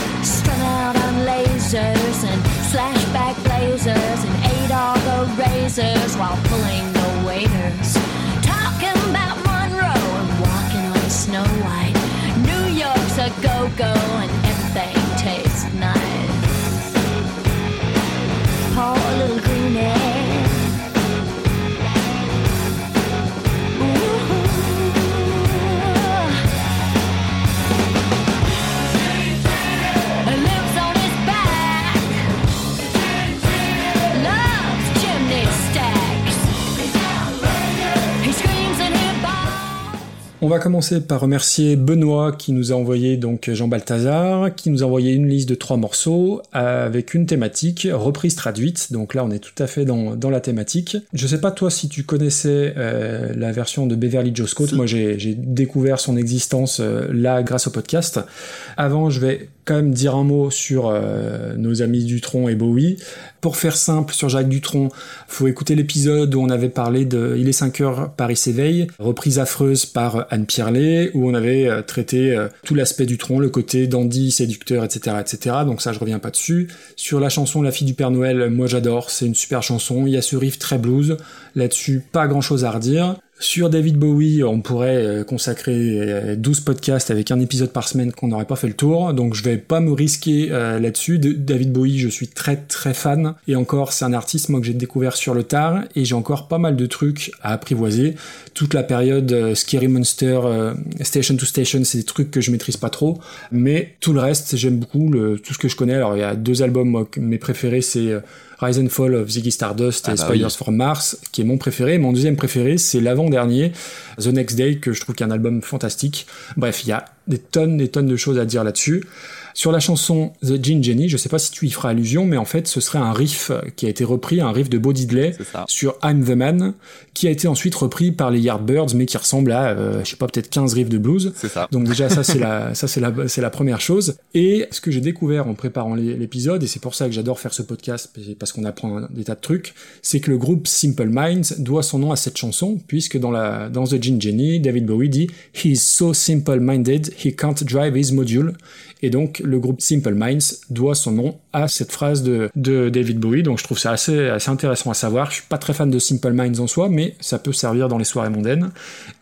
while pulling the waiters. Talking about Monroe and walking on Snow White. New York's a go-go and On va commencer par remercier Benoît qui nous a envoyé donc Jean Balthazar, qui nous a envoyé une liste de trois morceaux avec une thématique reprise traduite. Donc là, on est tout à fait dans, dans la thématique. Je sais pas toi si tu connaissais euh, la version de Beverly Joe Scott. Si. Moi, j'ai j'ai découvert son existence euh, là grâce au podcast. Avant, je vais quand même dire un mot sur euh, nos amis Dutron et Bowie. Pour faire simple sur Jacques Dutronc, faut écouter l'épisode où on avait parlé de Il est 5 heures, Paris s'éveille, reprise affreuse par Anne Pierlet, où on avait euh, traité euh, tout l'aspect Dutronc, le côté dandy, séducteur, etc., etc. Donc ça, je reviens pas dessus. Sur la chanson La fille du Père Noël, moi j'adore, c'est une super chanson. Il y a ce riff très blues. Là-dessus, pas grand chose à redire. Sur David Bowie, on pourrait euh, consacrer euh, 12 podcasts avec un épisode par semaine qu'on n'aurait pas fait le tour, donc je vais pas me risquer euh, là-dessus. De- David Bowie, je suis très très fan, et encore, c'est un artiste moi que j'ai découvert sur le tard, et j'ai encore pas mal de trucs à apprivoiser. Toute la période euh, Scary Monster, euh, Station to Station, c'est des trucs que je maîtrise pas trop, mais tout le reste, j'aime beaucoup tout ce que je connais. Alors il y a deux albums, moi, mes préférés, c'est euh, Rise and Fall of Ziggy Stardust Ah et bah Spiders oui. from Mars, qui est mon préféré. Mon deuxième préféré, c'est l'avant-dernier, The Next Day, que je trouve qu'il y a un album fantastique. Bref, il y a des tonnes, des tonnes de choses à dire là-dessus. Sur la chanson The Gin Jenny, je sais pas si tu y feras allusion, mais en fait, ce serait un riff qui a été repris, un riff de Bo Diddley sur I'm the Man, qui a été ensuite repris par les Yardbirds, mais qui ressemble à, euh, je sais pas, peut-être 15 riffs de blues. C'est ça. Donc déjà ça c'est la ça c'est la c'est la première chose et ce que j'ai découvert en préparant l'é- l'épisode et c'est pour ça que j'adore faire ce podcast parce qu'on apprend des tas de trucs, c'est que le groupe Simple Minds doit son nom à cette chanson puisque dans la dans The Gin Jenny, David Bowie dit He's so simple-minded he can't drive his module et donc le groupe Simple Minds doit son nom à cette phrase de, de David Bowie. Donc je trouve ça assez, assez intéressant à savoir. Je suis pas très fan de Simple Minds en soi, mais ça peut servir dans les soirées mondaines.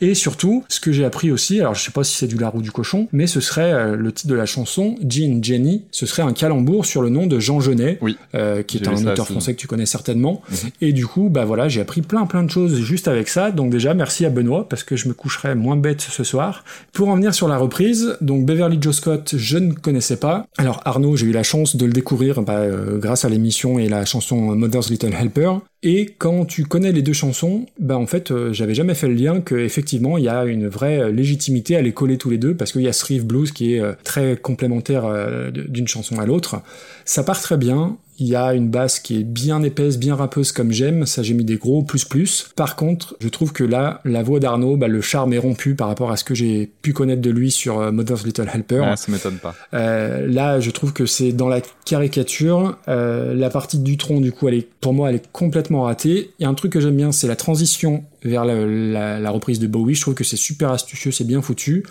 Et surtout, ce que j'ai appris aussi, alors je sais pas si c'est du lard ou du cochon, mais ce serait euh, le titre de la chanson, Jean Jenny, ce serait un calembour sur le nom de Jean Genet, Oui. euh, qui est un auteur aussi. français que tu connais certainement. Et du coup, bah voilà, j'ai appris plein plein de choses juste avec ça. Donc déjà, merci à Benoît parce que je me coucherai moins bête ce soir. Pour en venir sur la reprise, donc Beverly Joe Scott, je ne connaissais pas. Alors Arnaud, j'ai eu la chance de le découvrir bah, euh, grâce à l'émission et la chanson Mother's Little Helper. Et quand tu connais les deux chansons, bah en fait, euh, j'avais jamais fait le lien que effectivement il y a une vraie euh, légitimité à les coller tous les deux parce qu'il y a ce blues qui est très complémentaire d'une chanson à l'autre. Ça part très bien. Il y a une basse qui est bien épaisse, bien rappeuse comme j'aime. Ça, j'ai mis des gros plus plus. Par contre, je trouve que là, la voix d'Arnaud, bah, le charme est rompu par rapport à ce que j'ai pu connaître de lui sur euh, Mother's Little Helper. Ouais, ça m'étonne pas. Euh, là, je trouve que c'est dans la caricature. Euh, la partie du tronc, du coup, elle est, pour moi, elle est complètement ratée. Il y a un truc que j'aime bien, c'est la transition vers la, la- la reprise de Bowie. Je trouve que c'est super astucieux, c'est bien foutu.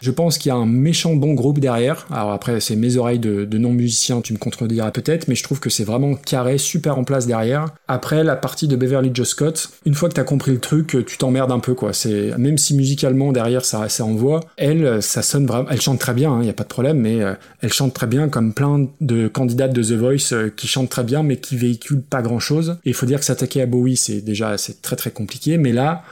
Je pense qu'il y a un méchant bon groupe derrière. Alors après, c'est mes oreilles de, de non-musicien, tu me contrediras peut-être, mais je trouve que c'est vraiment carré, super en place derrière. Après, la partie de Beverly Joe Scott, une fois que t'as compris le truc, tu t'emmerdes un peu, quoi. C'est, même si musicalement derrière ça, ça envoie, elle, ça sonne vraiment, elle chante très bien, il y a pas de problème, mais euh, elle chante très bien comme plein de candidates de The Voice euh, qui chantent très bien, mais qui véhiculent pas grand chose. Et il faut dire que s'attaquer à Bowie, c'est déjà, c'est très très compliqué, mais là,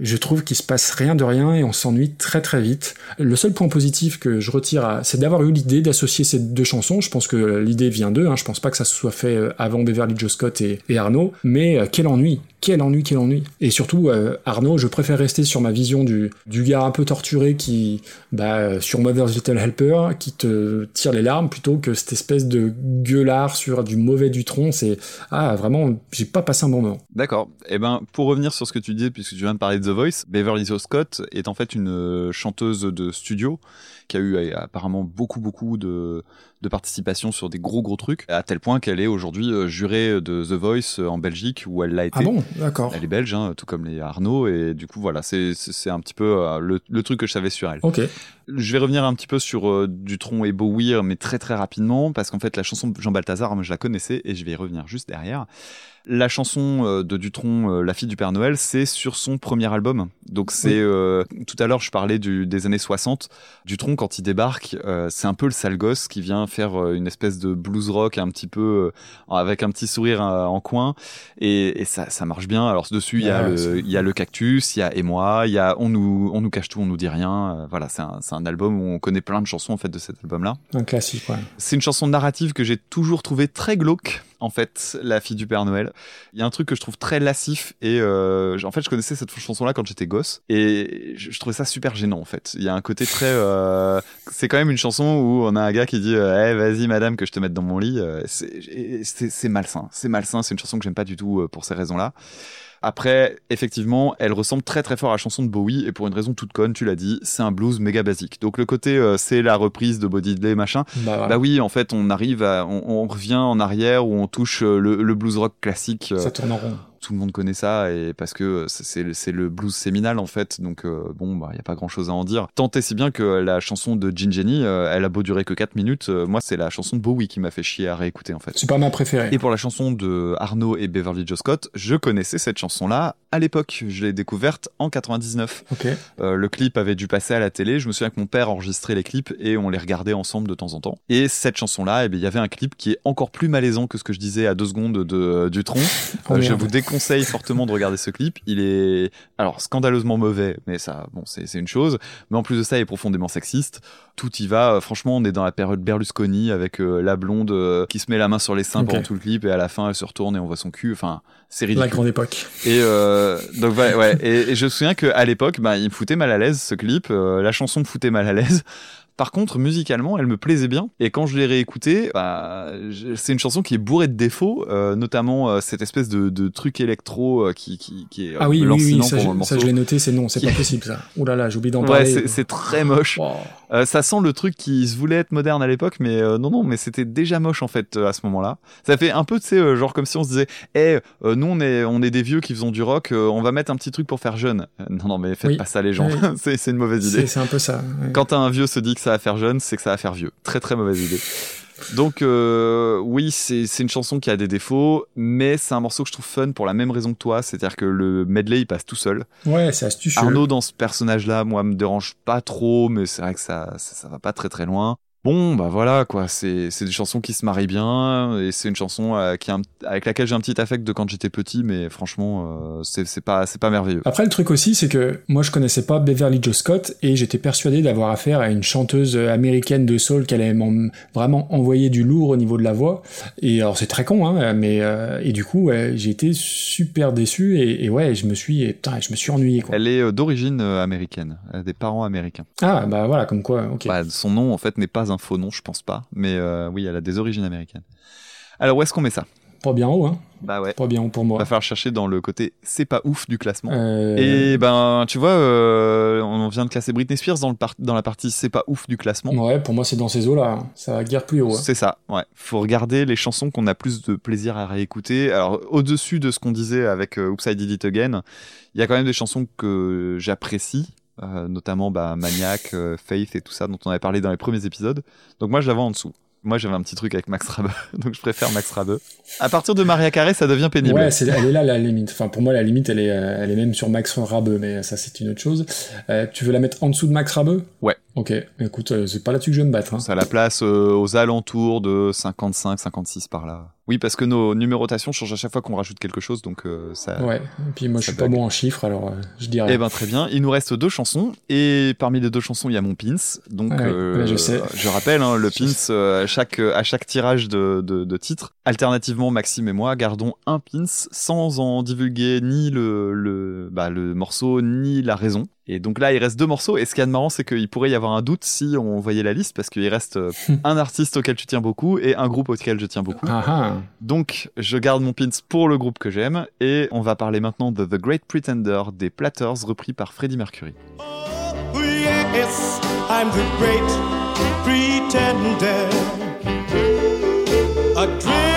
je trouve qu'il se passe rien de rien et on s'ennuie très très vite. Le seul point positif que je retire, c'est d'avoir eu l'idée d'associer ces deux chansons. Je pense que l'idée vient d'eux. Hein. Je pense pas que ça se soit fait euh, avant Beverly Joe Scott et, et Arnaud. Mais euh, quel ennui, quel ennui, quel ennui. Et surtout, euh, Arnaud, je préfère rester sur ma vision du, gars un peu torturé qui, bah, sur Mother's Little Helper, qui te tire les larmes plutôt que cette espèce de gueulard sur du mauvais du tronc. C'est ah vraiment, j'ai pas passé un bon moment. D'accord. Eh ben, pour revenir sur ce que tu dis, puisque tu viens de parler de The Voice, Beverly Scott est en fait une euh, chanteuse de studio qui a eu euh, apparemment beaucoup beaucoup de, de participation sur des gros gros trucs, à tel point qu'elle est aujourd'hui euh, jurée de The Voice euh, en Belgique où elle l'a été. Ah bon, d'accord. Elle est belge, hein, tout comme les Arnaud, et du coup voilà, c'est un petit peu euh, le, le truc que je savais sur elle. Ok. Je vais revenir un petit peu sur euh, Dutron et Bowie, mais très très rapidement, parce qu'en fait la chanson de Jean Balthazar, moi, je la connaissais et je vais y revenir juste derrière. La chanson euh, de Dutron, euh, La fille du Père Noël, c'est sur son premier album. Donc c'est Oui. euh, tout à l'heure je parlais du, des années 60. Dutron quand il débarque, euh, c'est un peu le sale gosse qui vient faire une espèce de blues rock un petit peu euh, avec un petit sourire en coin et, et ça, ça marche bien. Alors dessus il y a Ouais, le c'est- il y a le cactus, il y a et moi, il y a on nous on nous cache tout, on nous dit rien. Voilà, c'est un, c'est un album où on connaît plein de chansons en fait de cet album là. Un classique, ouais. C'est une chanson narrative que j'ai toujours trouvé très glauque. En fait, la fille du Père Noël. Il y a un truc que je trouve très lassif et euh, en fait, je connaissais cette chanson-là quand j'étais gosse et je, trouvais ça super gênant en fait. Il y a un côté très, euh, c'est quand même une chanson où on a un gars qui dit, euh, Eh, vas-y madame que je te mette dans mon lit. Euh, c'est malsain, c'est malsain. C'est une chanson que j'aime pas du tout euh, pour ces raisons-là. Après, effectivement, elle ressemble très très fort à la chanson de Bowie et pour une raison toute conne, tu l'as dit, c'est un blues méga basique. Donc le côté euh, c'est la reprise de Body Day machin. Bah. Bah oui, en fait, on arrive à, on, on revient en arrière où on touche euh, le, le blues rock classique. euh, Ça tourne en rond. Tout le monde connaît ça et parce que c'est- c'est le- blues séminal en fait donc euh, bon bah il y a pas grand chose à en dire tant et si bien que la chanson de Gin Jenny euh, elle a beau durer que 4 minutes euh, moi c'est la chanson de Bowie qui m'a fait chier à réécouter en fait C'est pas ma préférée. et pour la chanson de Arnaud et Beverly Joe Scott, je connaissais cette chanson-là à l'époque. Je l'ai découverte en 99. Ok. Euh, le clip avait dû passer à la télé. Je me souviens que mon père enregistrait les clips et on les regardait ensemble de temps en temps. Et cette chanson-là, eh bien, il y avait un clip qui est encore plus malaisant que ce que je disais à deux secondes de, du tronc. Oh, Euh, je vous déconseille fortement de regarder ce clip. Il est alors scandaleusement mauvais, mais ça, bon, c'est une chose. Mais en plus de ça, il est profondément sexiste. Tout y va. Franchement, on est dans la période Berlusconi avec euh, la blonde euh, qui se met la main sur les seins pendant tout le clip et à la fin, elle se retourne et on voit son cul. Enfin, c'est ridicule. La grande époque. Et euh, donc ouais, ouais. Et, et je me souviens qu'à l'époque, bah, il me foutait mal à l'aise ce clip. la chanson me foutait mal à l'aise. Par contre, musicalement, elle me plaisait bien. Et quand je l'ai réécoutée, bah, c'est une chanson qui est bourrée de défauts, euh, notamment euh, cette espèce de, de truc électro euh, qui, qui, qui est Ah oui, oui, oui, ça, pendant le je- ça morceau. je l'ai noté, c'est non, c'est Qui- pas possible ça. Ouh là là, j'ai oublié d'en Ouais, parler. c'est- très moche. Ça sent le truc qui se voulait être moderne à l'époque, mais non, non, mais c'était déjà moche en fait à ce moment-là. Ça fait un peu, tu sais, genre comme si on se disait, eh, euh, nous on est, on est des vieux qui faisons du rock, on va mettre un petit truc pour faire jeune. Non, non, mais faites Oui. pas ça les gens, c'est une mauvaise idée. c'est un peu ça. ouais. Quand un vieux se dit que ça va faire jeune, c'est que ça va faire vieux. Très très mauvaise idée. Donc euh, oui, c'est une chanson qui a des défauts, mais c'est un morceau que je trouve fun pour la même raison que toi, c'est-à-dire que le medley il passe tout seul. Ouais, c'est astucieux. Arnaud dans ce personnage-là, moi, me dérange pas trop, mais c'est vrai que ça, ça, ça va pas très très loin. Bon, bah voilà, quoi, c'est c'est des chansons qui se marient bien, et c'est une chanson euh, qui a un- avec laquelle j'ai un petit affect de quand j'étais petit, mais franchement, euh, c'est pas, c'est pas merveilleux. Après, le truc aussi, c'est que moi, je connaissais pas Beverly Joe Scott et j'étais persuadé d'avoir affaire à une chanteuse américaine de soul qui allait m'en- vraiment envoyer du lourd au niveau de la voix. Et alors, c'est très con, hein, mais euh, et du coup, j'ai été super déçu et, et ouais, je me suis, et, putain, je me suis ennuyé quoi. Elle est euh, d'origine euh, américaine, elle a des parents américains. Ah bah voilà, comme quoi, ok. Bah, son nom, en fait, n'est pas un faux nom, je pense pas, mais euh, oui, elle a des origines américaines. Alors, où est-ce qu'on met ça? Pas bien haut, hein. Bah ouais. Pas bien haut pour moi. Va falloir chercher dans le côté c'est pas ouf du classement. Euh, Et ben, tu vois, euh, on vient de classer Britney Spears dans, le par- dans la partie c'est pas ouf du classement. Ouais, pour moi, c'est dans ces eaux-là. hein. Ça va guère plus haut. hein. C'est ça, ouais. Faut regarder les chansons qu'on a plus de plaisir à réécouter. Alors, au-dessus de ce qu'on disait avec Oops, I Did It Again, il y a quand même des chansons que j'apprécie, euh, notamment bah, Maniac, euh, Faith et tout ça, dont on avait parlé dans les premiers épisodes. Donc moi, vois en dessous. Moi, j'avais un petit truc avec Max Rabe, donc je préfère Max Rabe. À partir de Maria Carey, ça devient pénible. Ouais, elle est là la limite. Enfin, pour moi, la limite, elle est, euh, elle est même sur Max Rabeux, mais ça, c'est une autre chose. Euh, tu veux la mettre en dessous de Max Rabeux Ouais. Ok. Écoute, c'est pas là-dessus que je vais me battre. Hein. Ça la place aux alentours de 55, 56 par là. Oui, parce que nos numérotations changent à chaque fois qu'on rajoute quelque chose, donc euh, ça. Ouais. Et puis moi, je suis pas bon en chiffres, alors euh, je dirais. Eh ben très bien. Il nous reste deux chansons et parmi les deux chansons, il y a mon pins. Donc euh, je sais. je rappelle hein, le pins euh, à chaque à chaque tirage de, de, de titre. Alternativement, Maxime et moi gardons un pins sans en divulguer ni le le bah, le morceau ni la raison. Et donc là, il reste deux morceaux. Et ce qui est de marrant, c'est qu'il pourrait y avoir un doute si on voyait la liste, parce qu'il reste euh, un artiste auquel tu tiens beaucoup et un groupe auquel je tiens beaucoup. Ah ah. Donc, je garde mon pins pour le groupe que j'aime et on va parler maintenant de The Great Pretender des Platters repris par Freddie Mercury. Oh, yes, I'm the great pretender. Adrift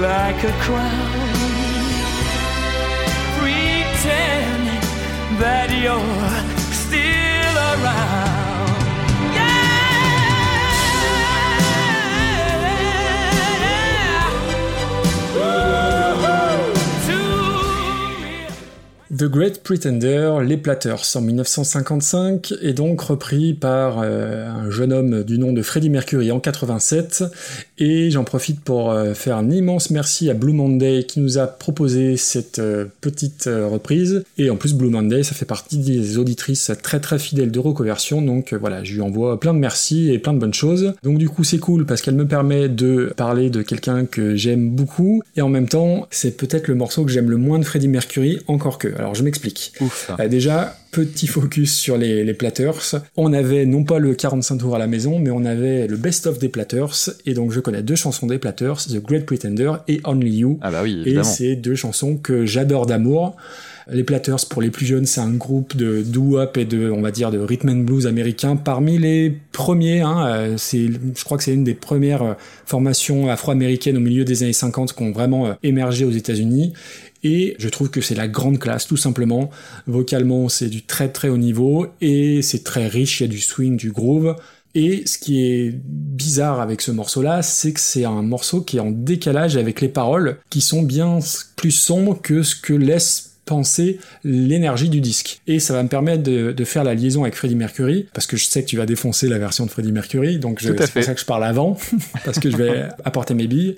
like a crown. Pretend that you're still around. The Great Pretender, Les Platters, en 1955, est donc repris par euh, un jeune homme du nom de Freddie Mercury en 87, et j'en profite pour euh, faire un immense merci à Blue Monday qui nous a proposé cette euh, petite reprise, et en plus Blue Monday, ça fait partie des auditrices très très fidèles de Recoversion, donc voilà, je lui envoie plein de merci et plein de bonnes choses. Donc du coup c'est cool parce qu'elle me permet de parler de quelqu'un que j'aime beaucoup, et en même temps c'est peut-être le morceau que j'aime le moins de Freddie Mercury, encore que. Je m'explique. Ouf. Euh, déjà, petit focus sur les, les Platters. On avait non pas le 45 tours à la maison, mais on avait le best-of des Platters, et donc je connais deux chansons des Platters, The Great Pretender et Only You. Ah bah oui, Et évidemment. c'est deux chansons que j'adore d'amour. Les Platters, pour les plus jeunes, c'est un groupe de doo-wop et de, on va dire, de rhythm and blues américain. Parmi les premiers, hein, euh, c'est, je crois que c'est une des premières euh, formations afro-américaines au milieu des années 50 qui ont vraiment émergé aux États-Unis. Et je trouve que c'est la grande classe, tout simplement. Vocalement, c'est du très très haut niveau et c'est très riche. Il y a du swing, du groove. Et ce qui est bizarre avec ce morceau-là, c'est que c'est un morceau qui est en décalage avec les paroles, qui sont bien plus sombres que ce que laisse penser l'énergie du disque. Et ça va me permettre de, de faire la liaison avec Freddie Mercury, parce que je sais que tu vas défoncer la version de Freddie Mercury, donc c'est pour ça que je parle avant, parce que je vais apporter mes billes.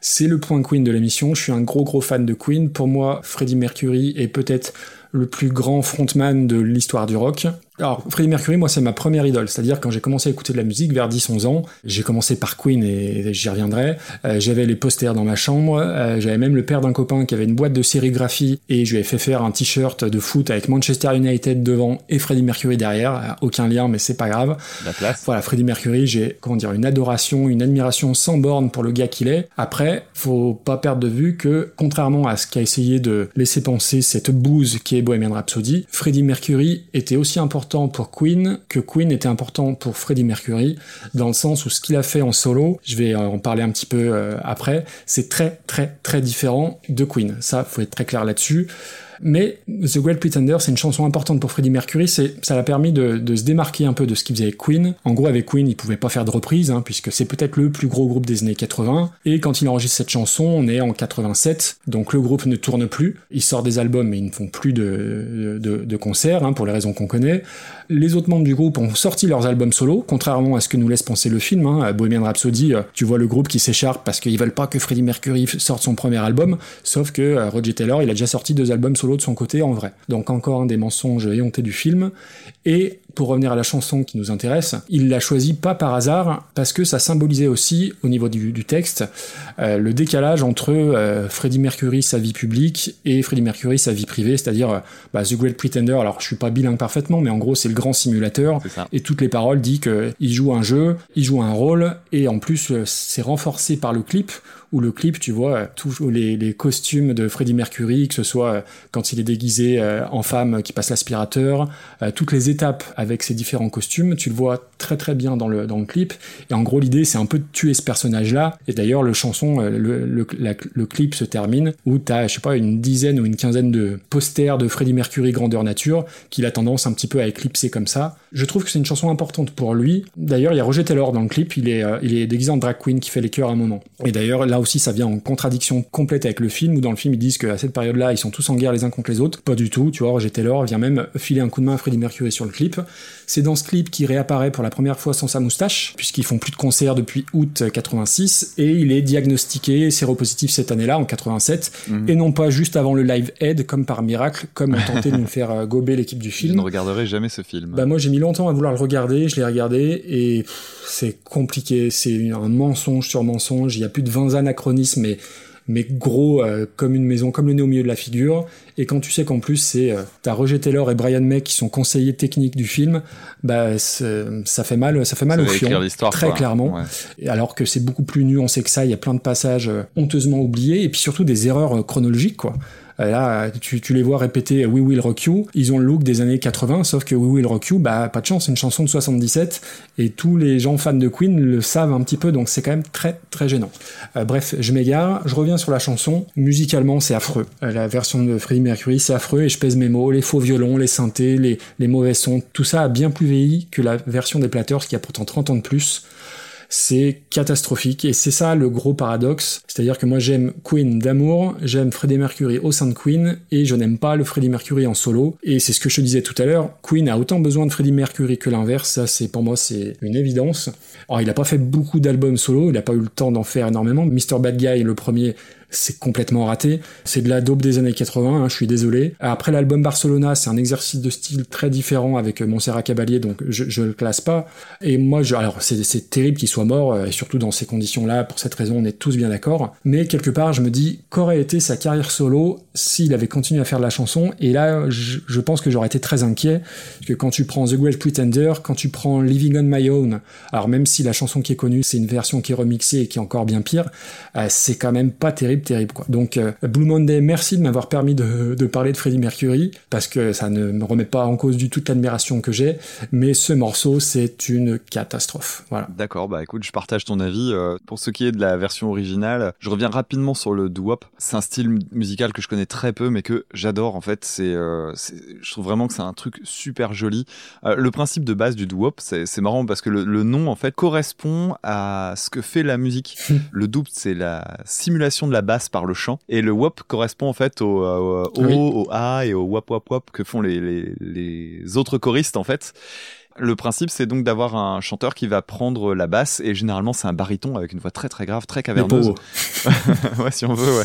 C'est le point Queen de l'émission. Je suis un gros gros fan de Queen. Pour moi, Freddie Mercury est peut-être le plus grand frontman de l'histoire du rock. Alors, Freddie Mercury, moi, c'est ma première idole. C'est-à-dire, quand j'ai commencé à écouter de la musique vers 10-11 ans, j'ai commencé par Queen et j'y reviendrai. Euh, j'avais les posters dans ma chambre. Euh, j'avais même le père d'un copain qui avait une boîte de sérigraphie et je lui ai fait faire un t-shirt de foot avec Manchester United devant et Freddie Mercury derrière. Euh, Aucun lien, mais c'est pas grave. La classe. Voilà, Freddie Mercury, j'ai comment dire une adoration, une admiration sans borne pour le gars qu'il est. Après, faut pas perdre de vue que contrairement à ce qu'a essayé de laisser penser cette bouse qui est Bohemian Rhapsody, Freddie Mercury était aussi important pour Queen que Queen était important pour Freddie Mercury dans le sens où ce qu'il a fait en solo, je vais en parler un petit peu euh, après, c'est très très très différent de Queen. Ça, faut être très clair là-dessus. Mais The Great Pretender, c'est une chanson importante pour Freddie Mercury. Ça l'a permis de, se démarquer un peu de ce qu'il faisait avec Queen. En gros, avec Queen, il pouvait pas faire de reprise, hein, puisque c'est peut-être le plus gros groupe des années 80. Et quand il enregistre cette chanson, on est en 87, donc le groupe ne tourne plus. Ils sortent des albums, mais ils ne font plus de, de, concerts, hein, pour les raisons qu'on connaît. Les autres membres du groupe ont sorti leurs albums solo, contrairement à ce que nous laisse penser le film. Hein. Bohemian Rhapsody, euh, tu vois le groupe qui s'écharpe parce qu'ils veulent pas que Freddie Mercury sorte son premier album, sauf que euh, Roger Taylor, il a déjà sorti deux albums solo de son côté en vrai. Donc encore un des mensonges éhontés du film. Et pour revenir à la chanson qui nous intéresse, il l'a choisi pas par hasard, parce que ça symbolisait aussi, au niveau du, du texte, euh, le décalage entre euh, Freddie Mercury, sa vie publique, et Freddie Mercury, sa vie privée, c'est-à-dire euh, bah, The Great Pretender. Alors, je suis pas bilingue parfaitement, mais en gros, c'est le grand simulateur. Et toutes les paroles disent qu'il joue un jeu, il joue un rôle, et en plus, euh, c'est renforcé par le clip, où le clip, tu vois, euh, tous les, les costumes de Freddie Mercury, que ce soit euh, quand il est déguisé euh, en femme euh, qui passe l'aspirateur, euh, toutes les étapes avec ses différents costumes, tu le vois très très bien dans le, dans le clip. Et en gros, l'idée, c'est un peu de tuer ce personnage-là. Et d'ailleurs, le chanson, euh, le, le, clip se termine où t'as, je sais pas, une dizaine ou une quinzaine de posters de Freddie Mercury grandeur nature qu'il a tendance un petit peu à éclipser comme ça. Je trouve que c'est une chanson importante pour lui. D'ailleurs, il y a Roger Taylor dans le clip, il est, euh, il est déguisé en drag queen qui fait les chœurs à un moment. Et d'ailleurs, là aussi, ça vient en contradiction complète avec le film, où dans le film, ils disent qu'à cette période-là, ils sont tous en guerre les uns contre les autres. Pas du tout, tu vois, Roger Taylor vient même filer un coup de main à Freddie Mercury sur le clip. C'est dans ce clip qu'il réapparaît pour la première fois sans sa moustache, puisqu'ils font plus de concerts depuis août 86, et il est diagnostiqué séropositif cette année-là, en 87, Mhm. et non pas juste avant le live Aid, comme par miracle, comme on tentait de nous faire euh, gober l'équipe du Je film. ne regarderai jamais ce film. Bah moi j'ai mis longtemps à vouloir le regarder, je l'ai regardé et c'est compliqué, c'est un mensonge sur mensonge, il y a plus de 20 anachronismes mais mais gros euh, comme une maison, comme le nez au milieu de la figure. Et quand tu sais qu'en plus c'est euh, t'as Roger Taylor et Brian May qui sont conseillers techniques du film, bah ça fait mal, ça fait mal Ça au fion, très quoi. clairement. Ouais. Alors que c'est beaucoup plus nuancé que ça, il y a plein de passages euh, honteusement oubliés et puis surtout des erreurs euh, chronologiques quoi. Euh, Là, tu, tu les vois répéter We Will Rock You. Ils ont le look des années 80, sauf que We Will Rock You, bah, pas de chance, c'est une chanson de 77 et tous les gens fans de Queen le savent un petit peu, donc c'est quand même très très gênant. Euh, bref, je m'égare, je reviens sur la chanson. Musicalement, c'est affreux. Euh, la version de Freddie Mercury, c'est affreux et je pèse mes mots. Les faux violons, les synthés, les, les mauvais sons, tout ça a bien plus vieilli que la version des Platters qui a pourtant 30 ans de plus c'est catastrophique et c'est ça le gros paradoxe. C'est-à-dire que moi j'aime Queen d'amour, j'aime Freddie Mercury au sein de Queen et je n'aime pas le Freddie Mercury en solo. Et c'est ce que je te disais tout à l'heure, Queen a autant besoin de Freddie Mercury que l'inverse, ça c'est pour moi c'est une évidence. Alors il a pas fait beaucoup d'albums solo, il a pas eu le temps d'en faire énormément. Mr Bad Guy, le premier, c'est complètement raté. C'est de la dope des années 80, hein, je suis désolé. Après l'album Barcelona, c'est un exercice de style très différent avec euh, Montserrat Caballé, donc je, je le classe pas. Et moi, alors c'est, terrible qu'il soit mort, euh, et surtout dans ces conditions-là, pour cette raison, on est tous bien d'accord. Mais quelque part, je me dis, qu'aurait été sa carrière solo s'il avait continué à faire de la chanson Et là, je, je pense que j'aurais été très inquiet, parce que quand tu prends The Great Pretender, quand tu prends Living on My Own, alors même si la chanson qui est connue, c'est une version qui est remixée et qui est encore bien pire, euh, c'est quand même pas terrible, terrible quoi. Donc euh, Blue Monday, merci de m'avoir permis de, de parler de Freddie Mercury, parce que ça ne me remet pas en cause du tout l'admiration que j'ai, mais ce morceau, c'est une catastrophe. Voilà. D'accord, bah écoute, je partage ton avis. Euh, pour ce qui est de la version originale, je reviens rapidement sur le doo-wop. C'est un style mu- musical que je connais très peu, mais que j'adore en fait. C'est, euh, je trouve vraiment que c'est un truc super joli. Euh, le principe de base du doo-wop, c'est marrant parce que le, le nom en fait correspond à ce que fait la musique. le doop, c'est la simulation de la basse par le chant, et le wop correspond en fait au, au, au, Oui. au a et au wop wop wop que font les, les, les autres choristes en fait. Le principe, c'est donc d'avoir un chanteur qui va prendre la basse, et généralement c'est un baryton avec une voix très très grave, très caverneuse. ouais, si on veut, ouais.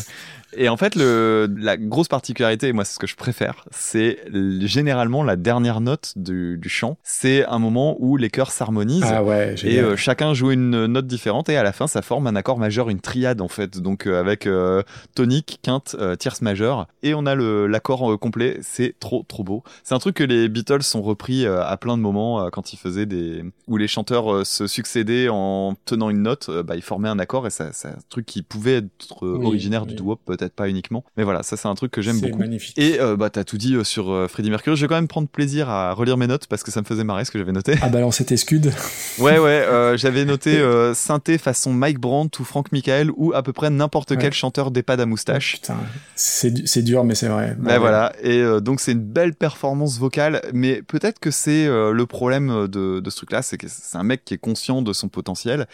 Et en fait, le, la grosse particularité, et moi c'est ce que je préfère, c'est généralement la dernière note du, du chant. C'est un moment où les chœurs s'harmonisent. Ah ouais, Et euh, chacun joue une note différente et à la fin ça forme un accord majeur, une triade en fait, donc euh, avec euh, tonique, quinte, euh, tierce majeure et on a l'accord euh, complet. C'est trop trop beau. C'est un truc que les Beatles ont repris euh, à plein de moments euh, quand ils faisaient des où les chanteurs euh, se succédaient en tenant une note, euh, bah ils formaient un accord et c'est un truc qui pouvait être euh, Oui, originaire oui. du doo-wop, peut-être pas uniquement, mais voilà ça c'est un truc que j'aime beaucoup. magnifique. Et euh, bah t'as tout dit euh, sur euh, Freddie Mercury. Je vais quand même prendre plaisir à relire mes notes parce que ça me faisait marrer ce que j'avais noté. Ah balancer tes scuds. Ouais, ouais, euh, j'avais noté euh, synthé façon Mike Brandt ou Frank Michael ou à peu près n'importe Ouais. quel chanteur d'EHPAD à moustache. Putain, c'est du- c'est dur, mais c'est vrai. Ben voilà, et donc c'est une belle performance vocale, mais peut-être que c'est le problème de, de ce truc-là, c'est que c'est un mec qui est conscient de son potentiel.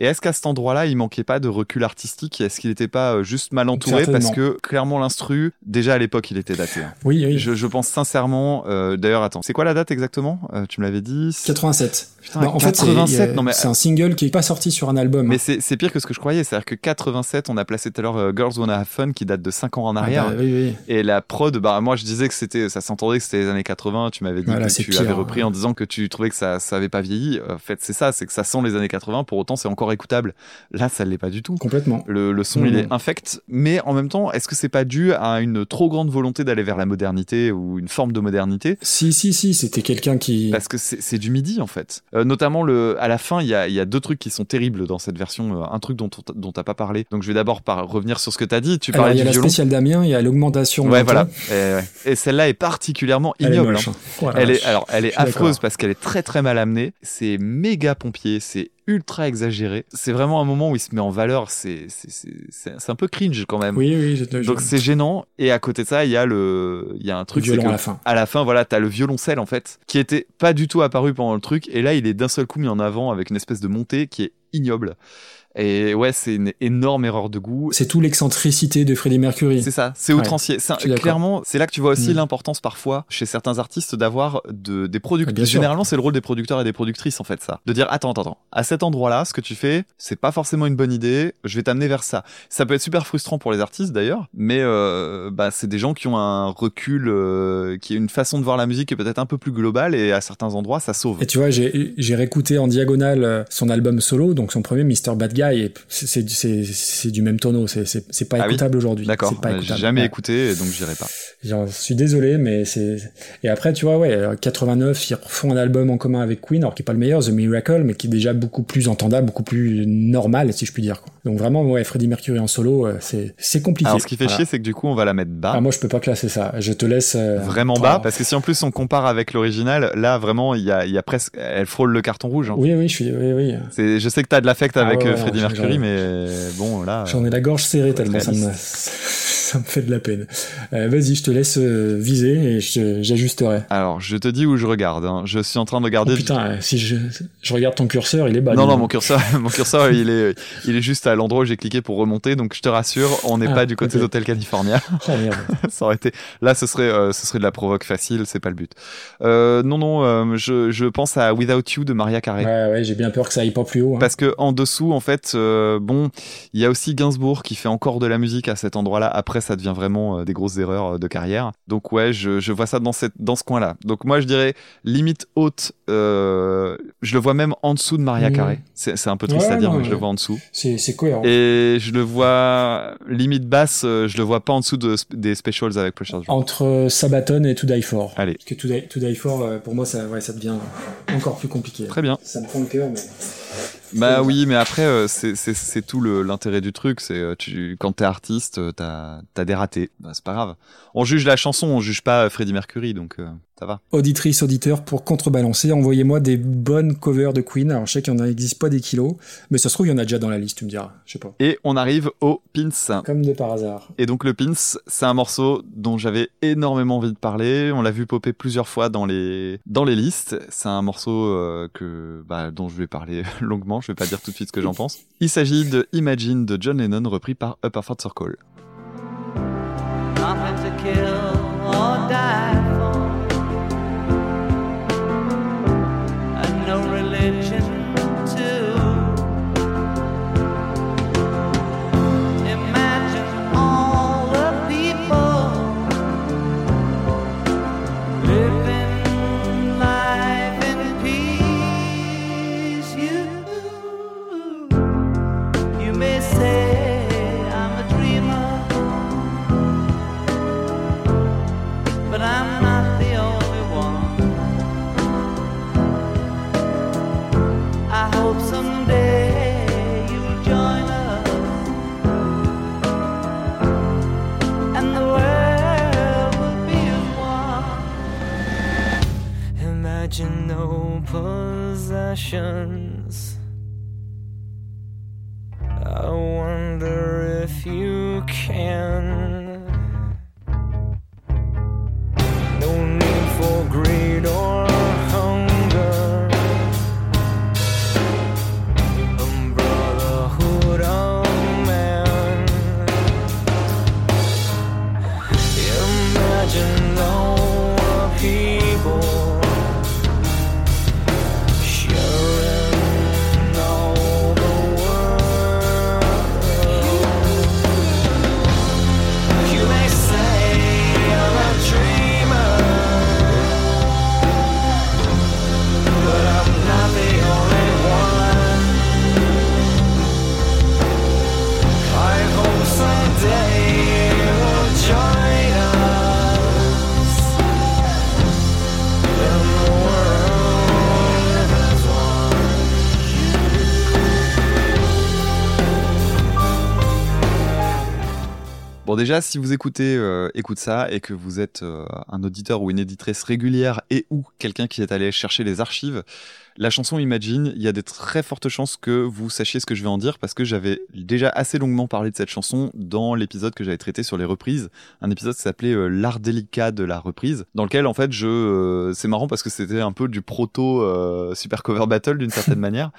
Et est-ce qu'à cet endroit-là, il manquait pas de recul artistique Est-ce qu'il n'était pas euh, juste mal entouré? Parce que clairement l'instru, déjà à l'époque, il était daté. hein. Oui, oui. Je, je pense sincèrement. euh, D'ailleurs, attends, c'est quoi la date exactement? Euh, Tu me l'avais dit. 87. Putain, Bah, en fait, c'est 87, il y a- non mais c'est un single qui est pas sorti sur un album. Mais hein. c'est c'est pire que ce que je croyais. C'est-à-dire que 87, on a placé tout à l'heure Girls Wanna Have Fun qui date de 5 ans en Ah arrière. bah, oui, oui. Et la prod, bah moi je disais que c'était, ça s'entendait que c'était les années 80. Tu m'avais dit Voilà, que tu pire, avais repris en disant que tu trouvais que ça, ça avait pas vieilli. En fait, c'est ça, c'est que ça sent les années 80. Pour autant, c'est encore écoutable. Là, ça l'est pas du tout. Complètement. Le, le son, il est infect, mais en même temps, est-ce que c'est pas dû à une trop grande volonté d'aller vers la modernité ou une forme de modernité? Si, si, si, c'était quelqu'un qui. Parce que c'est du midi en fait. Euh, notamment le, à la fin, il y a, il y a deux trucs qui sont terribles dans cette version. Euh, un truc dont on- dont t'as pas parlé. Donc je vais d'abord revenir sur ce que t'as dit. Tu Alors, parlais il y a du la violon. spéciale Damien, il y a l'augmentation. Ouais, voilà. Et, ouais. Et celle-là est particulièrement Elle est ignoble. hein. hein. Oh Elle est, alors, elle est affreuse parce qu'elle est très très mal amenée. C'est méga pompier. C'est ultra exagéré. C'est vraiment un moment où il se met en valeur. C'est c'est c'est c'est- c'est un peu cringe quand même. Oui, oui, je Donc c'est gênant. Et à côté de ça, il y a le, il y a un truc. c'est violon que à la fin. À la fin, voilà, t'as le violoncelle en fait, qui était pas du tout apparu pendant le truc. Et là, il est d'un seul coup mis en avant avec une espèce de montée qui est ignoble. Et ouais, c'est une énorme erreur de goût. C'est tout l'excentricité de Freddie Mercury. C'est ça, c'est Ouais, outrancier. D'accord. clairement, c'est là que tu vois aussi Mm. l'importance parfois chez certains artistes d'avoir de, des producteurs. Généralement, c'est le rôle des producteurs et des productrices en fait ça, de dire attends, attends, attends, à cet endroit-là, ce que tu fais, c'est pas forcément une bonne idée. Je vais t'amener vers ça. Ça peut être super frustrant pour les artistes d'ailleurs, mais euh, bah c'est des gens qui ont un recul, euh, qui est une façon de voir la musique qui est peut-être un peu plus globale et à certains endroits ça sauve. Et tu vois, j'ai j'ai réécouté en diagonale euh, son album solo, donc son premier Mr. Bad Guy, là, il est- c'est du même tonneau. C'est pas Ah oui écoutable aujourd'hui. D'accord. Euh, J'ai jamais Ouais. écouté, donc j'irai pas. J'en suis désolé, mais c'est. Et après, tu vois, ouais, euh, 89, ils refont un album en commun avec Queen, alors qui est pas le meilleur, The Miracle, mais qui est déjà beaucoup plus entendable, beaucoup plus normal, si je puis dire. Quoi. Donc vraiment, ouais, Freddie Mercury en solo, euh, c'est compliqué. Alors, ce qui fait Voilà. chier, c'est que du coup, on va la mettre bas. Ah, moi, je peux pas classer ça. Je te laisse. euh, Vraiment prendre- bas, parce que si en plus on compare avec l'original, là vraiment il y a, il y a presque, elle frôle le carton rouge. hein. Oui, oui, je suis. Oui, oui. Je sais que t'as de l'affect Ah avec ouais, euh, ouais, Freddie j'en- Mercury, j'en- mais bon là. J'en ai la gorge serrée tellement ça me. Ça me fait de la peine. Euh, Vas-y, je te laisse euh, viser et j'ajusterai. Alors je te dis où je regarde. hein. Je suis en train de Oh, regarder. putain, euh, si je, je regarde ton curseur, il est bas. non non mon curseur, mon curseur il est, il est juste à l'endroit où j'ai cliqué pour remonter. Donc je te rassure, on n'est Ah, pas du côté ok. d'Hôtel California. Oh merde. ça aurait été là ce serait euh, ce serait de la provoque facile c'est pas le but euh, non non je, je pense à Without You de Maria Carey Ouais, ouais, j'ai bien peur que ça aille pas plus haut. hein. parce que en dessous en fait bon il y a aussi Gainsbourg qui fait encore de la musique à cet endroit là après ça devient vraiment euh, des grosses erreurs euh, de carrière donc ouais je, je vois ça dans cette dans ce coin là donc moi je dirais limite haute euh, je le vois même en dessous de Maria Mhm. Carey c'est un peu triste Ouais, à dire non, mais je le vois en dessous C'est cohérent. et je le vois limite basse je le vois pas en dessous de, des specials avec Drop. Entre Sabaton et To Die For. Allez. Parce que To Die, To Die For, pour moi, ça, ouais, ça devient encore plus compliqué. Très bien. Ça me prend le cœur, mais. Bah oui, mais après, euh, c'est- tout l'intérêt du truc. C'est euh, tu quand t'es artiste, euh, t'as as des ratés. Bah, c'est pas grave. On juge la chanson, on juge pas Freddie Mercury, donc euh, ça va. Auditrice, auditeur, pour contrebalancer, envoyez-moi des bonnes covers de Queen. Alors, je sais qu'il y en a, existe pas des kilos, mais ça se trouve, il y en a déjà dans la liste, tu me diras. Je sais pas. Et on arrive au Pins. Comme de par hasard. Et donc le Pins, c'est un morceau dont j'avais énormément envie de parler. On l'a vu popper plusieurs fois dans les dans les listes. C'est un morceau euh, que bah, dont je vais parler longuement. Je vais pas dire tout de suite ce que j'en pense. Il s'agit de Imagine de John Lennon repris par Upper Fort Circle. Nothing to kill or die possessions. I wonder if you can. Bon déjà, si vous écoutez euh, écoute ça et que vous êtes euh, un auditeur ou une éditrice régulière et ou quelqu'un qui est allé chercher les archives, la chanson Imagine, il y a des très fortes chances que vous sachiez ce que je vais en dire parce que j'avais déjà assez longuement parlé de cette chanson dans l'épisode que j'avais traité sur les reprises, un épisode qui s'appelait euh, l'art délicat de la reprise, dans lequel en fait je, euh, c'est marrant parce que c'était un peu du proto euh, super cover battle d'une certaine manière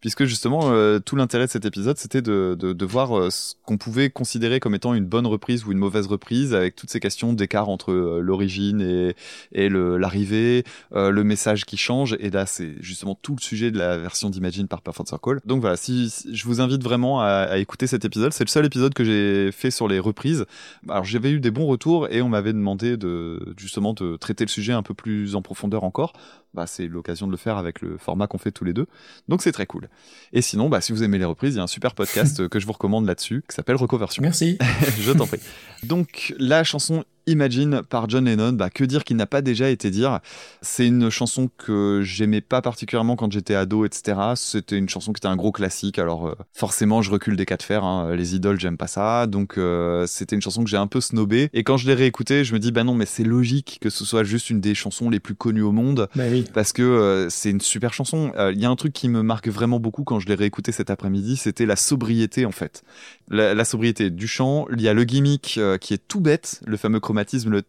puisque justement euh, tout l'intérêt de cet épisode c'était de, de, voir euh, ce qu'on pouvait considérer comme étant une bonne reprise ou une mauvaise reprise avec toutes ces questions d'écart entre euh, l'origine et, et l'arrivée, le message qui change et là c'est juste justement tout le sujet de la version d'Imagine par Perfect Circle. Donc voilà, si, si- je vous invite vraiment à, à écouter cet épisode. C'est le seul épisode que j'ai fait sur les reprises. Alors j'avais eu des bons retours et on m'avait demandé de justement de traiter le sujet un peu plus en profondeur encore. Bah, c'est l'occasion de le faire avec le format qu'on fait tous les deux. Donc c'est très cool. Et sinon, bah, si vous aimez les reprises, il y a un super podcast que je vous recommande là-dessus qui s'appelle Recoversion. Merci. je t'en prie. Donc la chanson Imagine par John Lennon, bah, que dire qu'il n'a pas déjà été dire. C'est une chanson que j'aimais pas particulièrement quand j'étais ado, etc. C'était une chanson qui était un gros classique. Alors euh, forcément, je recule des cas de fer. hein. Les idoles, j'aime pas ça. Donc euh, c'était une chanson que j'ai un peu snobée. Et quand je l'ai réécoutée, je me dis bah non, mais c'est logique que ce soit juste une des chansons les plus connues au monde Bah oui. parce que euh, c'est une super chanson. Il y a un truc qui me marque vraiment beaucoup quand je l'ai réécouté cet après-midi, c'était la sobriété en fait. La, la sobriété du chant. Il y a le gimmick qui est tout bête, le fameux chromatisme, le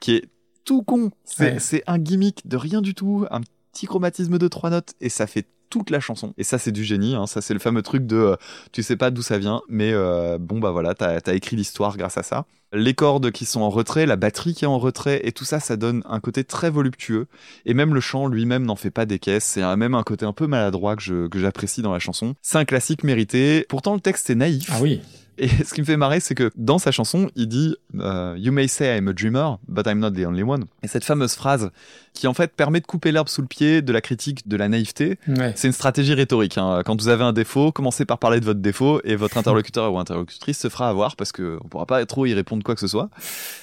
qui est tout con. C'est Ouais. un gimmick de rien du tout, un petit chromatisme de trois notes et ça fait toute la chanson. Et ça, c'est du génie. Hein. Ça, c'est le fameux truc de euh, tu sais pas d'où ça vient, mais euh, bon, bah voilà, t'as as écrit l'histoire grâce à ça. Les cordes qui sont en retrait, la batterie qui est en retrait, et tout ça, ça donne un côté très voluptueux. Et même le chant lui-même n'en fait pas des caisses. C'est même un côté un peu maladroit que j'apprécie dans la chanson. C'est un classique mérité. Pourtant, le texte est naïf. Ah oui. Et ce qui me fait marrer, c'est que dans sa chanson, il dit euh, You may say I'm a dreamer, but I'm not the only one. Et cette fameuse phrase, qui en fait permet de couper l'herbe sous le pied de la critique de la naïveté, Ouais. c'est une stratégie rhétorique. hein. Quand vous avez un défaut, commencez par parler de votre défaut et votre interlocuteur ou interlocutrice se fera avoir parce que on pourra pas trop y répondre quoi que ce soit.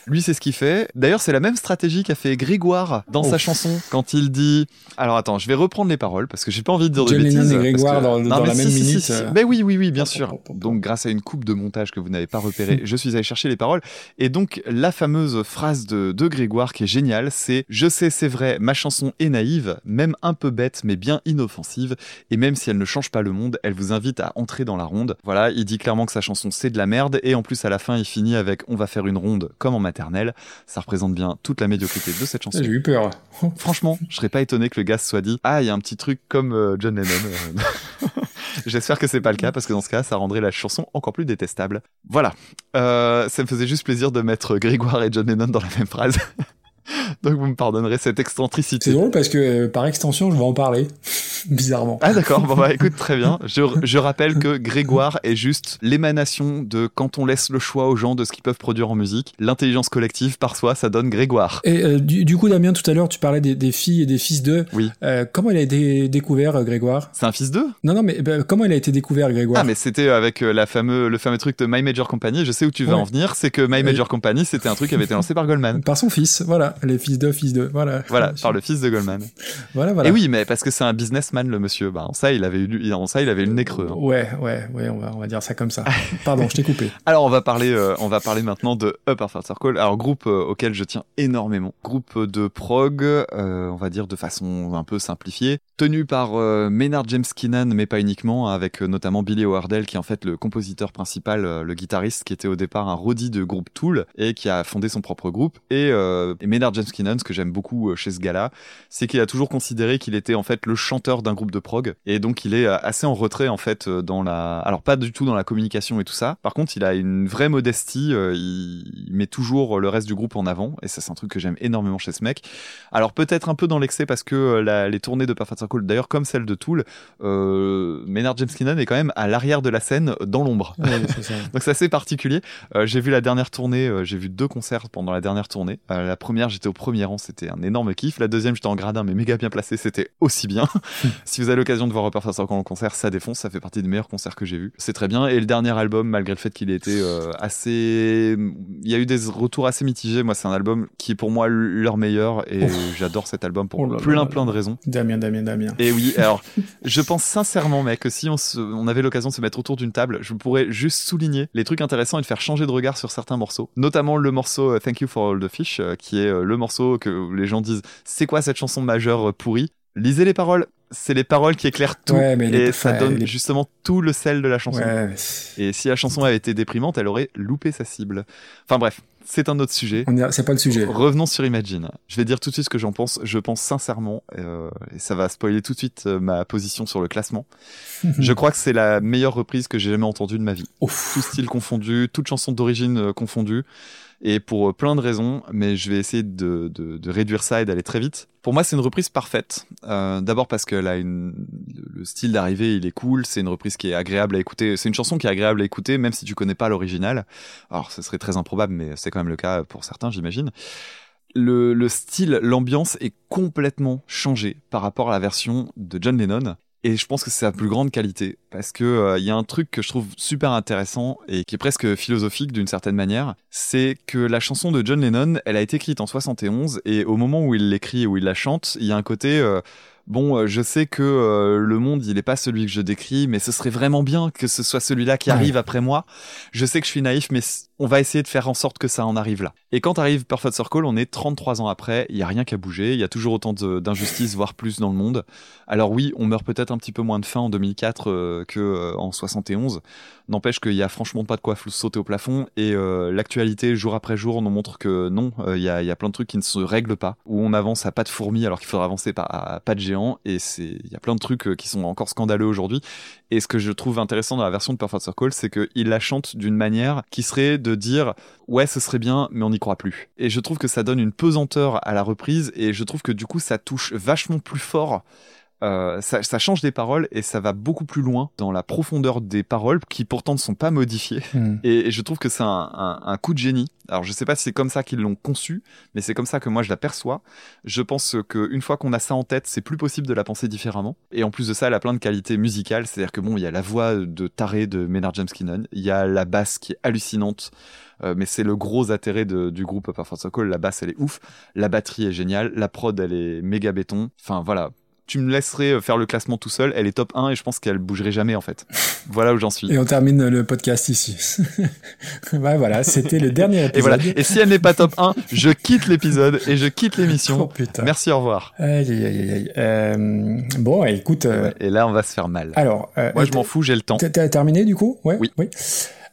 Lui, c'est ce qu'il fait. D'ailleurs, c'est la même stratégie qu'a fait Grégoire dans Oh. sa chanson quand il dit. Alors attends, je vais reprendre les paroles parce que j'ai pas envie de dire John de bêtises. et Grégoire que- dans- Non, dans mais la si, même si, minute, si. euh. Ben oui, oui, oui, bien sûr. Donc, grâce à une coupe de montage que vous n'avez pas repérée, je suis allé chercher les paroles. Et donc, la fameuse phrase de, de Grégoire qui est géniale, c'est Je sais, c'est vrai, ma chanson est naïve, même un peu bête, mais bien inoffensive. Et même si elle ne change pas le monde, elle vous invite à entrer dans la ronde. Voilà, il dit clairement que sa chanson c'est de la merde. Et en plus, à la fin, il finit avec On va faire une ronde comme en maternelle. Ça représente bien toute la médiocrité de cette chanson. J'ai eu peur. Franchement, je serais pas étonné que le gars soit dit Ah, il y a un petit truc comme euh, John Lennon. euh. J'espère que c'est pas le cas parce que dans ce cas, ça rendrait la chanson encore plus détestable. Voilà. Euh, ça me faisait juste plaisir de mettre Grégoire et John Lennon dans la même phrase. Donc vous me pardonnerez cette C'est excentricité. drôle parce que euh, par extension, je vais en parler. Bizarrement. Ah d'accord, bon bah écoute très bien. Je, je rappelle que Grégoire est juste l'émanation de quand on laisse le choix aux gens de ce qu'ils peuvent produire en musique. L'intelligence collective par soi, ça donne Grégoire. Et euh, du, du coup, Damien, tout à l'heure, tu parlais des, des filles et des fils d'eux. Oui. Euh, comment il a été découvert, Grégoire? C'est un fils d'eux? Non, non, mais bah, comment il a été découvert, Grégoire? Ah mais c'était avec euh, la fameux, le fameux truc de My Major Company, je sais où tu vas Ouais. en venir, c'est que My Major Company c'était un truc qui avait été lancé par Goldman. Par son fils, voilà. Les fils d'eux, fils d'eux, voilà. Voilà, par le fils de Goldman. Voilà, voilà. Et oui, mais parce que c'est un businessman le monsieur, bah en ça il avait eu, en ça il avait le nez creux. hein. Ouais, ouais, ouais, on va, on va dire ça comme ça. Pardon, je t'ai coupé. Alors on va parler, euh, on va parler maintenant de Upper Third Circle. Alors groupe euh, auquel je tiens énormément, groupe de prog, euh, on va dire de façon un peu simplifiée, tenu par Maynard James Keenan, mais pas uniquement, avec notamment Billy Howardell qui est en fait le compositeur principal, le guitariste qui était au départ un roadie de groupe Tool et qui a fondé son propre groupe. Et, et Maynard James Keenan, ce que j'aime beaucoup euh, chez ce gars-là, c'est qu'il a toujours considéré qu'il était en fait le chanteur d'un groupe de prog et donc il est euh, assez en retrait en fait euh, dans la alors pas du tout dans la communication et tout ça par contre il a une vraie modestie il met toujours le reste du groupe en avant et ça c'est un truc que j'aime énormément chez ce mec alors peut-être un peu dans l'excès parce que la- les tournées de Perfect Circle d'ailleurs comme celle de Tool euh, Maynard James Keenan est quand même à l'arrière de la scène dans l'ombre Ouais, donc c'est assez particulier. Euh, j'ai vu la dernière tournée, j'ai vu deux concerts pendant la dernière tournée. Euh, la première, j'étais au premier rang, c'était un énorme kiff. La deuxième, j'étais en gradin, mais méga bien placé, c'était aussi bien. si vous avez l'occasion de voir Third Circle en concert, ça défonce, ça fait partie des meilleurs concerts que j'ai vus. C'est très bien. Et le dernier album, malgré le fait qu'il ait été euh, assez... Il y a eu des retours assez mitigés. Moi, c'est un album qui est pour moi leur meilleur et j'adore cet album pour Oh là plein là plein de raisons. Damien, Damien, Damien. Et oui, alors, je pense sincèrement, mec, que si on, se- on avait l'occasion de se mettre autour d'une table, je pourrais juste souligner les trucs intéressants et de faire changer de regard sur certains morceaux. Notamment le morceau euh, Thank You for All the Fish, euh, qui est le morceau que les gens disent c'est quoi cette chanson majeure euh, pourrie? Lisez les paroles, c'est les paroles qui éclairent tout Ouais, mais les- et ça donne les- justement tout le sel de la chanson. Ouais, mais c'est- Et si la chanson avait été déprimante, elle aurait loupé sa cible. Enfin bref, c'est un autre sujet. c'est pas le sujet. Revenons sur Imagine. Je vais dire tout de suite ce que j'en pense. Je pense sincèrement, euh, et ça va spoiler tout de suite euh, ma position sur le classement. je crois que c'est la meilleure reprise que j'ai jamais entendue de ma vie. Ouf. Tout style confondu, toute chanson d'origine euh, confondue. Et pour euh, plein de raisons, mais je vais essayer de, de, réduire ça et d'aller très vite. Pour moi, c'est une reprise parfaite. Euh, D'abord parce qu'elle a une, le style d'arrivée, il est cool. C'est une reprise qui est agréable à écouter. C'est une chanson qui est agréable à écouter, même si tu connais pas l'original. Alors, ce serait très improbable, mais c'est quand même le cas pour certains, j'imagine. Le, le style, l'ambiance est complètement changé par rapport à la version de John Lennon. Et je pense que c'est sa plus grande qualité parce que euh, il y a un truc que je trouve super intéressant et qui est presque philosophique d'une certaine manière, c'est que la chanson de John Lennon, elle a été écrite en 71 et au moment où il l'écrit et où il la chante, il y a un côté euh, bon, euh, je sais que euh, le monde, il est pas celui que je décris, mais ce serait vraiment bien que ce soit celui-là qui Ouais. arrive après moi. Je sais que je suis naïf, mais on va essayer de faire en sorte que ça en arrive là. Et quand arrive Perfect Circle, on est 33 ans après, il y a rien qu'à bouger, il y a toujours autant d'injustices, voire plus dans le monde. Alors oui, on meurt peut-être un petit peu moins de faim en 2004 euh, que euh, en 71. N'empêche qu'il y a franchement pas de quoi sauter au plafond et euh, l'actualité jour après jour nous montre que non, euh, il y, a, plein de trucs qui ne se règlent pas, où on avance à pas de fourmis alors qu'il faudrait avancer à pas de géant et c'est il y a plein de trucs euh, qui sont encore scandaleux aujourd'hui. Et ce que je trouve intéressant dans la version de Perfect Circle, c'est qu'il la chante d'une manière qui serait de dire ouais ce serait bien mais on n'y croit plus. Et je trouve que ça donne une pesanteur à la reprise et je trouve que du coup ça touche vachement plus fort euh, ça, ça change des paroles et ça va beaucoup plus loin dans la profondeur des paroles qui pourtant ne sont pas modifiées. Hmm. Et, et je trouve que c'est un, un, un coup de génie. Alors je sais pas si c'est comme ça qu'ils l'ont conçu, mais c'est comme ça que moi je la perçois. Je pense qu'une fois qu'on a ça en tête, c'est plus possible de la penser différemment. Et en plus de ça, elle a plein de qualités musicales. C'est-à-dire que bon, il y a la voix de taré de Maynard James Keenan, il y a la basse qui est hallucinante. Euh, mais c'est le gros intérêt de- du groupe Perfect Circle. La basse, elle est ouf. La batterie est géniale. La prod, elle est méga béton. Enfin, voilà. Tu me laisserais euh, faire le classement tout seul. Elle est top 1 et je pense qu'elle bougerait jamais, en fait. voilà où j'en suis. Et on termine le podcast ici. ouais, voilà, c'était le dernier épisode. Et voilà. Et si elle n'est pas top 1, je quitte l'épisode et je quitte Oh l'émission. putain. Merci, au revoir. Aïe, aïe, aïe, aïe. Euh, bon, écoute. euh, Et là, on va se faire mal. alors. euh, Moi, je m'en fous, j'ai le temps. T'as terminé du coup? Ouais. Oui.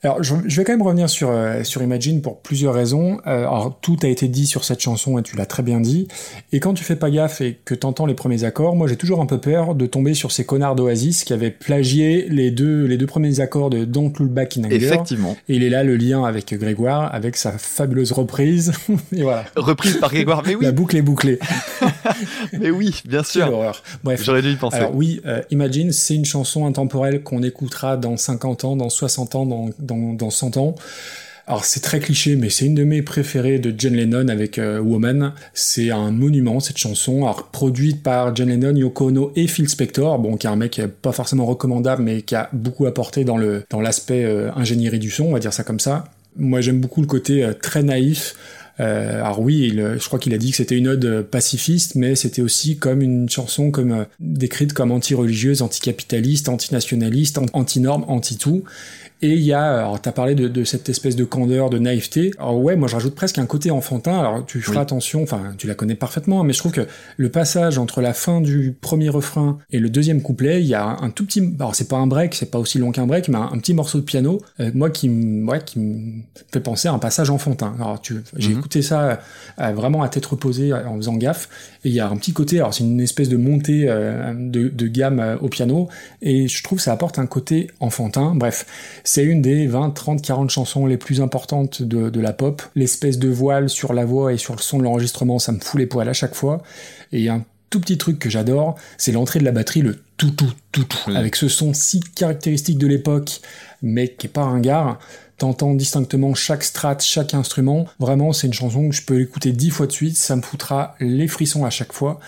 Alors, je, je vais quand même revenir sur euh, sur Imagine pour plusieurs raisons. Euh, alors, tout a été dit sur cette chanson et tu l'as très bien dit. Et quand tu fais pas gaffe et que t'entends les premiers accords, moi j'ai toujours un peu peur de tomber sur ces connards d'Oasis qui avaient plagié les deux les deux premiers accords de Don't Look Back in Anger. Effectivement. Et il est là le lien avec Grégoire, avec sa fabuleuse reprise. et voilà. Reprise par Grégoire. Mais oui, La boucle est bouclée. mais oui, bien sûr. horreur. Bref. J'aurais dû y penser. Alors oui, euh, Imagine, c'est une chanson intemporelle qu'on écoutera dans 50 ans, dans 60 ans, dans, dans, dans 100 ans. Alors c'est très cliché, mais c'est une de mes préférées de John Lennon avec euh, Woman. C'est un monument cette chanson, produite par John Lennon, Yoko Ono et Phil Spector, bon qui est un mec euh, pas forcément recommandable, mais qui a beaucoup apporté dans le dans l'aspect euh, ingénierie du son, on va dire ça comme ça. Moi j'aime beaucoup le côté très naïf. Alors oui, je crois qu'il a dit que c'était une ode pacifiste, mais c'était aussi comme une chanson comme décrite comme anti-religieuse, anticapitaliste, antinationaliste, an- anti-norme, anti-tout. Et il y a, alors t'as parlé de, de cette espèce de candeur, de naïveté. Alors ouais, moi je rajoute presque un côté enfantin. Alors tu feras Oui. attention, enfin tu la connais parfaitement, mais je trouve que le passage entre la fin du premier refrain et le deuxième couplet, il y a un, tout petit, alors c'est pas un break, c'est pas aussi long qu'un break, mais un, un petit morceau de piano, euh, moi qui, me- ouais, qui me fait penser à un passage enfantin. Alors tu, j'ai Mhm. écouté ça euh, vraiment à tête reposée en faisant gaffe, et il y a un petit côté, alors c'est une espèce de montée euh, de, de gamme euh, au piano, et je trouve que ça apporte un côté enfantin. Bref, c'est une des 20, 30, 40 chansons les plus importantes de, de la pop. L'espèce de voile sur la voix et sur le son de l'enregistrement, ça me fout les poils à chaque fois. Et il y a un tout petit truc que j'adore, c'est l'entrée de la batterie, le tout tout tout tout, Oui. avec ce son si caractéristique de l'époque, mais qui est pas ringard. T'entends distinctement chaque strat, chaque instrument. Vraiment, c'est une chanson que je peux l'écouter dix fois de suite, ça me foutra les frissons à chaque fois.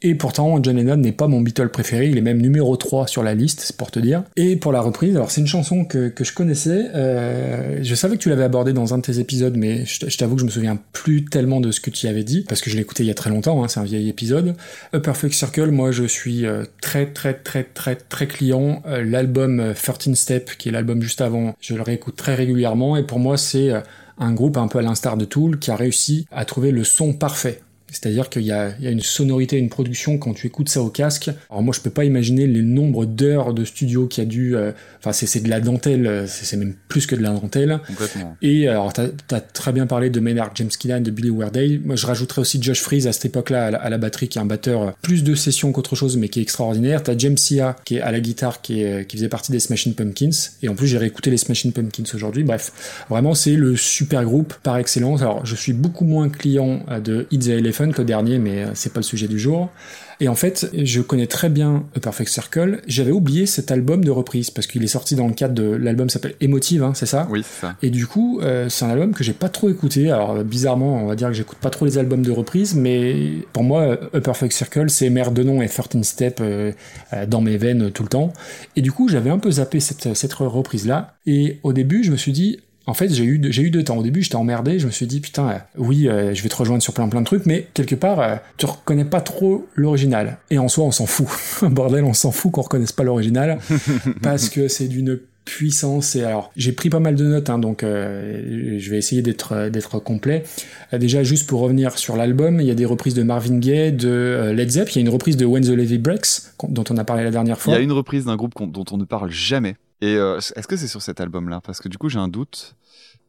Et pourtant, John Lennon n'est pas mon Beatle préféré, il est même numéro 3 sur la liste, c'est pour te dire. Et pour la reprise, alors c'est une chanson que, que je connaissais, euh, je savais que tu l'avais abordée dans un de tes épisodes, mais je, t'avoue que je me souviens plus tellement de ce que tu y avais dit, parce que je l'ai écouté il y a très longtemps, hein, c'est un vieil épisode. A Perfect Circle, moi je suis euh, très très très très très client. Euh, L'album euh, 13 Step, qui est l'album juste avant, je le réécoute très régulièrement, et pour moi c'est... euh, un groupe un peu à l'instar de Tool qui a réussi à trouver le son parfait. C'est-à-dire qu'il y a, y a une sonorité, une production quand tu écoutes ça au casque. Alors moi, je peux pas imaginer les nombres d'heures de studio qu'il y a dû. euh, Enfin, c'est c'est de la dentelle, euh, c'est même plus que de la dentelle. Complètement. Et alors, t'as as très bien parlé de Maynard James Keenan, de Billy Weardale. Moi, je rajouterais aussi Josh Freeze à cette époque-là à, la- à la batterie, qui est un batteur euh, plus de session qu'autre chose, mais qui est extraordinaire. T'as James Sia, qui est à la guitare, qui, est, qui faisait partie des Smashing Pumpkins. Et en plus, j'ai réécouté les Smashing Pumpkins aujourd'hui. Bref, vraiment, c'est le super groupe par excellence. Alors, je suis beaucoup moins client euh, de Eat the Elephant, le dernier, mais euh, c'est pas le sujet du jour. Et en fait, je connais très bien A Perfect Circle. J'avais oublié cet album de reprise parce qu'il est sorti dans le cadre de l'album s'appelle Emotive, hein, c'est ça? Oui, c'est ça. Et du coup, euh, c'est un album que j'ai pas trop écouté. Alors bizarrement, on va dire que j'écoute pas trop les albums de reprise, mais pour moi, A Perfect Circle, c'est Mère de nom et 13 Step euh, dans mes veines tout le temps. Et du coup, j'avais un peu zappé cette, cette reprise là. Et au début, je me suis dit. En fait, j'ai eu, j'ai eu deux temps. Au début, j'étais emmerdé. Je me suis dit, putain, euh, oui, euh, je vais te rejoindre sur plein plein de trucs, mais quelque part, euh, tu reconnais pas trop l'original. Et en soi, on s'en fout. Bordel, on s'en fout qu'on reconnaisse pas l'original parce que c'est d'une puissance et alors j'ai pris pas mal de notes hein, donc euh, je vais essayer d'être euh, d'être complet Euh, déjà juste pour revenir sur l'album il y a des reprises de Marvin Gaye de euh, Led Zepp il y a une reprise de When the Levy Breaks dont on a parlé la dernière Il fois y a une reprise d'un groupe dont on ne parle jamais. Et euh, est-ce que c'est sur cet album-là? Parce que du coup, j'ai un doute.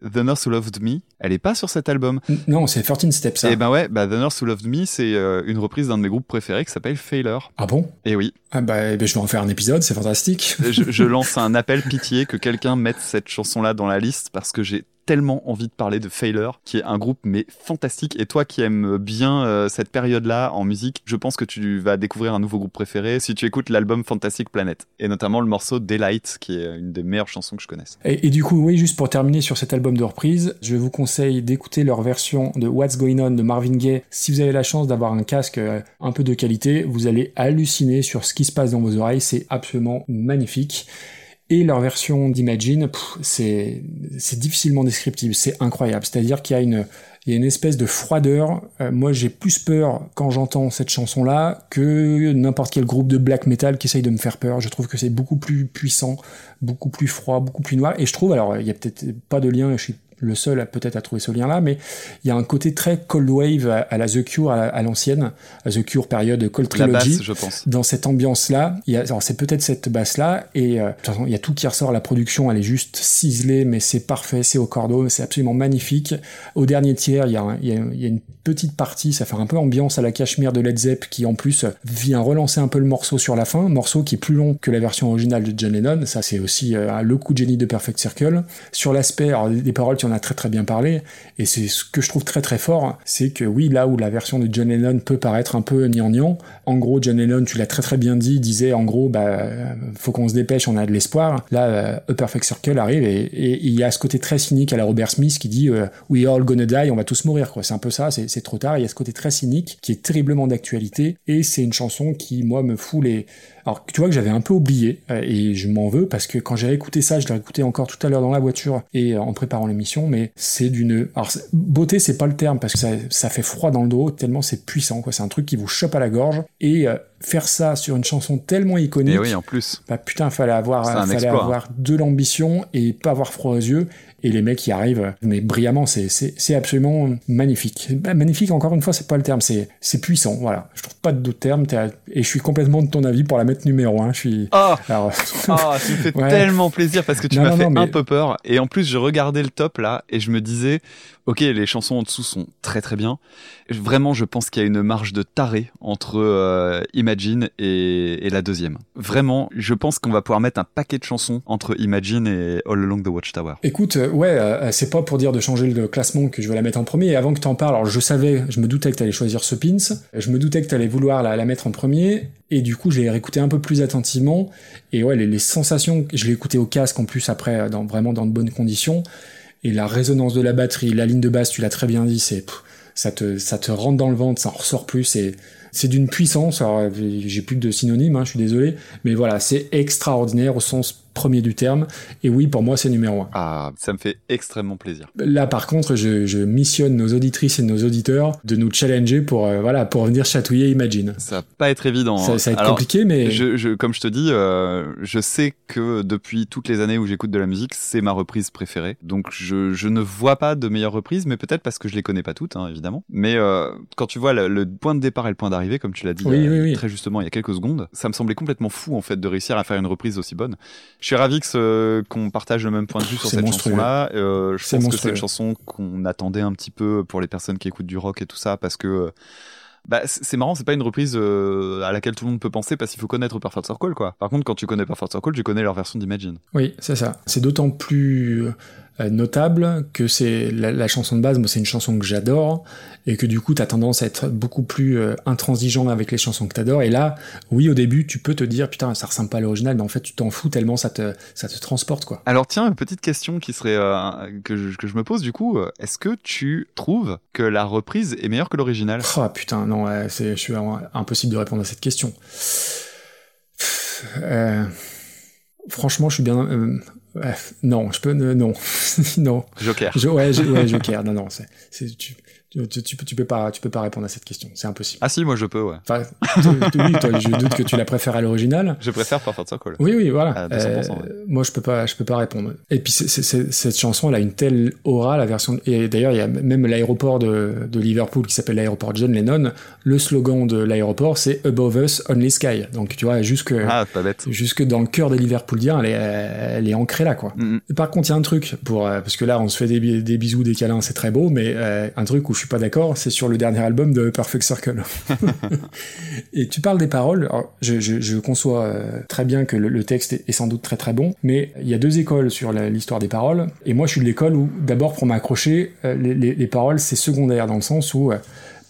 The Nurse Who Loved Me, elle est pas sur cet album. Non c'est 13 Steps ça Et ben ouais, bah The Nurse Who Loved Me, c'est euh, une reprise d'un de mes groupes préférés qui s'appelle Failure. ah bon? Et oui, ah bah, eh ben, je vais en faire un épisode c'est fantastique je, je lance un appel pitié que quelqu'un mette cette chanson-là dans la liste parce que j'ai tellement envie de parler de Failure, qui est un groupe mais fantastique. Et toi qui aimes bien euh, cette période-là en musique, je pense que tu vas découvrir un nouveau groupe préféré si tu écoutes l'album Fantastic Planet. Et notamment le morceau Daylight, qui est une des meilleures chansons que je connaisse. Et, du coup, oui, juste pour terminer sur cet album de reprise, je vous conseille d'écouter leur version de What's Going On de Marvin Gaye. Si vous avez la chance d'avoir un casque euh, un peu de qualité, vous allez halluciner sur ce qui se passe dans vos oreilles. C'est absolument magnifique. Et leur version d'Imagine, c'est difficilement descriptible, c'est incroyable. C'est-à-dire qu'il y a une y a une espèce de froideur. Euh, moi, j'ai plus peur quand j'entends cette chanson-là que n'importe quel groupe de black metal qui essaye de me faire peur. Je trouve que c'est beaucoup plus puissant, beaucoup plus froid, beaucoup plus noir. Et je trouve, alors, il y a peut-être pas de lien, je le seul à peut-être à trouver ce lien-là, mais il y a un côté très cold wave à, à la The Cure, à, la- à l'ancienne, à The Cure période Cold La Trilogy basse, je pense. dans cette ambiance-là, c'est peut-être cette basse-là, et euh, de toute façon, il y a tout qui ressort, la production, elle est juste ciselée, mais c'est parfait, c'est au cordeau, c'est absolument magnifique. Au dernier tiers, il y, a, un- il y a- il y a une petite partie, ça fait un peu ambiance à la cachemire de Led Zepp, qui en plus vient relancer un peu le morceau sur la fin, morceau qui est plus long que la version originale de John Lennon, ça c'est aussi euh, le coup de génie de Perfect Circle. Sur l'aspect, des paroles, tu en as très très bien parlé, et c'est ce que je trouve très très fort, c'est que oui, là où la version de John Lennon peut paraître un peu gnangnan, en gros, John Lennon, tu l'as très très bien dit, disait en gros, bah, faut qu'on se dépêche, on a de l'espoir. Là, euh, A Perfect Circle arrive et, il y a ce côté très cynique à la Robert Smith qui dit euh, We all gonna die, on va tous mourir, quoi. C'est un peu ça, c'est trop tard. Il y a ce côté très cynique qui est terriblement d'actualité et c'est une chanson qui, moi, me fout les. Alors, tu vois que j'avais un peu oublié euh, et je m'en veux parce que quand j'ai écouté ça, je l'ai écouté encore tout à l'heure dans la voiture et euh, en préparant l'émission, mais c'est d'une. Alors, beauté, c'est pas le terme parce que ça, ça fait froid dans le dos tellement c'est puissant, quoi. C'est un truc qui vous chope à la gorge et euh, faire ça sur une chanson tellement iconique. Et oui, en plus. Bah putain, fallait avoir, fallait exploit, avoir de l'ambition et pas avoir froid aux yeux. Et les mecs y arrivent, mais brillamment, c'est, c'est, c'est absolument magnifique. Bah, magnifique, encore une fois, c'est pas le terme, c'est, c'est puissant, voilà. Je trouve pas d'autres termes, et je suis complètement de ton avis pour la mettre numéro un. Je suis, alors, Ah, tu me Ouais. tellement plaisir parce que tu m'as fait mais- un peu peur. Et en plus, je regardais le top là et je me disais, ok, les chansons en dessous sont très très bien. Vraiment, je pense qu'il y a une marge de taré entre euh, Imagine et, la deuxième. Vraiment, je pense qu'on va pouvoir mettre un paquet de chansons entre Imagine et All Along the Watchtower. Écoute, euh, ouais, euh, c'est pas pour dire de changer le classement que je vais la mettre en premier. Avant que t'en parles, je savais, je me doutais que t'allais choisir ce pins, je me doutais que t'allais vouloir la, mettre en premier, et du coup j'ai réécouté un peu plus attentivement. Et ouais, les, sensations, je l'ai écouté au casque en plus après, vraiment dans de bonnes conditions. Et la résonance de la batterie, la ligne de basse, tu l'as très bien dit, c'est ça te ça te rentre dans le ventre, ça en ressort plus. Et c'est d'une puissance. Alors, j'ai plus de synonyme, hein, je suis désolé, mais voilà, c'est extraordinaire au sens premier du terme. Et oui, pour moi, c'est numéro un. Ah, ça me fait extrêmement plaisir. Là, par contre, je, je missionne nos auditrices et nos auditeurs de nous challenger pour, euh, voilà, pour venir chatouiller Imagine. Ça va pas être évident. Ça, hein. ça va être Alors, compliqué, mais Je, je- comme je te dis, euh, je sais que depuis toutes les années où j'écoute de la musique, c'est ma reprise préférée. Donc je, je ne vois pas de meilleure reprise, mais peut-être parce que je les connais pas toutes, hein, évidemment. Mais euh, quand tu vois le, le point de départ et le point d'arrivée, comme tu l'as dit Oui, euh, oui, oui. très justement il y a quelques secondes, ça me semblait complètement fou en fait de réussir à faire une reprise aussi bonne. Je suis ravi qu'on partage le même point de vue sur cette chanson-là. Euh, je pense que c'est une chanson qu'on attendait un petit peu pour les personnes qui écoutent du rock et tout ça, parce que euh, bah, c'est marrant, c'est pas une reprise euh, à laquelle tout le monde peut penser parce qu'il faut connaître Perfect Circle, quoi. Par contre, quand tu connais Perfect Circle, tu connais leur version d'Imagine. Oui, c'est ça. C'est d'autant plus notable que c'est la, la chanson de base. Moi, c'est une chanson que j'adore et que du coup, t'as tendance à être beaucoup plus euh, intransigeant avec les chansons que t'adores. Et là, oui, au début, tu peux te dire putain, ça ressemble pas à l'original, mais en fait, tu t'en fous tellement ça te ça te transporte quoi. Alors tiens, une petite question qui serait euh, que, je, que je me pose du coup, euh, est-ce que tu trouves que la reprise est meilleure que l'original? Oh putain, non, c'est, je suis impossible de répondre à cette question. Euh, franchement, je suis bien. euh, non, je peux. euh, non, non. Joker. Je, ouais, ouais, Joker. Non, non, c'est, c'est, tu, tu, tu, tu peux, pas, tu peux pas répondre à cette question. C'est impossible. Ah si, moi je peux, ouais. Enfin, oui, toi, je doute que tu la préfères à l'original. Je préfère Perfect Circle. Oui, oui, voilà. 200%, Euh, ouais. Moi, je peux pas, je peux pas répondre. Et puis, cette chanson, elle a une telle aura, la version. Et d'ailleurs, il y a même l'aéroport de, de Liverpool qui s'appelle l'aéroport John Lennon. Le slogan de l'aéroport, c'est Above Us, Only Sky. Donc, tu vois, jusque, Ah, pas bête. jusque dans le cœur des Liverpooliens, elle est, elle est ancrée là, quoi. Mm, Par contre, il y a un truc pour euh, parce que là, on se fait des bisous, des câlins, c'est très beau, mais euh, un truc où je suis pas d'accord, c'est sur le dernier album de Perfect Circle. Et tu parles des paroles. Alors, je, je, je conçois euh, très bien que le, le texte est, sans doute très très bon, mais il y a deux écoles sur l'histoire des paroles. Et moi, je suis de l'école où, d'abord, pour m'accrocher, euh, les, les, les paroles c'est secondaire dans le sens où euh,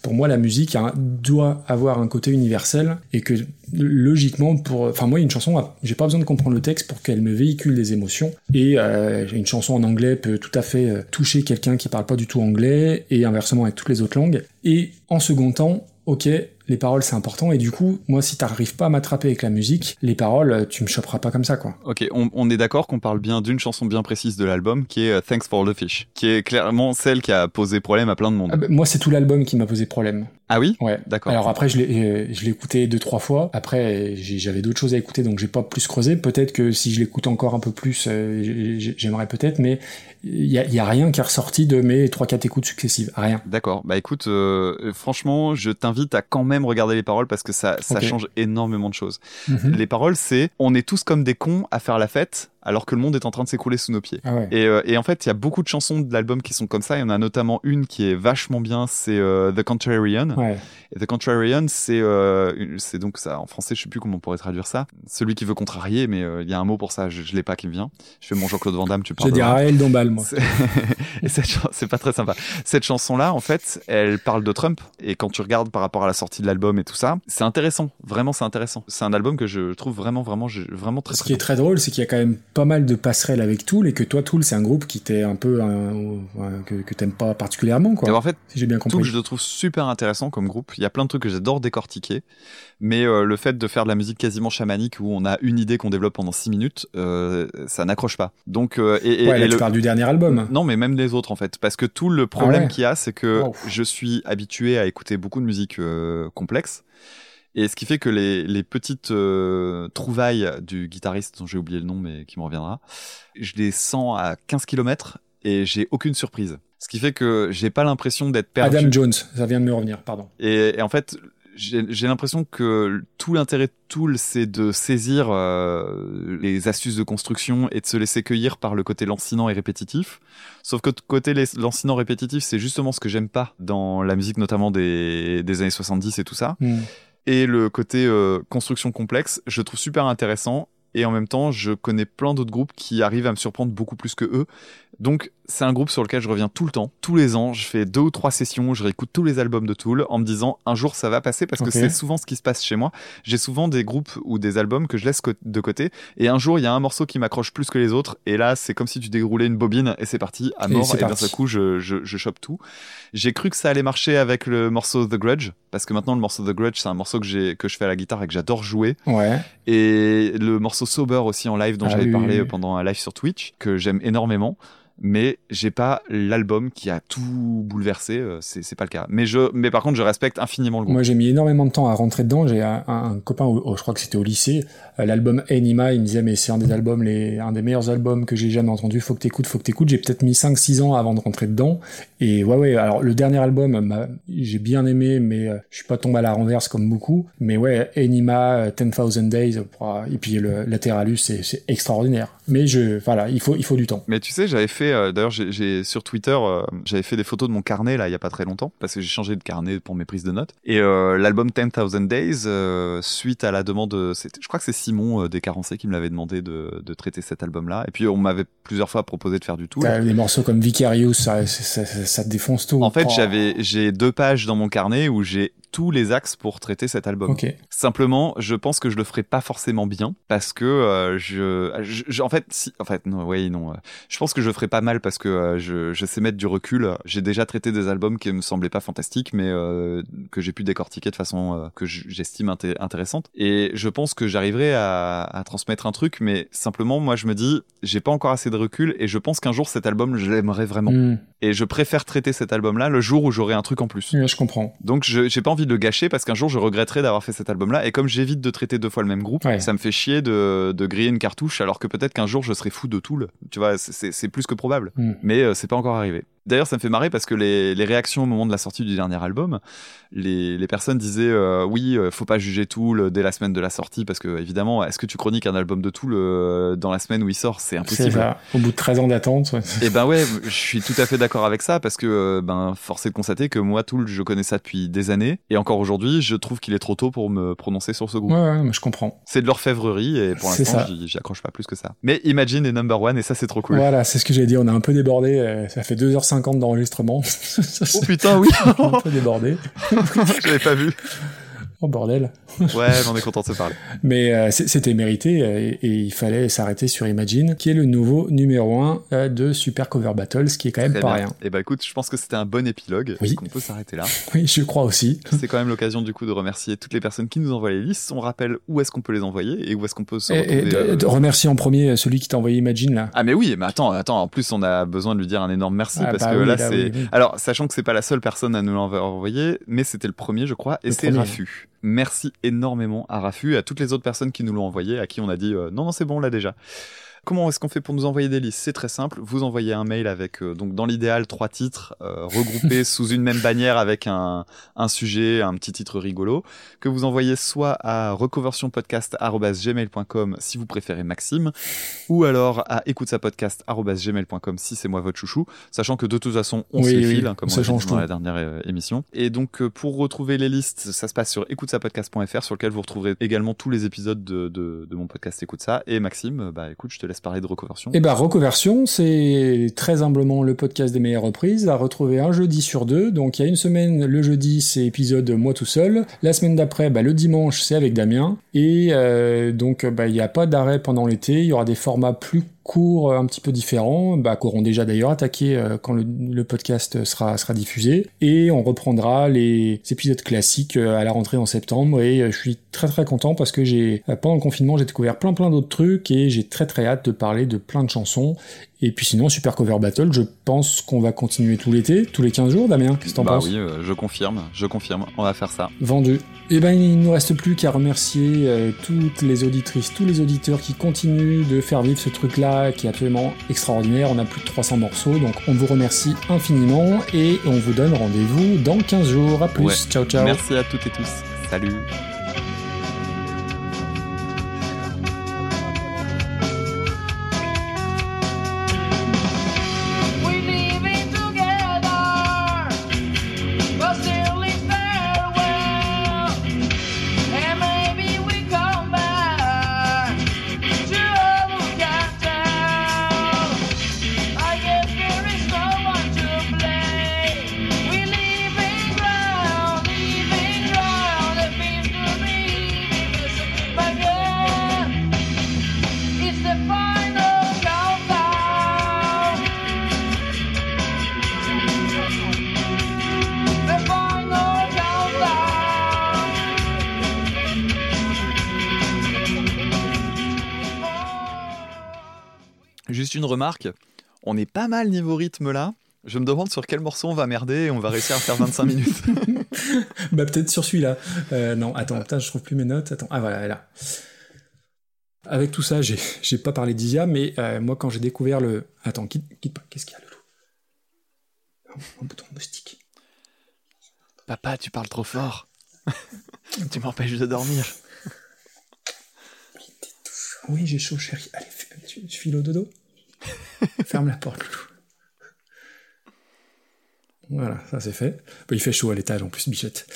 pour moi, la musique doit avoir un côté universel et que logiquement, pour, enfin moi, une chanson, j'ai pas besoin de comprendre le texte pour qu'elle me véhicule des émotions. Et euh, une chanson en anglais peut tout à fait euh, toucher quelqu'un qui parle pas du tout anglais et inversement avec toutes les autres langues. Et en second temps, ok, les paroles c'est important et du coup, moi, si t'arrives pas à m'attraper avec la musique, les paroles, euh, tu me choperas pas comme ça, quoi. Ok, on, on est d'accord qu'on parle bien d'une chanson bien précise de l'album qui est euh, Thanks for the Fish, qui est clairement celle qui a posé problème à plein de monde. Ah bah, moi, c'est tout l'album qui m'a posé problème. Ah oui? Ouais. D'accord. Alors après, je l'ai, euh, je l'ai écouté deux trois fois. Après, j'avais d'autres choses à écouter, donc j'ai pas plus creusé. Peut-être que si je l'écoute encore un peu plus, euh, j'ai- j'ai- j'aimerais peut-être, mais il y a, y a rien qui est ressorti de mes trois quatre écoutes successives. Rien. D'accord. Bah écoute, euh, franchement, je t'invite à quand même regarder les paroles parce que ça, ça change énormément de choses. Mhm. Les paroles, c'est on est tous comme des cons à faire la fête alors que le monde est en train de s'écrouler sous nos pieds. Ah ouais. Et, euh, et en fait, il y a beaucoup de chansons de l'album qui sont comme ça. Il y en a notamment une qui est vachement bien, c'est euh, The Contrarian. Ouais. Et The Contrarian, c'est euh, c'est donc ça en français, je sais plus comment on pourrait traduire ça. Celui qui veut contrarier, mais il y a un mot pour ça, je, je l'ai pas qui me vient. Je fais mon Jean-Claude Van Damme, tu Je parles. vais dire Raël Dombal, moi. C'est- et cette c'est pas très sympa. Cette chanson-là, en fait, elle parle de Trump. Et quand tu regardes par rapport à la sortie de l'album et tout ça, c'est intéressant. Vraiment, c'est intéressant. C'est un album que je trouve vraiment, vraiment, je- vraiment très, Ce très qui est très drôle, c'est qu'il y a quand même pas mal de passerelles avec Tool et que toi, Tool, c'est un groupe qui t'est un peu un- que, que t'aimes pas particulièrement, Et en fait, Si j'ai bien tout compris. je le trouve super intéressant comme groupe. Il y a plein de trucs que j'adore décortiquer. Mais euh, le fait de faire de la musique quasiment chamanique où on a une idée qu'on développe pendant six minutes, euh, ça n'accroche pas. Donc, euh, et, et- ouais, là, et tu le- parles du dernier album. Non, mais même les autres en fait, parce que tout le problème ouais qu'il y a, c'est que je suis habitué à écouter beaucoup de musique complexe, et ce qui fait que les, les petites euh, trouvailles du guitariste dont j'ai oublié le nom, mais qui me reviendra, je les sens à 15 km et j'ai aucune surprise. Ce qui fait que j'ai pas l'impression d'être perdu. Adam Jones, ça vient de me revenir, pardon. Et, et en fait, j'ai l'impression que tout l'intérêt de Tool, c'est de saisir euh, les astuces de construction et de se laisser cueillir par le côté lancinant et répétitif. Sauf que côté lancinant répétitif, c'est justement ce que j'aime pas dans la musique, notamment des, des années 70 et tout ça. Hmm. Et le côté euh, construction complexe, je trouve super intéressant. Et en même temps, je connais plein d'autres groupes qui arrivent à me surprendre beaucoup plus que eux. Donc c'est un groupe sur lequel je reviens tout le temps, tous les ans. Je fais deux ou trois sessions, je réécoute tous les albums de Tool en me disant un jour ça va passer parce que c'est souvent ce qui se passe chez moi. J'ai souvent des groupes ou des albums que je laisse de côté et un jour il y a un morceau qui m'accroche plus que les autres et là c'est comme si tu déroulais une bobine et c'est parti à mort et d'un seul coup je, je, je chope tout. J'ai cru que ça allait marcher avec le morceau The Grudge parce que maintenant le morceau The Grudge c'est un morceau que j'ai que je fais à la guitare et que j'adore jouer Ouais. et le morceau Sober aussi en live dont Ah j'avais oui, parlé oui. pendant un live sur Twitch que j'aime énormément mais j'ai pas l'album qui a tout bouleversé euh, c'est pas le cas mais je mais par contre je respecte infiniment le groupe Moi, j'ai mis énormément de temps à rentrer dedans. J'ai un, copain, au- je crois que c'était au lycée, euh, l'album Anima, il me disait, mais c'est un des albums, les, un des meilleurs albums que j'ai jamais entendu. Faut que t'écoutes, faut que t'écoutes. J'ai peut-être mis 5-6 ans avant de rentrer dedans. Et ouais, ouais. Alors, le dernier album, m'a- j'ai bien aimé, mais euh, je suis pas tombé à la renverse comme beaucoup. Mais ouais, Anima, euh, 10,000 Days, et puis le Lateralus, c'est extraordinaire. Mais je, voilà, il faut, il faut du temps. Mais tu sais, j'avais fait, euh, d'ailleurs, j'ai- sur Twitter, euh, j'avais fait des photos de mon carnet là, il y a pas très longtemps, parce que j'ai changé de carnet pour mes prises de notes. Et euh, l'album 10,000 Days, euh, suite à la demande, je crois que c'est Simon des Carencés qui me l'avait demandé de, de traiter cet album-là. Et puis on m'avait plusieurs fois proposé de faire du tout. T'as des morceaux comme Vicarious, ça, ça, ça, ça te défonce tout. En fait, Oh. j'avais, j'ai deux pages dans mon carnet où j'ai tous les axes pour traiter cet album. Simplement, je pense que je le ferai pas forcément bien parce que euh, je, je, je- en fait, si, en fait, non, oui, non. euh, je pense que je le ferai pas mal parce que euh, je, je sais mettre du recul. J'ai déjà traité des albums qui me semblaient pas fantastiques, mais que j'ai pu décortiquer de façon que j'estime inté- intéressante. Et je pense que j'arriverai à, à transmettre un truc, mais simplement, moi, je me dis, j'ai pas encore assez de recul et je pense qu'un jour cet album, je l'aimerais vraiment. Hmm. Et je préfère traiter cet album-là le jour où j'aurai un truc en plus. Je comprends. Donc je j'ai pas envie de le gâcher parce qu'un jour je regretterai d'avoir fait cet album-là. Et comme j'évite de traiter deux fois le même groupe, Ouais. ça me fait chier de, de griller une cartouche alors que peut-être qu'un jour je serai fou de Tool. Tu vois, c'est- plus que probable. Mm. Mais euh, c'est pas encore arrivé. D'ailleurs, ça me fait marrer parce que les, les réactions au moment de la sortie du dernier album, les, les personnes disaient euh, oui, euh, faut pas juger Tool dès la semaine de la sortie parce que évidemment, est-ce que tu chroniques un album de Tool euh, dans la semaine où il sort? C'est impossible. ça. Au bout de 13 ans d'attente. ouais. Et ben ouais, je suis tout à fait d'accord avec ça parce que euh, ben force est de constater que moi Tool, je connais ça depuis des années et encore aujourd'hui, je trouve qu'il est trop tôt pour me prononcer sur ce groupe. Ouais, ouais, je comprends. C'est de l'orfèvrerie et pour l'instant, j'y accroche pas plus que ça. Mais Imagine est number one et ça c'est trop cool. Voilà, c'est ce que j'ai dit. On a un peu débordé. euh, Ça fait 2h50 d'enregistrement. Oh putain, oui. un peu débordé. J'avais pas vu. Oh bordel. Ouais, on est content de se parler. Mais euh, c'était mérité euh, et, et il fallait s'arrêter sur Imagine, qui est le nouveau numéro 1 de Super Cover Battle, ce qui est quand même Très pas bien. rien. Et bah écoute, je pense que c'était un bon épilogue. Oui. On peut s'arrêter là? Oui, je crois aussi. C'est quand même l'occasion du coup de remercier toutes les personnes qui nous envoient les listes. On rappelle où est-ce qu'on peut les envoyer et où est-ce qu'on peut se Et, et retrouver. de, euh, de remercier en premier celui qui t'a envoyé Imagine là. Ah mais oui, mais attends, attends. En plus, on a besoin de lui dire un énorme merci Ah parce bah que oui, là, là, c'est. oui, oui. Alors, sachant que c'est pas la seule personne à nous envoyé, mais c'était le premier, je crois, et c'est. Rafu. Merci énormément à Rafu et à toutes les autres personnes qui nous l'ont envoyé, à qui on a dit euh, non, non, c'est bon, on l'a déjà. Comment est-ce qu'on fait pour nous envoyer des listes? C'est très simple. Vous envoyez un mail avec, euh, donc dans l'idéal, trois titres euh, regroupés sous une même bannière avec un, un sujet, un petit titre rigolo, que vous envoyez soit à reconversionpodcast.gmail.com si vous préférez Maxime, ou alors à écoutesapodcast.gmail.com si c'est moi votre chouchou, sachant que de toute façon, on Oui, se oui, file, hein, comme ça on l'a dit change dans la dernière euh, émission. Et donc, pour retrouver les listes, ça se passe sur écoutesapodcast.fr, sur lequel vous retrouverez également tous les épisodes de, de, de mon podcast Écoute ça. Et Maxime, bah écoute, je te laisse parler de. Et bah, Reconversion, c'est très humblement le podcast des meilleures reprises, à retrouver un jeudi sur deux. Donc, il y a une semaine, le jeudi, c'est épisode moi tout seul. La semaine d'après, bah, le dimanche, c'est avec Damien. Et euh, donc, bah, il n'y a pas d'arrêt pendant l'été. Il y aura des formats plus courts, un petit peu différents, bah, qu'auront déjà d'ailleurs attaqué euh, quand le, podcast sera, sera diffusé. Et on reprendra les épisodes classiques euh, à la rentrée en septembre. Et euh, je suis très très content parce que j'ai euh, pendant le confinement, j'ai découvert plein plein d'autres trucs et j'ai très très hâte de parler de plein de chansons. Et puis sinon, Super Cover Battle, je pense qu'on va continuer tout l'été, tous les 15 jours, Damien. Qu'est-ce que t'en bah penses oui, euh, je confirme, je confirme, on va faire ça. Vendu. Et ben, il nous reste plus qu'à remercier euh, toutes les auditrices, tous les auditeurs qui continuent de faire vivre ce truc-là, qui est absolument extraordinaire. On a plus de 300 morceaux, donc on vous remercie infiniment et on vous donne rendez-vous dans 15 jours. À plus. Ouais. Ciao, ciao. Merci à toutes et tous. Salut. Remarque, on est pas mal niveau rythme là. Je me demande sur quel morceau on va merder et on va réussir à faire 25 minutes. Bah peut-être sur celui-là. Euh, non, attends, putain, je trouve plus mes notes. Attends, ah voilà, elle est là. Avec tout ça, j'ai pas parlé d'Isia, mais euh, moi quand j'ai découvert le... Attends, quitte, quitte pas, qu'est-ce qu'il y a le loup? Un bouton moustique. Papa, tu parles trop fort. tu m'empêches de dormir. Oui, j'ai chaud, chérie. Allez, fais- tu, tu files au dodo? Ferme la porte, loulou. Voilà, ça c'est fait. Bah, il fait chaud à l'étage en plus, bichette.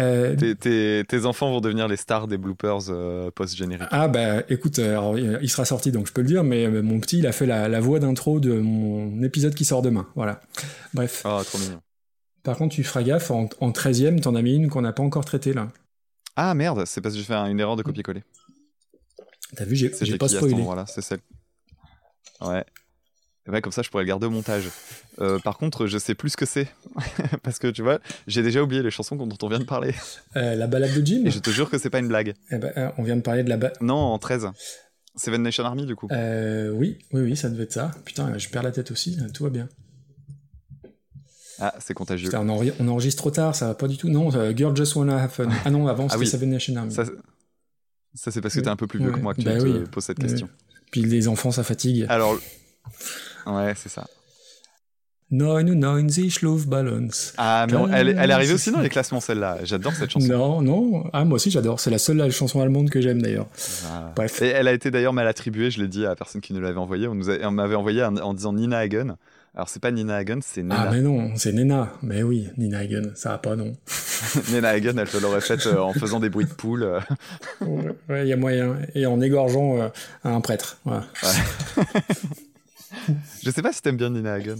Euh, Tes, tes- tes enfants vont devenir les stars des bloopers euh, post-génériques. Ah bah écoute, euh, alors, il sera sorti donc je peux le dire, mais mon petit il a fait la, la voix d'intro de mon épisode qui sort demain. Voilà. Bref. Ah, trop mignon. Par contre, tu feras gaffe, en, en 13ème, t'en as mis une qu'on n'a pas encore traitée là. Ah merde, c'est parce que j'ai fait un- une erreur de copier-coller. T'as vu, j'ai pas spoilé. C'est celle. Ouais. Ouais, comme ça, je pourrais le garder au montage. Euh, par contre, je sais plus ce que c'est. Parce que tu vois, j'ai déjà oublié les chansons dont on vient de parler. Euh, la balade de Jim Et je te jure que c'est pas une blague. Eh ben, euh, On vient de parler de la balade. Non, en 13. Seven Nation Army, du coup. Oui, oui, oui, ça devait être ça. Putain, je perds la tête aussi, euh, tout va bien. Ah, c'est contagieux. Putain, on, enregistre trop tard, ça va pas du tout. Non, Girl Just Wanna Have Fun. Ah non, avant Ah c'était oui. Seven Nation Army. Ça, ça c'est parce que t'es un peu plus vieux Ouais. que moi que tu Bah te oui. poses cette Oui. question. Puis les enfants, ça fatigue. Alors, ouais, c'est ça. Neun neun sich Luftballons. Ah, mais on- elle, elle est arrivée aussi dans les classements, celle-là. J'adore cette chanson. Non, non. Ah, moi aussi j'adore. C'est la seule la chanson allemande que j'aime d'ailleurs. Ah. Bref. Et elle a été d'ailleurs mal attribuée, je l'ai dit à la personne qui nous l'avait envoyée. On, nous a- on m'avait envoyé en, en disant Nina Hagen. Alors, c'est pas Nina Hagen, c'est Nena. Ah, mais non, c'est Nena. Mais oui, Nina Hagen, ça va pas, non. Nena Hagen, elle te l'aurait faite euh, en faisant des bruits de poule. euh. Ouais, ouais, il y a moyen. Et en égorgeant euh, un prêtre. Je sais pas si t'aimes bien Nina Hagen.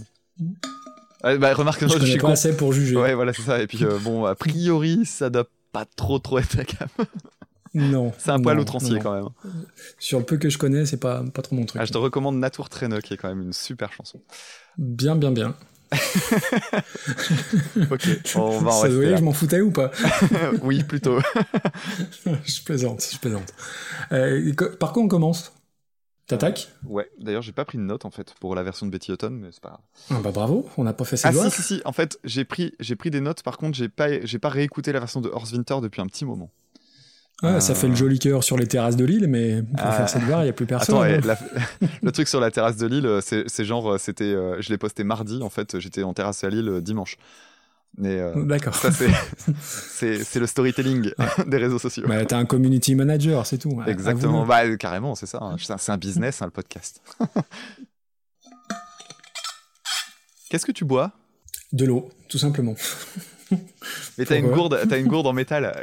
Bah, remarque, Je je connais suis pas con. assez pour juger. Ouais, voilà, c'est ça. Et puis, bon, a priori, ça doit pas trop trop être la gamme. Non. C'est un poil non, outrancier non. quand même. Sur le peu que je connais, c'est pas, pas trop mon truc. Ah, je te recommande Natour Traîneux, qui est quand même une super chanson. Bien, bien, bien. Ok, on va en Ça rester voyait, là. je m'en foutais ou pas oui, plutôt. Je plaisante, je plaisante. Euh, par quoi on commence? T'attaques? Ouais, d'ailleurs, j'ai pas pris de note en fait pour la version de Betty Hutton, mais c'est pas grave. ah bah bravo, on n'a pas fait ses Ah si, si, si, en fait, j'ai pris, j'ai pris des notes, par contre, j'ai pas, j'ai pas réécouté la version de Horse Winter depuis un petit moment. Ça fait le joli cœur sur les terrasses de l'île, mais pour Ah. faire ses devoirs, il n'y a plus personne. Attends, hein. la- le truc sur la terrasse de Lille, c'est genre, euh, c'était, euh, je l'ai posté mardi, en fait, j'étais en terrasse à Lille euh, dimanche. Euh, D'accord. ça, c'est, le storytelling des réseaux sociaux. Bah, T'es un community manager, c'est tout. Exactement, bah, euh, carrément, c'est ça. hein. C'est un- business, hein, le podcast. Qu'est-ce que tu bois? De l'eau, tout simplement. Mais t'as une gourde, t'as une gourde en métal.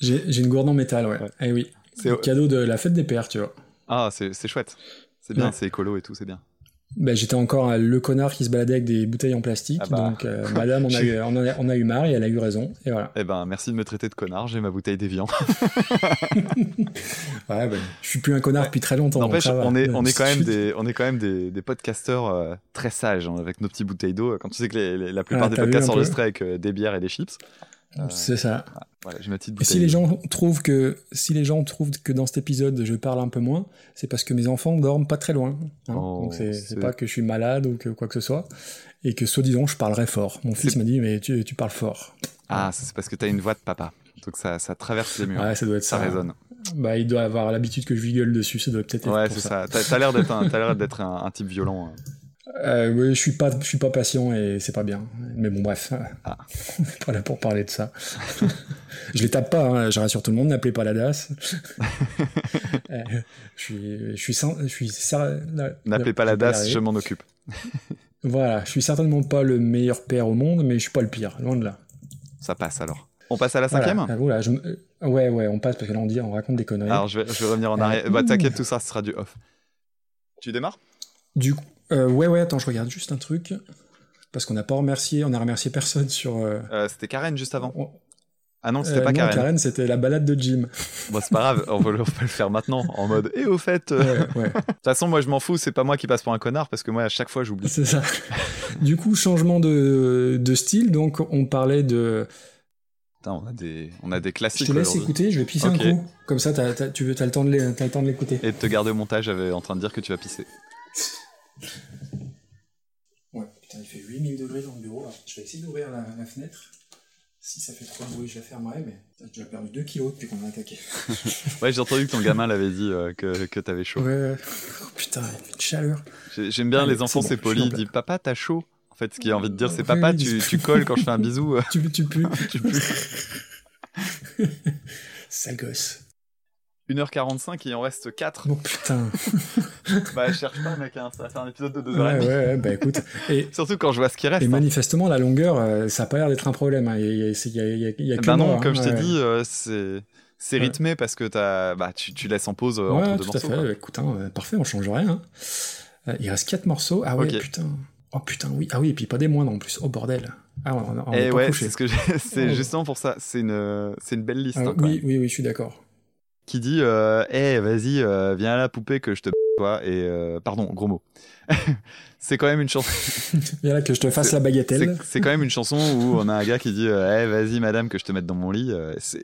J'ai une gourde en métal, ouais. Eh oui. C'est- Cadeau de la fête des pères, tu vois. Ah, c'est chouette. C'est bien, Ouais. c'est écolo et tout, c'est bien. Bah, J'étais encore le connard qui se baladait avec des bouteilles en plastique, Ah bah. donc euh, madame, on a, eu, on, a, on a eu marre et elle a eu raison, et voilà. Eh ben, merci de me traiter de connard, j'ai ma bouteille d'Evian. Ouais, bah, je suis plus un connard depuis très longtemps. N'empêche, on est, on est quand même des, on est quand même des, des podcasteurs euh, très sages hein, avec nos petites bouteilles d'eau. Quand tu sais que les- les- la plupart Ah, des podcasts sont enregistrés avec euh, des bières et des chips. C'est ça. Voilà, j'ai ma petite Et bouteille. si les gens trouvent que si les gens trouvent que dans cet épisode je parle un peu moins, c'est parce que mes enfants dorment pas très loin. hein. Oh, Donc c'est pas que je suis malade ou que quoi que ce soit, et que soi-disant je parlerai fort. Mon fils m'a dit mais tu, tu parles fort. Ah, c'est parce que t'as une voix de papa. Donc ça, ça traverse les murs. Ouais, ça doit être ça. résonne. Bah il doit avoir l'habitude que je lui gueule dessus, ça doit peut-être être Ouais, c'est ça. T'as t'as l'air d'être un, l'air d'être un, un type violent. hein. Euh, oui, je suis pas, je suis pas patient et c'est pas bien. Mais bon, bref, Ah. on n'est pas là pour parler de ça. je les tape pas, hein, je rassure tout le monde, n'appelez pas la DAS. Euh, je suis, je suis, sans- je suis, cer- N'appelez pas la DAS, je m'en occupe. Voilà, je suis certainement pas le meilleur père au monde, mais je suis pas le pire, loin de là. Ça passe alors. On passe à la cinquième? Ah, voilà, je me- euh, ouais, ouais, on passe parce que là on dit, on raconte des conneries. Alors je vais, je vais revenir en Euh, arrière. Bah ouh. t'inquiète, tout ça, ce sera du off. Tu démarres? Du coup, euh, ouais, ouais, attends, je regarde juste un truc parce qu'on n'a pas remercié, on a remercié personne sur. euh, Euh, C'était Karen juste avant. on- Ah non, c'était pas non, Karen. c'était la balade de Jim. Bon, c'est pas grave, on va, le- faire maintenant en mode. Et au fait, de Ouais, toute façon, moi je m'en fous, c'est pas moi qui passe pour un connard parce que moi à chaque fois j'oublie. C'est ça. Du coup, changement de, de style. Donc, on parlait de Putain, on a des, on a des Je classiques. te laisse écouter, je vais pisser un coup. Comme ça, t'as- tu veux, t'as le temps de l'écouter. Et de te garder au montage, j'avais en train de dire que tu vas pisser. Ouais, putain, il fait 8000 degrés dans le bureau. Alors, je vais essayer d'ouvrir la, la fenêtre. Si ça fait trop de bruit, je la fermerai, mais j'ai déjà perdu 2 kilos depuis qu'on a attaqué. Ouais, j'ai entendu que ton gamin l'avait dit euh, que, que t'avais chaud. Ouais, ouais. Oh, putain, il fait une chaleur. J'ai- J'aime bien Allez, les enfants, c'est bon, poli. Il dit Papa, t'as chaud. En fait, ce qu'il a envie de dire, c'est Papa, tu, tu colles quand je fais un bisou. Tu, tu pues. tu pues. Sale gosse. 1h45, il en reste 4. Oh putain. Bah, cherche pas, mec, hein, ça va faire un épisode de 2h30. Ouais, ouais, ouais, bah écoute. Et, Surtout quand je vois ce qui reste. et hein. manifestement, la longueur, euh, ça a pas l'air d'être un problème. hein. Il y a, il y a- il y a- il y a- il y a que Bah non, moi, comme je t'ai dit, euh, c'est c'est rythmé parce que t'as, bah, tu, tu laisses en pause euh, entre deux tout à morceaux. fait. quoi. Écoute, hein, euh, parfait, on change rien. hein. Euh, il reste 4 morceaux. Ah ouais, putain. Oh putain, oui. Ah oui, et puis pas des moindres en plus. Oh bordel. Ah, on, Et pas ouais, c'est ce que c'est Oh. justement pour ça. C'est une, c'est une belle liste. Ah, hein, oui, oui, oui, je suis d'accord. Qui dit, euh, hey, vas-y, euh, viens à la poupée que je te toi et euh, pardon, gros mot. c'est quand même une chanson. Viens là que je te fasse C'est- la bagatelle. C'est quand même une chanson où on a un gars qui dit, euh, hey, vas-y, madame, que je te mette dans mon lit. C'est-